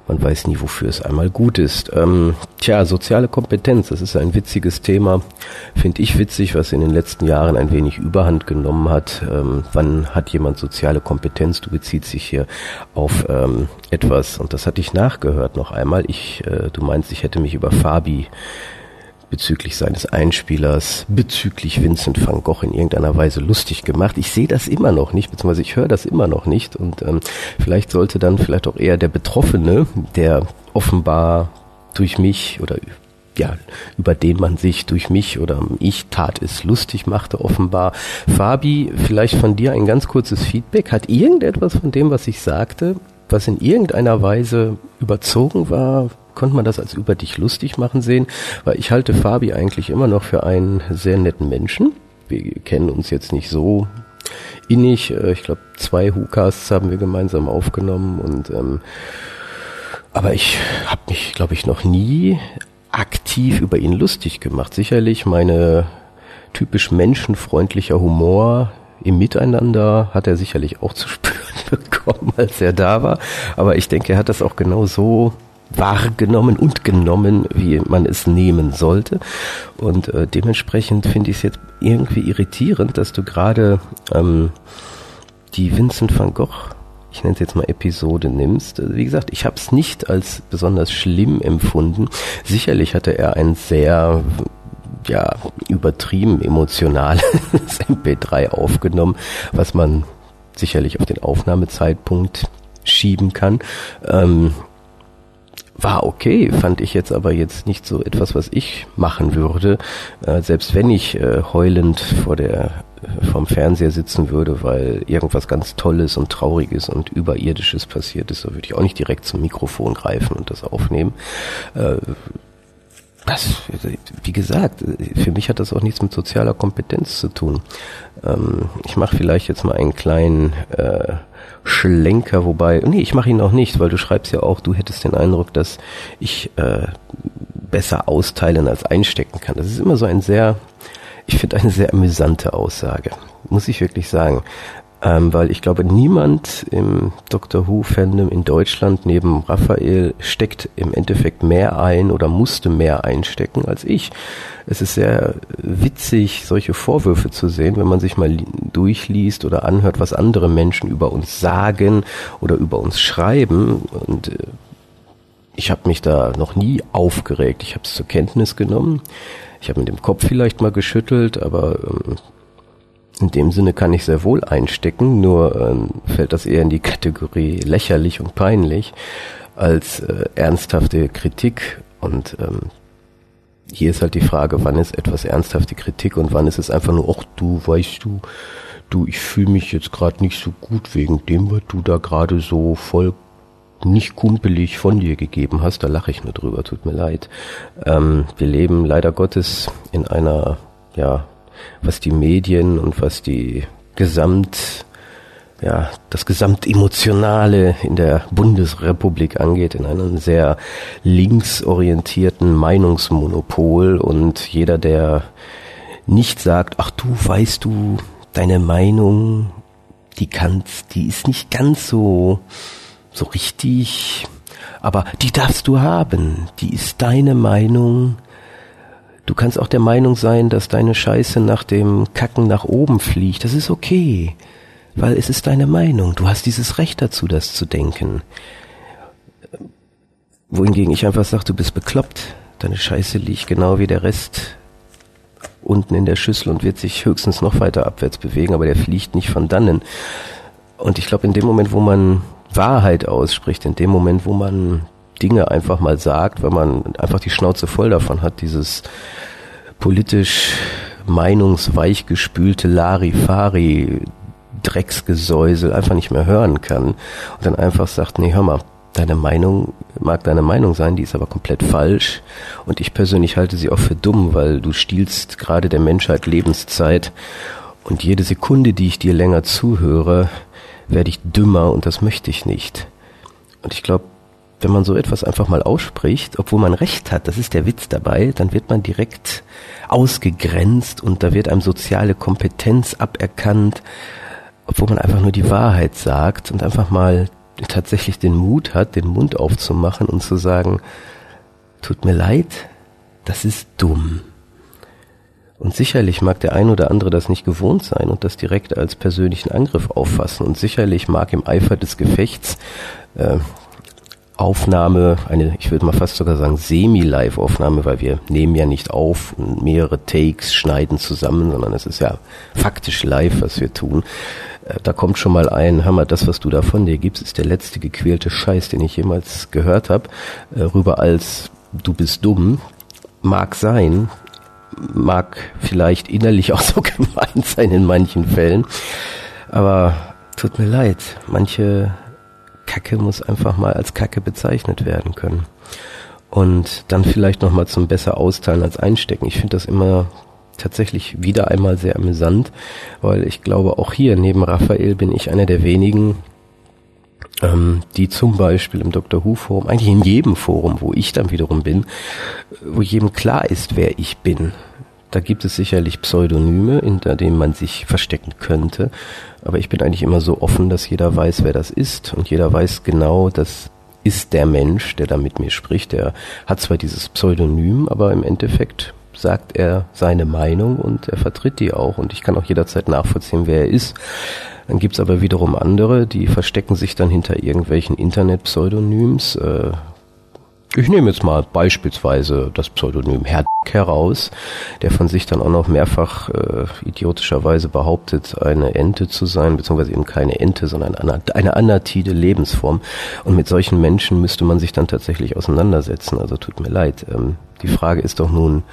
Man weiß nie, wofür es einmal gut ist. Ähm, tja, soziale Kompetenz, das ist ein witziges Thema. Finde ich witzig, was in den letzten Jahren ein wenig Überhand genommen hat. Ähm, wann hat jemand soziale Kompetenz? Du beziehst dich hier auf ähm, etwas, und das hatte ich nachgehört noch einmal. Ich, äh, du meinst, ich hätte mich über Fabi bezüglich seines Einspielers, bezüglich Vincent van Gogh in irgendeiner Weise lustig gemacht. Ich sehe das immer noch nicht, beziehungsweise ich höre das immer noch nicht. Und ähm, vielleicht sollte dann vielleicht auch eher der Betroffene, der offenbar durch mich oder ja, über den man sich durch mich oder ich tat es lustig machte, offenbar. Fabi, vielleicht von dir ein ganz kurzes Feedback. Hat irgendetwas von dem, was ich sagte, was in irgendeiner Weise überzogen war, konnte man das als über dich lustig machen sehen, weil ich halte Fabi eigentlich immer noch für einen sehr netten Menschen. Wir kennen uns jetzt nicht so innig. Äh, ich glaube, zwei Hucasts haben wir gemeinsam aufgenommen und ähm, aber ich habe mich, glaube ich, noch nie aktiv über ihn lustig gemacht. Sicherlich meine typisch menschenfreundlicher Humor im Miteinander hat er sicherlich auch zu spüren bekommen, als er da war. Aber ich denke, er hat das auch genau so wahrgenommen und genommen, wie man es nehmen sollte. Und äh, dementsprechend finde ich es jetzt irgendwie irritierend, dass du gerade ähm, die Vincent van Gogh, ich nenne es jetzt mal Episode, nimmst. Also, wie gesagt, ich habe es nicht als besonders schlimm empfunden. Sicherlich hatte er ein sehr ja, übertrieben emotionales MP3 aufgenommen, was man sicherlich auf den Aufnahmezeitpunkt schieben kann. Ähm, war okay, fand ich jetzt aber jetzt nicht so etwas, was ich machen würde, äh, selbst wenn ich äh, heulend vor der äh, vom Fernseher sitzen würde, weil irgendwas ganz Tolles und Trauriges und Überirdisches passiert ist, so würde ich auch nicht direkt zum Mikrofon greifen und das aufnehmen. Äh, das, wie gesagt, für mich hat das auch nichts mit sozialer Kompetenz zu tun. Ähm, ich mache vielleicht jetzt mal einen kleinen äh, Schlenker, wobei, nee, ich mache ihn auch nicht, weil du schreibst ja auch, du hättest den Eindruck, dass ich äh, besser austeilen als einstecken kann. Das ist immer so ein sehr, ich finde eine sehr amüsante Aussage, muss ich wirklich sagen ähm, weil ich glaube, niemand im Doctor Who-Fandom in Deutschland neben Raphael steckt im Endeffekt mehr ein oder musste mehr einstecken als ich. Es ist sehr witzig, solche Vorwürfe zu sehen, wenn man sich mal durchliest oder anhört, was andere Menschen über uns sagen oder über uns schreiben. Und äh, ich habe mich da noch nie aufgeregt. Ich habe es zur Kenntnis genommen. Ich habe mit dem Kopf vielleicht mal geschüttelt, aber ähm, in dem Sinne kann ich sehr wohl einstecken, nur ähm, fällt das eher in die Kategorie lächerlich und peinlich als äh, ernsthafte Kritik. Und ähm, hier ist halt die Frage, wann ist etwas ernsthafte Kritik und wann ist es einfach nur, ach du, weißt du, du, ich fühle mich jetzt gerade nicht so gut wegen dem, was du da gerade so voll nicht kumpelig von dir gegeben hast, da lache ich nur drüber, tut mir leid. Ähm, wir leben leider Gottes in einer, ja, was die Medien und was die Gesamt, ja, das Gesamtemotionale in der Bundesrepublik angeht, in einem sehr linksorientierten Meinungsmonopol. Und jeder, der nicht sagt, ach du, weißt du, deine Meinung, die kannst, die ist nicht ganz so, so richtig, aber die darfst du haben, die ist deine Meinung. Du kannst auch der Meinung sein, dass deine Scheiße nach dem Kacken nach oben fliegt. Das ist okay, weil es ist deine Meinung. Du hast dieses Recht dazu, das zu denken. Wohingegen ich einfach sage, du bist bekloppt. Deine Scheiße liegt genau wie der Rest unten in der Schüssel und wird sich höchstens noch weiter abwärts bewegen, aber der fliegt nicht von dannen. Und ich glaube, in dem Moment, wo man Wahrheit ausspricht, in dem Moment, wo man Dinge einfach mal sagt, wenn man einfach die Schnauze voll davon hat, dieses politisch meinungsweich gespülte Larifari Drecksgesäusel einfach nicht mehr hören kann und dann einfach sagt, nee, hör mal, deine Meinung mag deine Meinung sein, die ist aber komplett falsch und ich persönlich halte sie auch für dumm, weil du stiehlst gerade der Menschheit Lebenszeit und jede Sekunde, die ich dir länger zuhöre, werde ich dümmer und das möchte ich nicht. Und ich glaube, wenn man so etwas einfach mal ausspricht, obwohl man recht hat, das ist der Witz dabei, dann wird man direkt ausgegrenzt und da wird einem soziale Kompetenz aberkannt, obwohl man einfach nur die Wahrheit sagt und einfach mal tatsächlich den Mut hat, den Mund aufzumachen und zu sagen, tut mir leid, das ist dumm. Und sicherlich mag der ein oder andere das nicht gewohnt sein und das direkt als persönlichen Angriff auffassen. Und sicherlich mag im Eifer des Gefechts äh, Aufnahme, eine, ich würde mal fast sogar sagen, Semi-Live-Aufnahme, weil wir nehmen ja nicht auf und mehrere Takes schneiden zusammen, sondern es ist ja faktisch live, was wir tun. Äh, da kommt schon mal ein, Hammer, das, was du da von dir gibst, ist der letzte gequälte Scheiß, den ich jemals gehört habe, äh, rüber als du bist dumm. Mag sein, mag vielleicht innerlich auch so gemeint sein in manchen Fällen, aber tut mir leid, manche Kacke muss einfach mal als Kacke bezeichnet werden können. Und dann vielleicht nochmal zum besser austeilen als einstecken. Ich finde das immer tatsächlich wieder einmal sehr amüsant, weil ich glaube, auch hier neben Raphael bin ich einer der wenigen, ähm, die zum Beispiel im Dr. Who Forum, eigentlich in jedem Forum, wo ich dann wiederum bin, wo jedem klar ist, wer ich bin. Da gibt es sicherlich Pseudonyme, hinter denen man sich verstecken könnte. Aber ich bin eigentlich immer so offen, dass jeder weiß, wer das ist. Und jeder weiß genau, das ist der Mensch, der da mit mir spricht. Der hat zwar dieses Pseudonym, aber im Endeffekt sagt er seine Meinung und er vertritt die auch. Und ich kann auch jederzeit nachvollziehen, wer er ist. Dann gibt's aber wiederum andere, die verstecken sich dann hinter irgendwelchen Internet-Pseudonyms. Äh, ich nehme jetzt mal beispielsweise das Pseudonym Herr heraus, der von sich dann auch noch mehrfach äh, idiotischerweise behauptet, eine Ente zu sein, beziehungsweise eben keine Ente, sondern eine, eine anatide Lebensform. Und mit solchen Menschen müsste man sich dann tatsächlich auseinandersetzen. Also tut mir leid. Ähm, die Frage ist doch nun,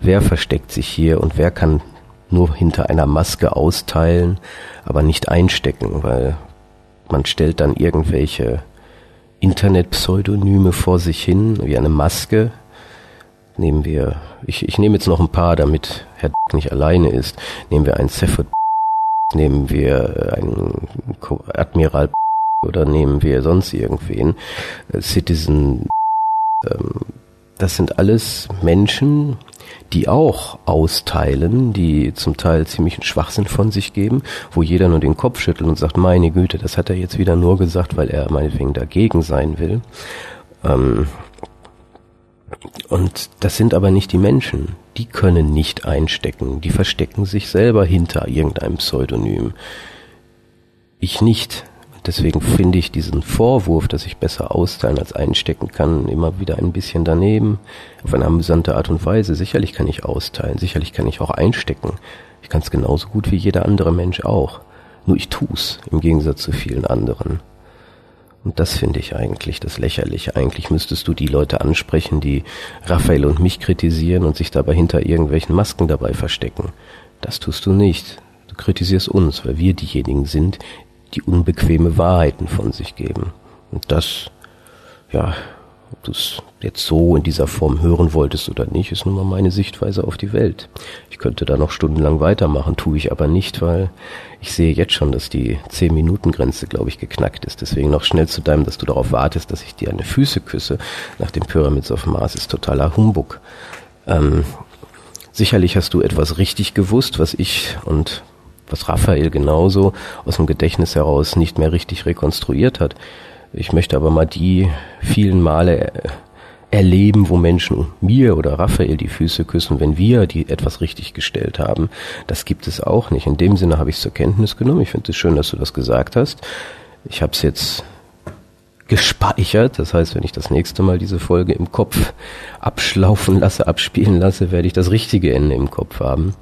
wer versteckt sich hier und wer kann nur hinter einer Maske austeilen, aber nicht einstecken, weil man stellt dann irgendwelche Internet-Pseudonyme vor sich hin, wie eine Maske. Nehmen wir, ich, ich nehme jetzt noch ein paar, damit Herr nicht alleine ist. Nehmen wir einen Cephod, nehmen wir einen Admiral oder nehmen wir sonst irgendwen, äh, Citizen. Ähm, das sind alles Menschen, die auch austeilen, die zum Teil ziemlichen Schwachsinn von sich geben, wo jeder nur den Kopf schüttelt und sagt, meine Güte, das hat er jetzt wieder nur gesagt, weil er meinetwegen dagegen sein will. Ähm und das sind aber nicht die Menschen. Die können nicht einstecken. Die verstecken sich selber hinter irgendeinem Pseudonym. Ich nicht. Deswegen finde ich diesen Vorwurf, dass ich besser austeilen als einstecken kann, immer wieder ein bisschen daneben. Auf eine amüsante Art und Weise. Sicherlich kann ich austeilen, sicherlich kann ich auch einstecken. Ich kann es genauso gut wie jeder andere Mensch auch. Nur ich tu's, im Gegensatz zu vielen anderen. Und das finde ich eigentlich das Lächerliche. Eigentlich müsstest du die Leute ansprechen, die Raphael und mich kritisieren und sich dabei hinter irgendwelchen Masken dabei verstecken. Das tust du nicht. Du kritisierst uns, weil wir diejenigen sind, die unbequeme Wahrheiten von sich geben. Und das, ja, ob du es jetzt so in dieser Form hören wolltest oder nicht, ist nun mal meine Sichtweise auf die Welt. Ich könnte da noch stundenlang weitermachen, tue ich aber nicht, weil ich sehe jetzt schon, dass die 10-Minuten-Grenze, glaube ich, geknackt ist. Deswegen noch schnell zu deinem, dass du darauf wartest, dass ich dir eine Füße küsse nach dem Pyramids of Mars, ist totaler Humbug. Ähm, sicherlich hast du etwas richtig gewusst, was ich und was Raphael genauso aus dem Gedächtnis heraus nicht mehr richtig rekonstruiert hat. Ich möchte aber mal die vielen Male erleben, wo Menschen mir oder Raphael die Füße küssen, wenn wir die etwas richtig gestellt haben. Das gibt es auch nicht. In dem Sinne habe ich es zur Kenntnis genommen. Ich finde es schön, dass du das gesagt hast. Ich habe es jetzt gespeichert. Das heißt, wenn ich das nächste Mal diese Folge im Kopf abschlaufen lasse, abspielen lasse, werde ich das richtige Ende im Kopf haben.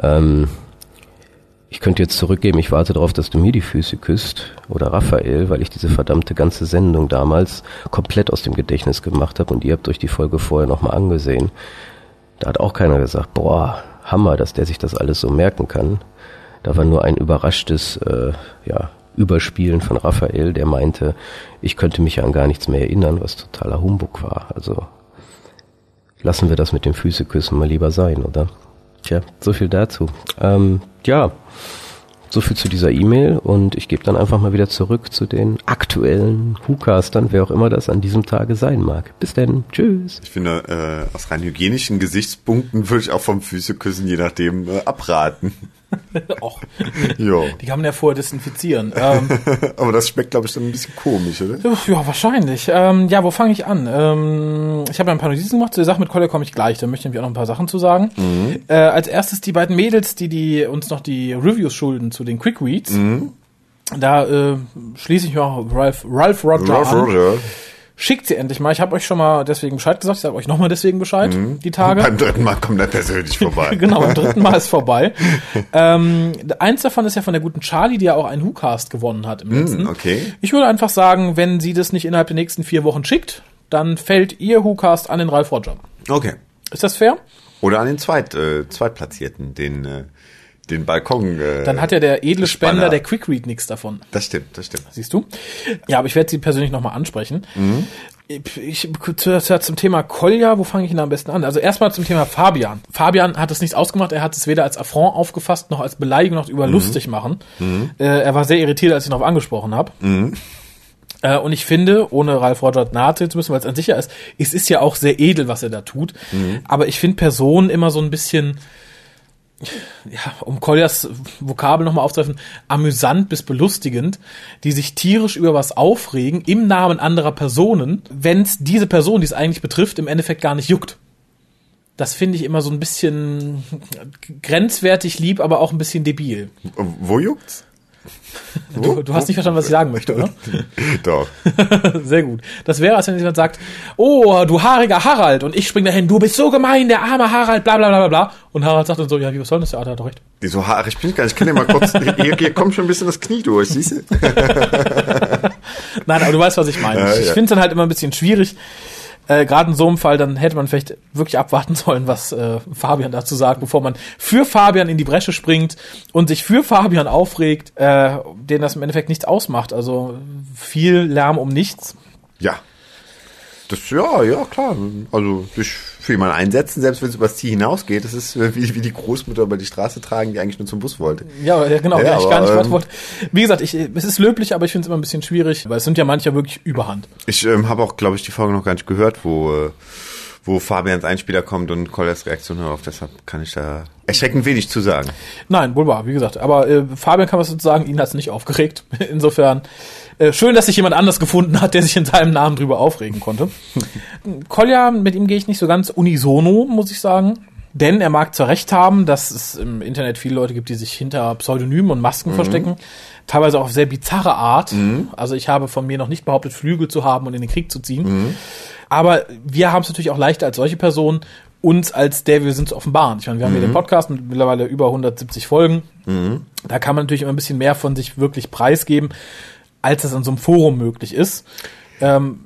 Ähm, ich könnte jetzt zurückgeben, ich warte darauf, dass du mir die Füße küsst oder Raphael, weil ich diese verdammte ganze Sendung damals komplett aus dem Gedächtnis gemacht habe und ihr habt euch die Folge vorher nochmal angesehen. Da hat auch keiner gesagt, boah, Hammer, dass der sich das alles so merken kann. Da war nur ein überraschtes, äh, ja, Überspielen von Raphael, der meinte, ich könnte mich ja an gar nichts mehr erinnern, was totaler Humbug war. Also lassen wir das mit dem Füßeküssen mal lieber sein, oder? Tja, so viel dazu. Ähm, ja, so viel zu dieser E-Mail und ich gebe dann einfach mal wieder zurück zu den aktuellen WhoCastern, wer auch immer das an diesem Tage sein mag. Bis denn, tschüss. Ich finde, äh, aus rein hygienischen Gesichtspunkten würde ich auch vom Füßeküssen je nachdem äh, abraten. Och, jo. die kann man ja vorher desinfizieren. Ähm, Aber das schmeckt, glaube ich, dann ein bisschen komisch, oder? ja, wahrscheinlich. Ähm, ja, wo fange ich an? Ähm, ich habe ja ein paar Notizen gemacht. Zu der Sache mit Collier komme ich gleich. Da möchte ich nämlich auch noch ein paar Sachen zu sagen. Äh, als erstes die beiden Mädels, die, die uns noch die Reviews schulden zu den Quick Reads. Da äh, schließe ich mir auch Ralph, Ralph Roger Ralph an. Roger. Schickt sie endlich mal. Ich habe euch schon mal deswegen Bescheid gesagt. Ich sage euch nochmal deswegen Bescheid, die Tage. Beim dritten Mal kommt er persönlich vorbei. genau, beim dritten Mal ist vorbei. ähm, eins davon ist ja von der guten Charlie, die ja auch einen WhoCast gewonnen hat im letzten. Hm, okay. Ich würde einfach sagen, wenn sie das nicht innerhalb der nächsten vier Wochen schickt, dann fällt ihr WhoCast an den Ralf Roger. Okay. Ist das fair? Oder an den Zweit, äh, Zweitplatzierten, den, äh, den Balkon. Äh, Dann hat ja der edle Spender, Spanner. der Quick Read nichts davon. Das stimmt, das stimmt. Siehst du? Ja, aber ich werde sie persönlich nochmal ansprechen. Ich, ich, zu- zum Thema Kolja, wo fange ich denn am besten an? Also erstmal zum Thema Fabian. Fabian hat es nicht ausgemacht, er hat es weder als Affront aufgefasst, noch als Beleidigung, noch über lustig machen. Äh, er war sehr irritiert, als ich ihn darauf angesprochen habe. Äh, und ich finde, ohne Ralf Roger treten zu müssen, weil es an sich ja ist, es ist ja auch sehr edel, was er da tut. Aber ich finde Personen immer so ein bisschen, ja, um Koljas Vokabel nochmal aufzutreffen, amüsant bis belustigend, die sich tierisch über was aufregen im Namen anderer Personen, wenn es diese Person, die es eigentlich betrifft, im Endeffekt gar nicht juckt. Das finde ich immer so ein bisschen grenzwertig lieb, aber auch ein bisschen debil. Wo juckt's? Du, du hast nicht verstanden, was ich sagen möchte, oder? Doch. Sehr gut. Das wäre, als wenn jemand sagt, oh, du haariger Harald, und ich spring dahin, du bist so gemein, der arme Harald, bla bla bla bla. Und Harald sagt dann so, ja, wie was soll das, der Arzt hat doch recht. Die so haarig bin ich gar nicht. Ich kann dir mal kurz, hier, hier kommt schon ein bisschen das Knie durch, siehst du? Nein, aber du weißt, was ich meine. Ja, ich ja. finde es dann halt immer ein bisschen schwierig. Äh, Gerade in so einem Fall, dann hätte man vielleicht wirklich abwarten sollen, was äh, Fabian dazu sagt, bevor man für Fabian in die Bresche springt und sich für Fabian aufregt, äh, den das im Endeffekt nichts ausmacht. Also viel Lärm um nichts. Ja. Das, ja, ja, klar. Also, sich für jemanden einsetzen, selbst wenn es übers Ziel hinausgeht, das ist äh, wie, wie die Großmutter über die Straße tragen, die eigentlich nur zum Bus wollte. Ja, ja genau, Ja, ja, ich aber, gar nicht ähm, wollte. Wie gesagt, ich, es ist löblich, aber ich finde es immer ein bisschen schwierig, weil es sind ja manche wirklich Überhand. Ich ähm, habe auch, glaube ich, die Folge noch gar nicht gehört, wo, äh, wo Fabians Einspieler kommt und Collas Reaktion darauf. Deshalb kann ich da erschreckend wenig zu sagen. Nein, wohl wahr, wie gesagt. Aber äh, Fabian kann was dazu sagen, ihn hat es nicht aufgeregt. Insofern äh, schön, dass sich jemand anders gefunden hat, der sich in seinem Namen drüber aufregen konnte. Kolja, mit ihm gehe ich nicht so ganz unisono, muss ich sagen. Denn er mag zwar recht haben, dass es im Internet viele Leute gibt, die sich hinter Pseudonymen und Masken Mhm. verstecken, teilweise auch auf sehr bizarre Art. Also ich habe von mir noch nicht behauptet, Flügel zu haben und in den Krieg zu ziehen. Mhm. Aber wir haben es natürlich auch leichter als solche Personen, uns als der wir sind zu offenbaren. Ich meine, wir haben hier den Podcast mit mittlerweile über 170 Folgen. Da kann man natürlich immer ein bisschen mehr von sich wirklich preisgeben, als das an so einem Forum möglich ist. Ähm,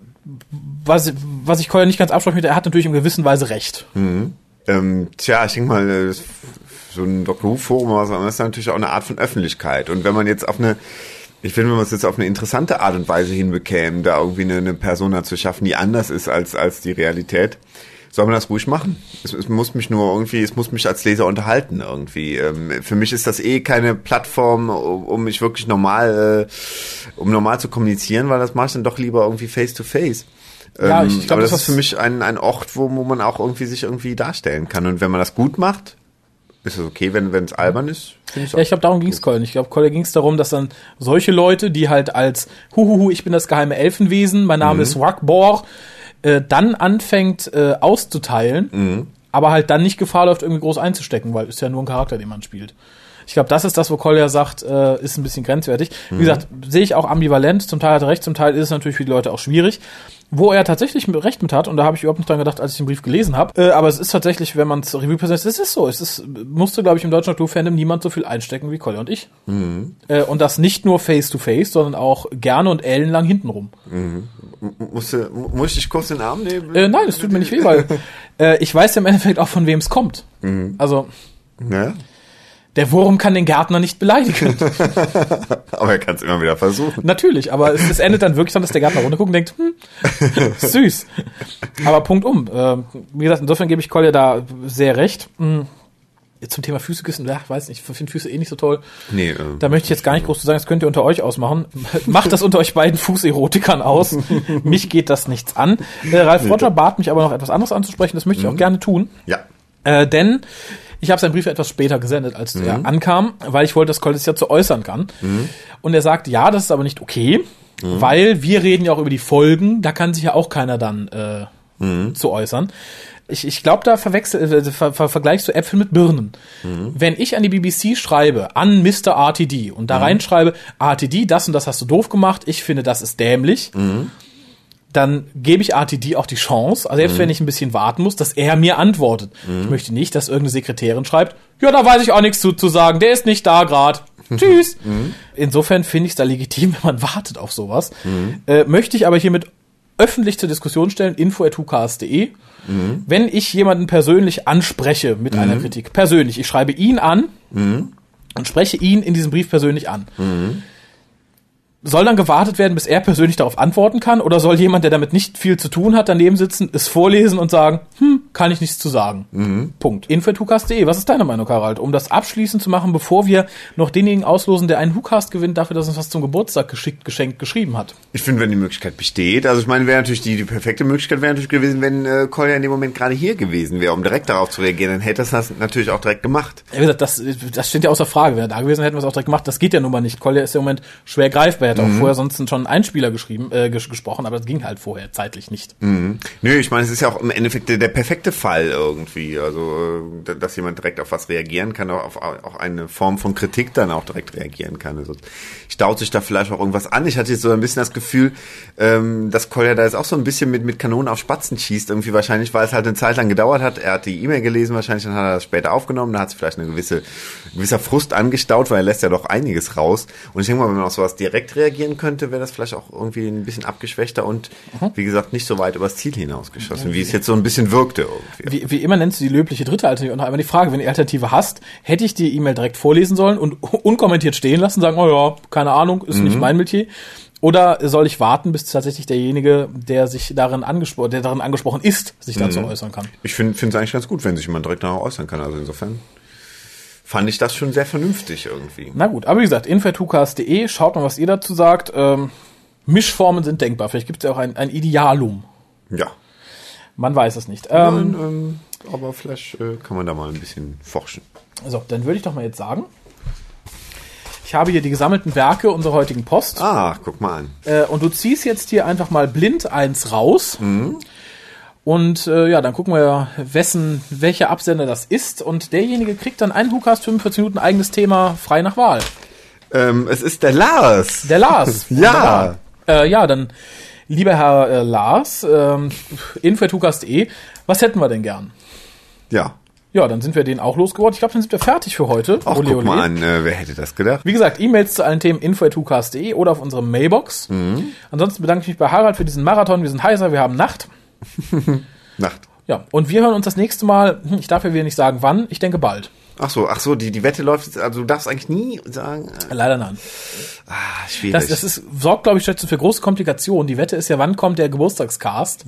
was, was ich Colin nicht ganz absprechen möchte, er hat natürlich in gewisser Weise recht. Ähm, tja, ich denke mal, so ein Doctor Who-Forum das ist natürlich auch eine Art von Öffentlichkeit. Und wenn man jetzt auf eine, ich finde, wenn man es jetzt auf eine interessante Art und Weise hinbekäme, da irgendwie eine, eine Persona zu schaffen, die anders ist als, als die Realität, soll man das ruhig machen. Es, es muss mich nur irgendwie, es muss mich als Leser unterhalten irgendwie. Ähm, für mich ist das eh keine Plattform, um, um mich wirklich normal, äh, um normal zu kommunizieren, weil das mache ich dann doch lieber irgendwie face to face. Ja, Ähm, ich glaub, aber das das, ist für mich ein, ein Ort, wo, wo man auch irgendwie sich irgendwie darstellen kann. Und wenn man das gut macht, ist es okay. Wenn wenn es albern ist, Ja, ich glaube, darum ging es Colin. Ich glaube, Colin ging es darum, dass dann solche Leute, die halt als Huhuhu, ich bin das geheime Elfenwesen, mein Name ist Wackbor, äh, dann anfängt äh, auszuteilen, aber halt dann nicht Gefahr läuft, irgendwie groß einzustecken, weil ist ja nur ein Charakter, den man spielt. Ich glaube, das ist das, wo Collier sagt, äh, ist ein bisschen grenzwertig. Wie gesagt, sehe ich auch ambivalent. Zum Teil hat er recht, zum Teil ist es natürlich für die Leute auch schwierig. Wo er tatsächlich recht mit hat, und da habe ich überhaupt nicht dran gedacht, als ich den Brief gelesen habe. Äh, aber es ist tatsächlich, wenn man es Revue passiert, es ist so. Es ist, musste, glaube ich, im deutschen Doctor-Fandom niemand so viel einstecken wie Collier und ich. Äh, und das nicht nur face-to-face, sondern auch gerne und ellenlang hintenrum. Musst du, mu- muss ich kurz den Arm nehmen? Äh, nein, es tut mir nicht weh, weil äh, ich weiß ja im Endeffekt auch, von wem es kommt. Also, Ja? Der Wurm kann den Gärtner nicht beleidigen. Aber er kann es immer wieder versuchen. Natürlich, aber es, es endet dann wirklich dann, dass der Gärtner runterguckt und denkt, hm, süß. Aber Punkt um. Ähm, wie gesagt, insofern gebe ich Kolja da sehr recht. Hm, zum Thema Füße küssen, ja, weiß nicht, ich finde Füße eh nicht so toll. Nee, äh, Da möchte ich jetzt gar nicht groß zu sagen, das könnt ihr unter euch ausmachen. Macht das unter euch beiden Fußerotikern aus. mich geht das nichts an. Äh, Ralf Roger bat mich aber noch etwas anderes anzusprechen, das möchte ich auch gerne tun. ja. Äh, denn ich habe seinen Brief etwas später gesendet, als er ankam, weil ich wollte, dass Collis ja zu äußern kann. Und er sagt, ja, das ist aber nicht okay, weil wir reden ja auch über die Folgen, da kann sich ja auch keiner dann äh, zu äußern. Ich, ich glaube, da verwechsel, äh, ver, ver, vergleichst du Äpfel mit Birnen. Wenn ich an die BBC schreibe, an Mr. RTD und da reinschreibe, RTD, das und das hast du doof gemacht, ich finde, das ist dämlich, dann gebe ich RTD auch die Chance, also selbst wenn ich ein bisschen warten muss, dass er mir antwortet. Ich möchte nicht, dass irgendeine Sekretärin schreibt, ja, da weiß ich auch nichts zu, zu sagen, der ist nicht da grad. Tschüss. Insofern finde ich es da legitim, wenn man wartet auf sowas. Äh, möchte ich aber hiermit öffentlich zur Diskussion stellen, info.hukas.de. Wenn ich jemanden persönlich anspreche mit einer Kritik, persönlich, ich schreibe ihn an und spreche ihn in diesem Brief persönlich an. Soll dann gewartet werden, bis er persönlich darauf antworten kann? Oder soll jemand, der damit nicht viel zu tun hat, daneben sitzen, es vorlesen und sagen, hm, kann ich nichts zu sagen? Punkt. Info.hucast.de. Was ist deine Meinung, Harald? Um das abschließend zu machen, bevor wir noch denjenigen auslosen, der einen Hucast gewinnt, dafür, dass er uns was zum Geburtstag geschickt, geschenkt, geschrieben hat. Ich finde, wenn die Möglichkeit besteht, also ich meine, wäre natürlich die, die perfekte Möglichkeit wäre natürlich gewesen, wenn äh, Kolja in dem Moment gerade hier gewesen wäre, um direkt darauf zu reagieren, dann hätte er das natürlich auch direkt gemacht. Ja, Wie gesagt, das, das steht ja außer Frage. Wenn er da gewesen wäre, hätten wir es auch direkt gemacht. Das geht ja nun mal nicht. Kolja ist ja im Moment schwer greifbar. Er hat auch vorher sonst schon einen Einspieler geschrieben, äh, ges gesprochen, aber das ging halt vorher zeitlich nicht. Nö, ich meine, es ist ja auch im Endeffekt der, der perfekte Fall irgendwie. Also, äh, dass jemand direkt auf was reagieren kann, auch auf auch eine Form von Kritik dann auch direkt reagieren kann. Also, staut sich da vielleicht auch irgendwas an. Ich hatte jetzt so ein bisschen das Gefühl, ähm, dass Kolja da jetzt auch so ein bisschen mit, mit Kanonen auf Spatzen schießt. Irgendwie wahrscheinlich, weil es halt eine Zeit lang gedauert hat. Er hat die E-Mail gelesen, wahrscheinlich, dann hat er das später aufgenommen. Da hat sich vielleicht eine gewisse, ein gewisser Frust angestaut, weil er lässt ja doch einiges raus. Und ich denke mal, wenn man auf sowas direkt reagieren könnte, wäre das vielleicht auch irgendwie ein bisschen abgeschwächter und, wie gesagt, nicht so weit übers Ziel hinausgeschossen, wie es jetzt so ein bisschen wirkte irgendwie. Wie, wie immer nennst du die löbliche dritte Alternative. Und noch einmal die Frage, wenn du die Alternative hast, hätte ich die E-Mail direkt vorlesen sollen und unkommentiert stehen lassen, sagen, oh ja, keine Ahnung, ist nicht mein Metier. Oder soll ich warten, bis tatsächlich derjenige, der sich darin angesprochen, der darin angesprochen ist, sich dazu äußern kann? Ich finde es eigentlich ganz gut, wenn sich jemand direkt darauf äußern kann. Also insofern fand ich das schon sehr vernünftig irgendwie. Na gut, aber wie gesagt, info.hukas.de, schaut mal, was ihr dazu sagt. Ähm, Mischformen sind denkbar. Vielleicht gibt es ja auch ein, ein Idealum. Ja. Man weiß es nicht. Ähm, Und, ähm, aber vielleicht äh, kann man da mal ein bisschen forschen. so, dann würde ich doch mal jetzt sagen, ich habe hier die gesammelten Werke unserer heutigen Post. Ah, guck mal an. Äh, und du ziehst jetzt hier einfach mal blind eins raus Und äh, ja, dann gucken wir, wessen, welcher Absender das ist. Und derjenige kriegt dann einen WhoCast 45 Minuten eigenes Thema frei nach Wahl. Ähm, es ist der Lars. Der Lars. Ja. Äh, ja, dann, lieber Herr äh, Lars, ähm, info.hucast.de, was hätten wir denn gern? Ja. Ja, dann sind wir den auch losgeworden. Ich glaube, dann sind wir fertig für heute. Ach, Ole, guck ole. mal an, äh, wer hätte das gedacht? Wie gesagt, E-Mails zu allen Themen info.hucast.de oder auf unserem Mailbox. Ansonsten bedanke ich mich bei Harald für diesen Marathon. Wir sind heiser, wir haben Nacht. Nacht. Ja, und wir hören uns das nächste Mal, hm, ich darf ja wieder nicht sagen wann, ich denke bald. Ach so, ach so, die, die Wette läuft jetzt, also du darfst eigentlich nie sagen, äh, Leider nein. ah, schwierig. Das, das ist, sorgt, glaube ich, jetzt für große Komplikationen. Die Wette ist ja, wann kommt der Geburtstagscast?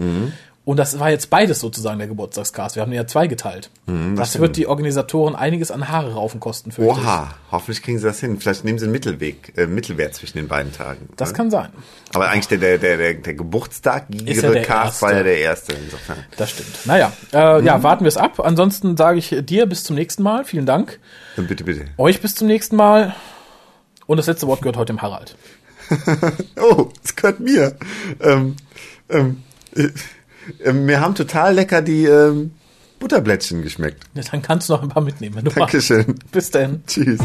Und das war jetzt beides sozusagen der Geburtstagscast. Wir haben ja zwei geteilt. das wird die Organisatoren einiges an Haare raufen kosten, ich. Oha, hoffentlich kriegen sie das hin. Vielleicht nehmen sie einen Mittelweg, äh, Mittelwert zwischen den beiden Tagen. Das ne? kann sein. Aber eigentlich der, der, der, der, der Geburtstag, Ist ja der Cast war erste. ja der erste insofern. Das stimmt. Naja, äh, ja, warten wir es ab. Ansonsten sage ich dir bis zum nächsten Mal. Vielen Dank. Dann bitte, bitte. Euch bis zum nächsten Mal. Und das letzte Wort gehört heute dem Harald. Oh, es gehört mir. Ähm, ähm, äh, äh, mir haben total lecker die ähm, Butterblättchen geschmeckt. Ja, dann kannst du noch ein paar mitnehmen, wenn du magst. Dankeschön. Bis dann. Tschüss.